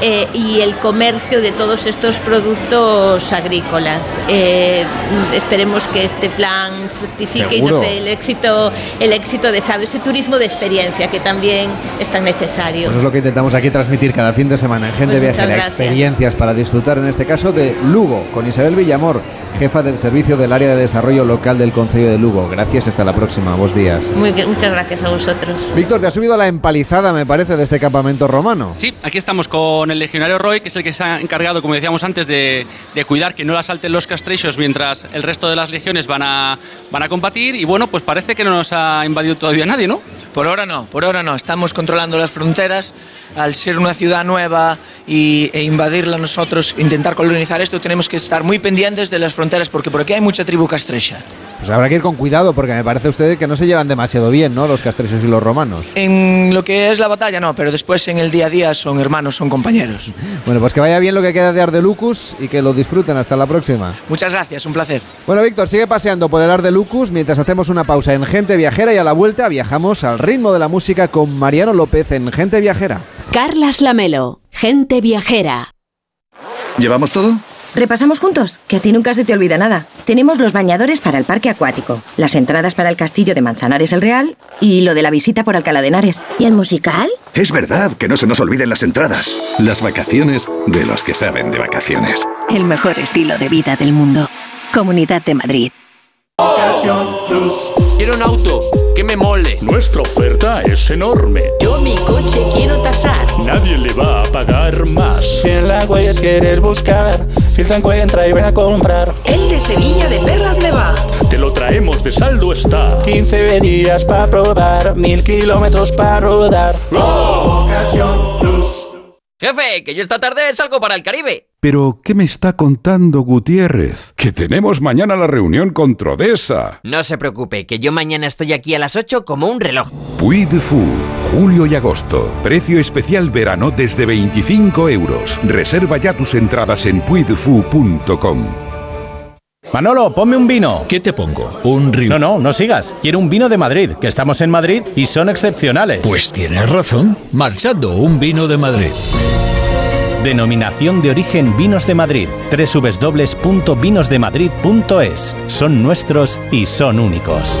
eh, y el comercio de todos estos productos agrícolas. Eh, esperemos que este plan fructifique y nos dé el éxito, el éxito deseado, ese turismo de experiencia que también es tan necesario. Pues es lo que intentamos aquí transmitir cada fin de semana en Gente Pues Viajera. Experiencias para disfrutar, en este caso, de Lugo, con Isabel Villamor, jefa del Servicio del Área de Desarrollo Local del Concello de Lugo. Gracias, hasta la próxima. Buenos días. Muy, muchas gracias a vosotros. Víctor, te has subido a la empalizada, me parece, de este campamento romano. Sí, aquí estamos con el legionario Roy, que es el que se ha encargado, como decíamos antes, de, de cuidar que no la salten los castrechos mientras el resto de las legiones van a, van a combatir. Y bueno, pues parece que no nos ha invadido todavía nadie, ¿no? Por ahora no, por ahora no. Estamos controlando las fronteras. Al ser una ciudad nueva y, e invadirla nosotros, intentar colonizar esto, tenemos que estar muy pendientes de las fronteras porque por aquí hay mucha tribu castrecha. Pues habrá que ir con cuidado, porque me parece a usted que no se llevan demasiado bien, ¿no? Los castrechos y los romanos. En lo que es la batalla, no, pero después en el día a día son hermanos, son compañeros. Bueno, pues que vaya bien lo que queda de Ardelucus y que lo disfruten. Hasta la próxima. Muchas gracias, un placer. Bueno, Víctor, sigue paseando por el Ardelucus mientras hacemos una pausa en Gente Viajera y a la vuelta viajamos al ritmo de la música con Mariano López en Gente Viajera. Carlas Lamelo, gente viajera. ¿Llevamos todo? Repasamos juntos, que a ti nunca se te olvida nada. Tenemos los bañadores para el parque acuático, las entradas para el castillo de Manzanares el Real y lo de la visita por Alcalá de Henares. ¿Y el musical? Es verdad, que no se nos olviden las entradas. Las vacaciones de los que saben de vacaciones. El mejor estilo de vida del mundo. Comunidad de Madrid. Quiero un auto que me mole. Nuestra oferta es enorme. Yo mi coche quiero tasar. Nadie le va a pagar más. Si en la huellas quieres buscar, filtra, encuentra y ven a comprar. El de Sevilla de Perlas me va. Te lo traemos de saldo está. 15 días para probar, mil kilómetros para rodar. Jefe, que yo esta tarde salgo para el Caribe. Pero, ¿qué me está contando Gutiérrez? Que tenemos mañana la reunión con Trodesa. No se preocupe, que yo mañana estoy aquí a las 8 como un reloj. Puy de Fou, julio y agosto. Precio especial verano desde 25 euros. Reserva ya tus entradas en puydefou.com. Manolo, ponme un vino. ¿Qué te pongo? Un río. No, no, no sigas. Quiero un vino de Madrid, que estamos en Madrid y son excepcionales. Pues tienes razón. Marchando, un vino de Madrid. Denominación de origen Vinos de Madrid. www.vinosdemadrid.es. Son nuestros y son únicos.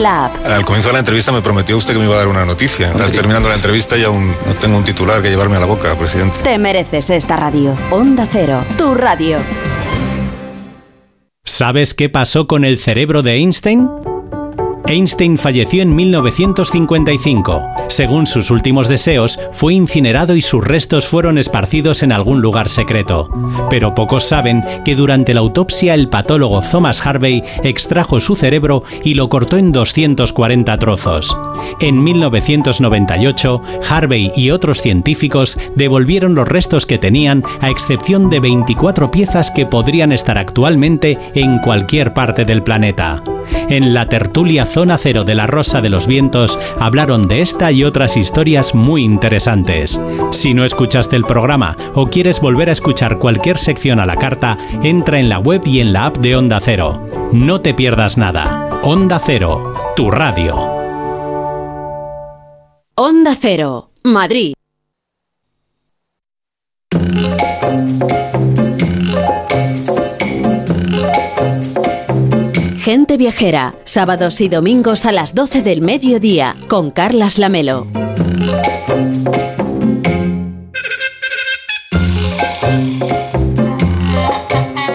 la app. Al comienzo de la entrevista me prometió usted que me iba a dar una noticia. Está terminando la entrevista y aún no tengo un titular que llevarme a la boca, presidente. Te mereces esta radio. Onda Cero. Tu radio. ¿Sabes qué pasó con el cerebro de Einstein? Einstein falleció en 1955. Según sus últimos deseos, fue incinerado y sus restos fueron esparcidos en algún lugar secreto. Pero pocos saben que durante la autopsia el patólogo Thomas Harvey extrajo su cerebro y lo cortó en 240 trozos. En 1998, Harvey y otros científicos devolvieron los restos que tenían, a excepción de 24 piezas que podrían estar actualmente en cualquier parte del planeta. En la tertulia Zona Cero de la Rosa de los Vientos hablaron de esta y otras historias muy interesantes. Si no escuchaste el programa o quieres volver a escuchar cualquier sección a la carta, entra en la web y en la app de Onda Cero. No te pierdas nada. Onda Cero, tu radio. Onda Cero. Madrid. Gente Viajera, sábados y domingos a las 12 del mediodía, con Carlas Lamelo.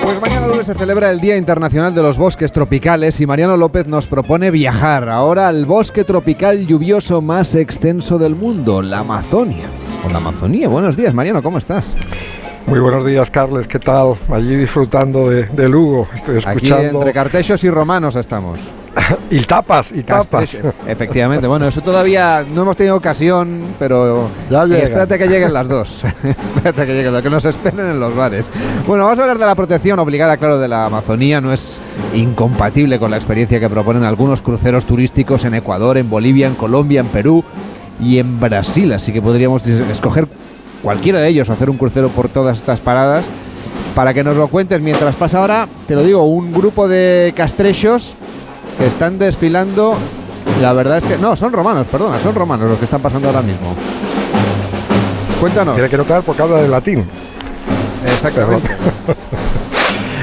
Pues mañana lunes se celebra el Día Internacional de los Bosques Tropicales y Mariano López nos propone viajar ahora al bosque tropical lluvioso más extenso del mundo, la Amazonia. O Amazonía. Buenos días, Mariano, ¿cómo estás? Muy buenos días, Carles. ¿Qué tal? Allí disfrutando de, de Lugo. Estoy Aquí escuchando. entre cartechos y romanos estamos. y tapas, y tapas. Efectivamente, bueno, eso todavía no hemos tenido ocasión, pero Ya llega. espérate que lleguen las dos. espérate que lleguen, las- que nos esperen en los bares. Bueno, vamos a hablar de la protección obligada, claro, de la Amazonía. No es incompatible con la experiencia que proponen algunos cruceros turísticos en Ecuador, en Bolivia, en Colombia, en Perú y en Brasil. Así que podríamos escoger cualquiera de ellos, o hacer un crucero por todas estas paradas. Para que nos lo cuentes mientras pasa ahora, te lo digo, un grupo de castrechos que están desfilando. La verdad es que. No, son romanos, perdona, son romanos los que están pasando ahora mismo. Cuéntanos. Tiene que notar porque habla de latín. Exactamente.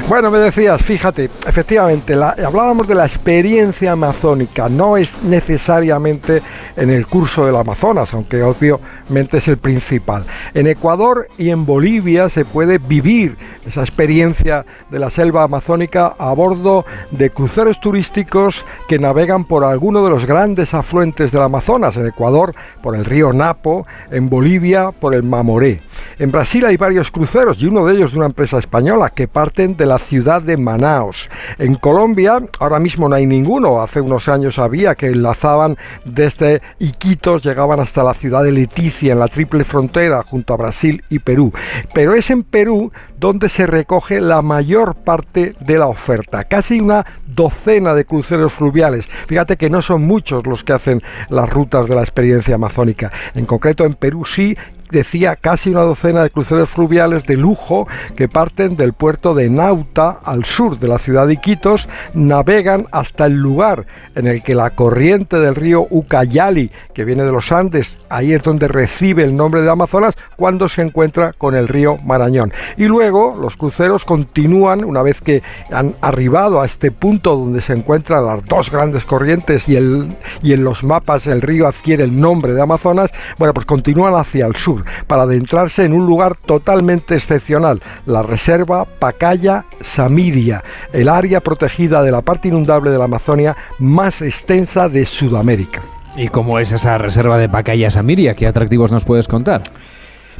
Bueno, me decías, fíjate, efectivamente, la- hablábamos de la experiencia amazónica, no es necesariamente en el curso del Amazonas, aunque obviamente es el principal. En Ecuador y en Bolivia se puede vivir esa experiencia de la selva amazónica a bordo de cruceros turísticos que navegan por alguno de los grandes afluentes del Amazonas, en Ecuador por el río Napo, en Bolivia por el Mamoré. En Brasil hay varios cruceros y uno de ellos de una empresa española que parten de la ciudad de Manaos. En Colombia ahora mismo no hay ninguno, hace unos años había que enlazaban desde Iquitos, llegaban hasta la ciudad de Leticia en la triple frontera junto a Brasil y Perú. Pero es en Perú donde se recoge la mayor parte de la oferta, casi una docena de cruceros fluviales. Fíjate que no son muchos los que hacen las rutas de la experiencia amazónica. En concreto en Perú sí decía casi una docena de cruceros fluviales de lujo que parten del puerto de Nauta al sur de la ciudad de Iquitos, navegan hasta el lugar en el que la corriente del río Ucayali, que viene de los Andes, ahí es donde recibe el nombre de Amazonas, cuando se encuentra con el río Marañón. Y luego los cruceros continúan una vez que han arribado a este punto donde se encuentran las dos grandes corrientes y, el, y en los mapas el río adquiere el nombre de Amazonas, bueno, pues continúan hacia el sur para adentrarse en un lugar totalmente excepcional, la reserva Pacaya Samiria, el área protegida de la parte inundable de la Amazonia más extensa de Sudamérica. ¿Y cómo es esa reserva de Pacaya Samiria? ¿Qué atractivos nos puedes contar?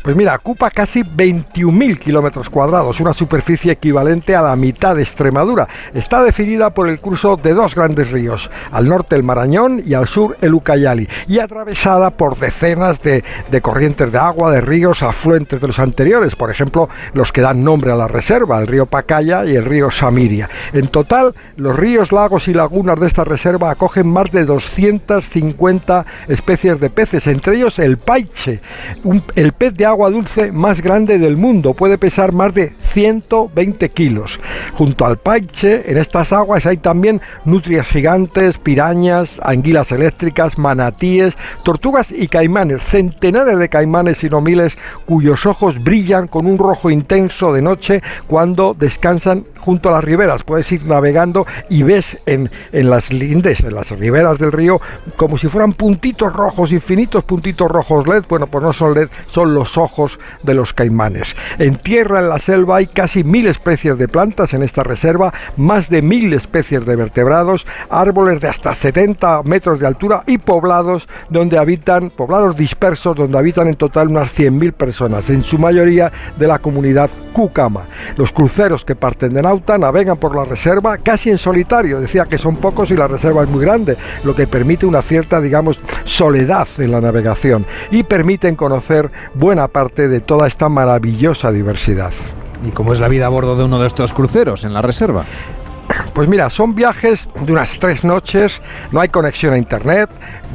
Pues mira, ocupa casi 21.000 kilómetros cuadrados, una superficie equivalente a la mitad de Extremadura. Está definida por el curso de dos grandes ríos, al norte el Marañón y al sur el Ucayali, y atravesada por decenas de, corrientes de agua, de ríos afluentes de los anteriores, por ejemplo, los que dan nombre a la reserva, el río Pacaya y el río Samiria. En total, los ríos, lagos y lagunas de esta reserva acogen más de 250 especies de peces, entre ellos el paiche, el pez de agua dulce más grande del mundo, puede pesar más de 120 kilos. Junto al paiche, en estas aguas hay también nutrias gigantes, pirañas, anguilas eléctricas, manatíes, tortugas y caimanes, centenares de caimanes y no miles cuyos ojos brillan con un rojo intenso de noche cuando descansan junto a las riberas. Puedes ir navegando y ves en, en las lindes, en las riberas del río, como si fueran puntitos rojos, infinitos puntitos rojos LED. Bueno, pues no son LED, son los ojos de los caimanes. En tierra, en la selva, hay casi mil especies de plantas en esta reserva, más de mil especies de vertebrados, árboles de hasta 70 metros de altura y poblados donde habitan, poblados dispersos, donde habitan en total unas 100.000 personas, en su mayoría de la comunidad Cucama. Los cruceros que parten de Nauta navegan por la reserva casi en solitario. Decía que son pocos y la reserva es muy grande, lo que permite una cierta, digamos, soledad en la navegación y permiten conocer buena parte de toda esta maravillosa diversidad. ¿Y cómo es la vida a bordo de uno de estos cruceros en la reserva? Pues mira, son viajes de unas tres noches, no hay conexión a internet,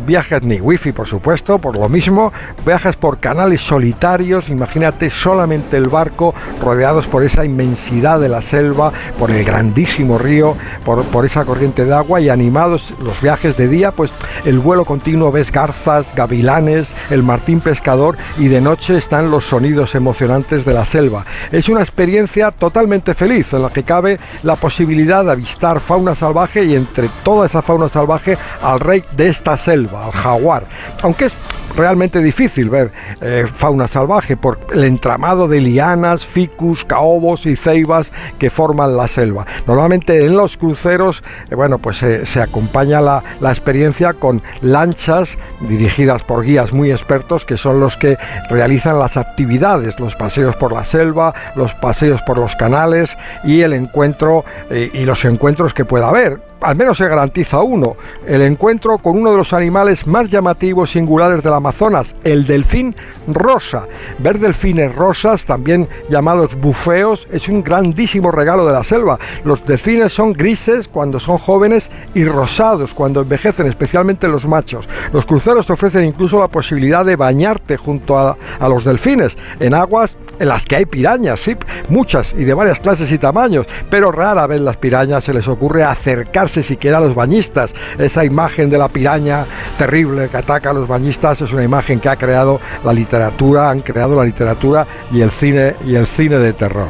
viajes ni wifi por supuesto, por lo mismo, viajes por canales solitarios, imagínate solamente el barco rodeados por esa inmensidad de la selva, por el grandísimo río, por, por esa corriente de agua y animados los viajes de día, pues el vuelo continuo ves garzas, gavilanes, el martín pescador y de noche están los sonidos emocionantes de la selva. Es una experiencia totalmente feliz en la que cabe la posibilidad de avistar fauna salvaje y entre toda esa fauna salvaje al rey de esta selva, al jaguar. Aunque es realmente difícil ver eh, fauna salvaje por el entramado de lianas, ficus, caobos y ceibas que forman la selva. Normalmente en los cruceros, eh, bueno, pues se acompaña la, la experiencia con lanchas dirigidas por guías muy expertos que son los que realizan las actividades, los paseos por la selva, los paseos por los canales y el encuentro eh, y los encuentros que pueda haber al menos se garantiza uno, el encuentro con uno de los animales más llamativos singulares del Amazonas, el delfín rosa. Ver delfines rosas, también llamados bufeos, es un grandísimo regalo de la selva. Los delfines son grises cuando son jóvenes y rosados cuando envejecen, especialmente los machos. Los cruceros te ofrecen incluso la posibilidad de bañarte junto a, a los delfines en aguas en las que hay pirañas, sí, muchas y de varias clases y tamaños, pero rara vez las pirañas se les ocurre acercarse siquiera a los bañistas. Esa imagen de la piraña terrible que ataca a los bañistas es una imagen que ha creado la literatura, han creado la literatura y el cine y el cine de terror.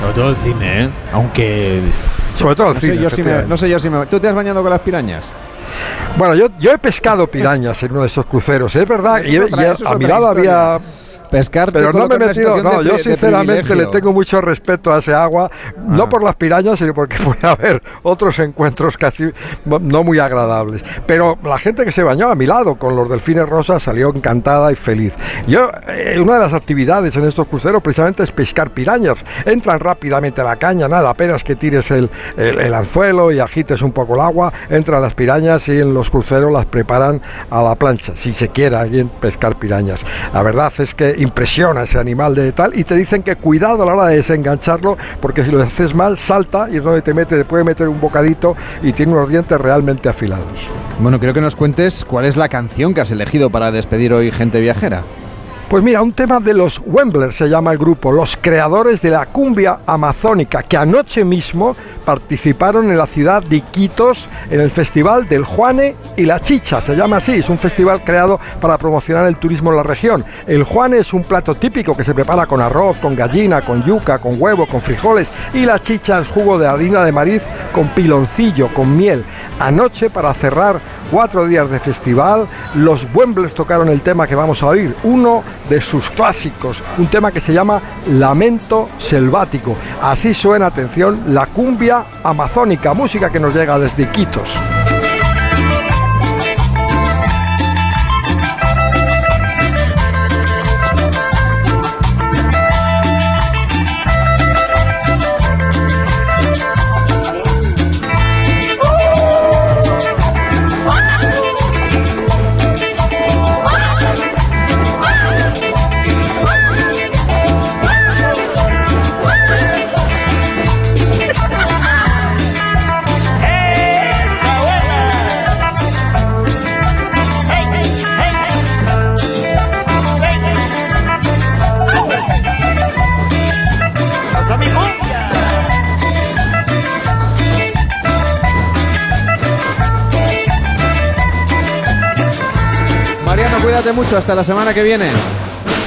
Sobre todo el cine, ¿eh? Aunque... Sobre todo el no cine. Sé yo si me, no sé yo si me... ¿Tú te has bañado con las pirañas? Bueno, yo, yo he pescado pirañas en uno de esos cruceros, es verdad, Eso y, otra- es a mi lado historia. había Pescar pero no me he metido, no, yo sinceramente le tengo mucho respeto a ese agua, no Ah. por las pirañas, sino porque puede haber otros encuentros casi no muy agradables. Pero la gente que se bañó a mi lado con los delfines rosas salió encantada y feliz. Yo, eh, una de las actividades en estos cruceros precisamente es pescar pirañas. Entran rápidamente a la caña, nada, apenas que tires el, el- el anzuelo y agites un poco el agua, entran las pirañas y en los cruceros las preparan a la plancha, si se quiere alguien pescar pirañas. La verdad es que impresiona ese animal de tal y te dicen que cuidado a la hora de desengancharlo porque si lo haces mal salta y es donde te mete, te puede meter un bocadito y tiene unos dientes realmente afilados. Bueno, quiero que nos cuentes cuál es la canción que has elegido para despedir hoy gente viajera. Pues mira, un tema de los Wemblers se llama el grupo, los creadores de la cumbia amazónica, que anoche mismo participaron en la ciudad de Iquitos en el festival del Juane y la Chicha, se llama así, es un festival creado para promocionar el turismo en la región. El Juane es un plato típico que se prepara con arroz, con gallina, con yuca, con huevo, con frijoles y la chicha es jugo de harina de maíz con piloncillo, con miel. Anoche, para cerrar cuatro días de festival, los Wemblers tocaron el tema que vamos a oír, uno de sus clásicos, un tema que se llama Lamento Selvático. Así suena, atención, la cumbia amazónica, música que nos llega desde Iquitos. Cuídate mucho, hasta la semana que viene.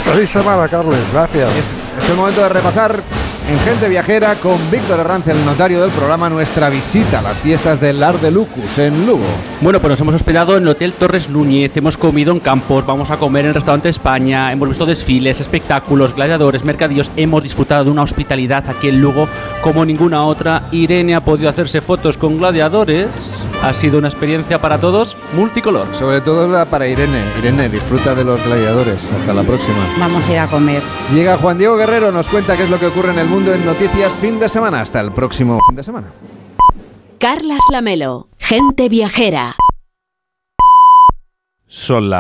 Feliz semana, Carles. Gracias. Es, es el momento de repasar en Gente Viajera con Víctor Herranz, el notario del programa, nuestra visita a las fiestas del Art de Lucus en Lugo. Bueno, pues nos hemos hospedado en el Hotel Torres Núñez, hemos comido en campos, vamos a comer en el restaurante España, hemos visto desfiles, espectáculos, gladiadores, mercadillos, hemos disfrutado de una hospitalidad aquí en Lugo como ninguna otra. Irene ha podido hacerse fotos con gladiadores. Ha sido una experiencia para todos multicolor. Sobre todo la para Irene. Irene, disfruta de los gladiadores. Hasta la próxima. Vamos a ir a comer. Llega Juan Diego Guerrero, nos cuenta qué es lo que ocurre en el mundo en noticias fin de semana. Hasta el próximo fin de semana. Carlas Lamelo, gente viajera. Son las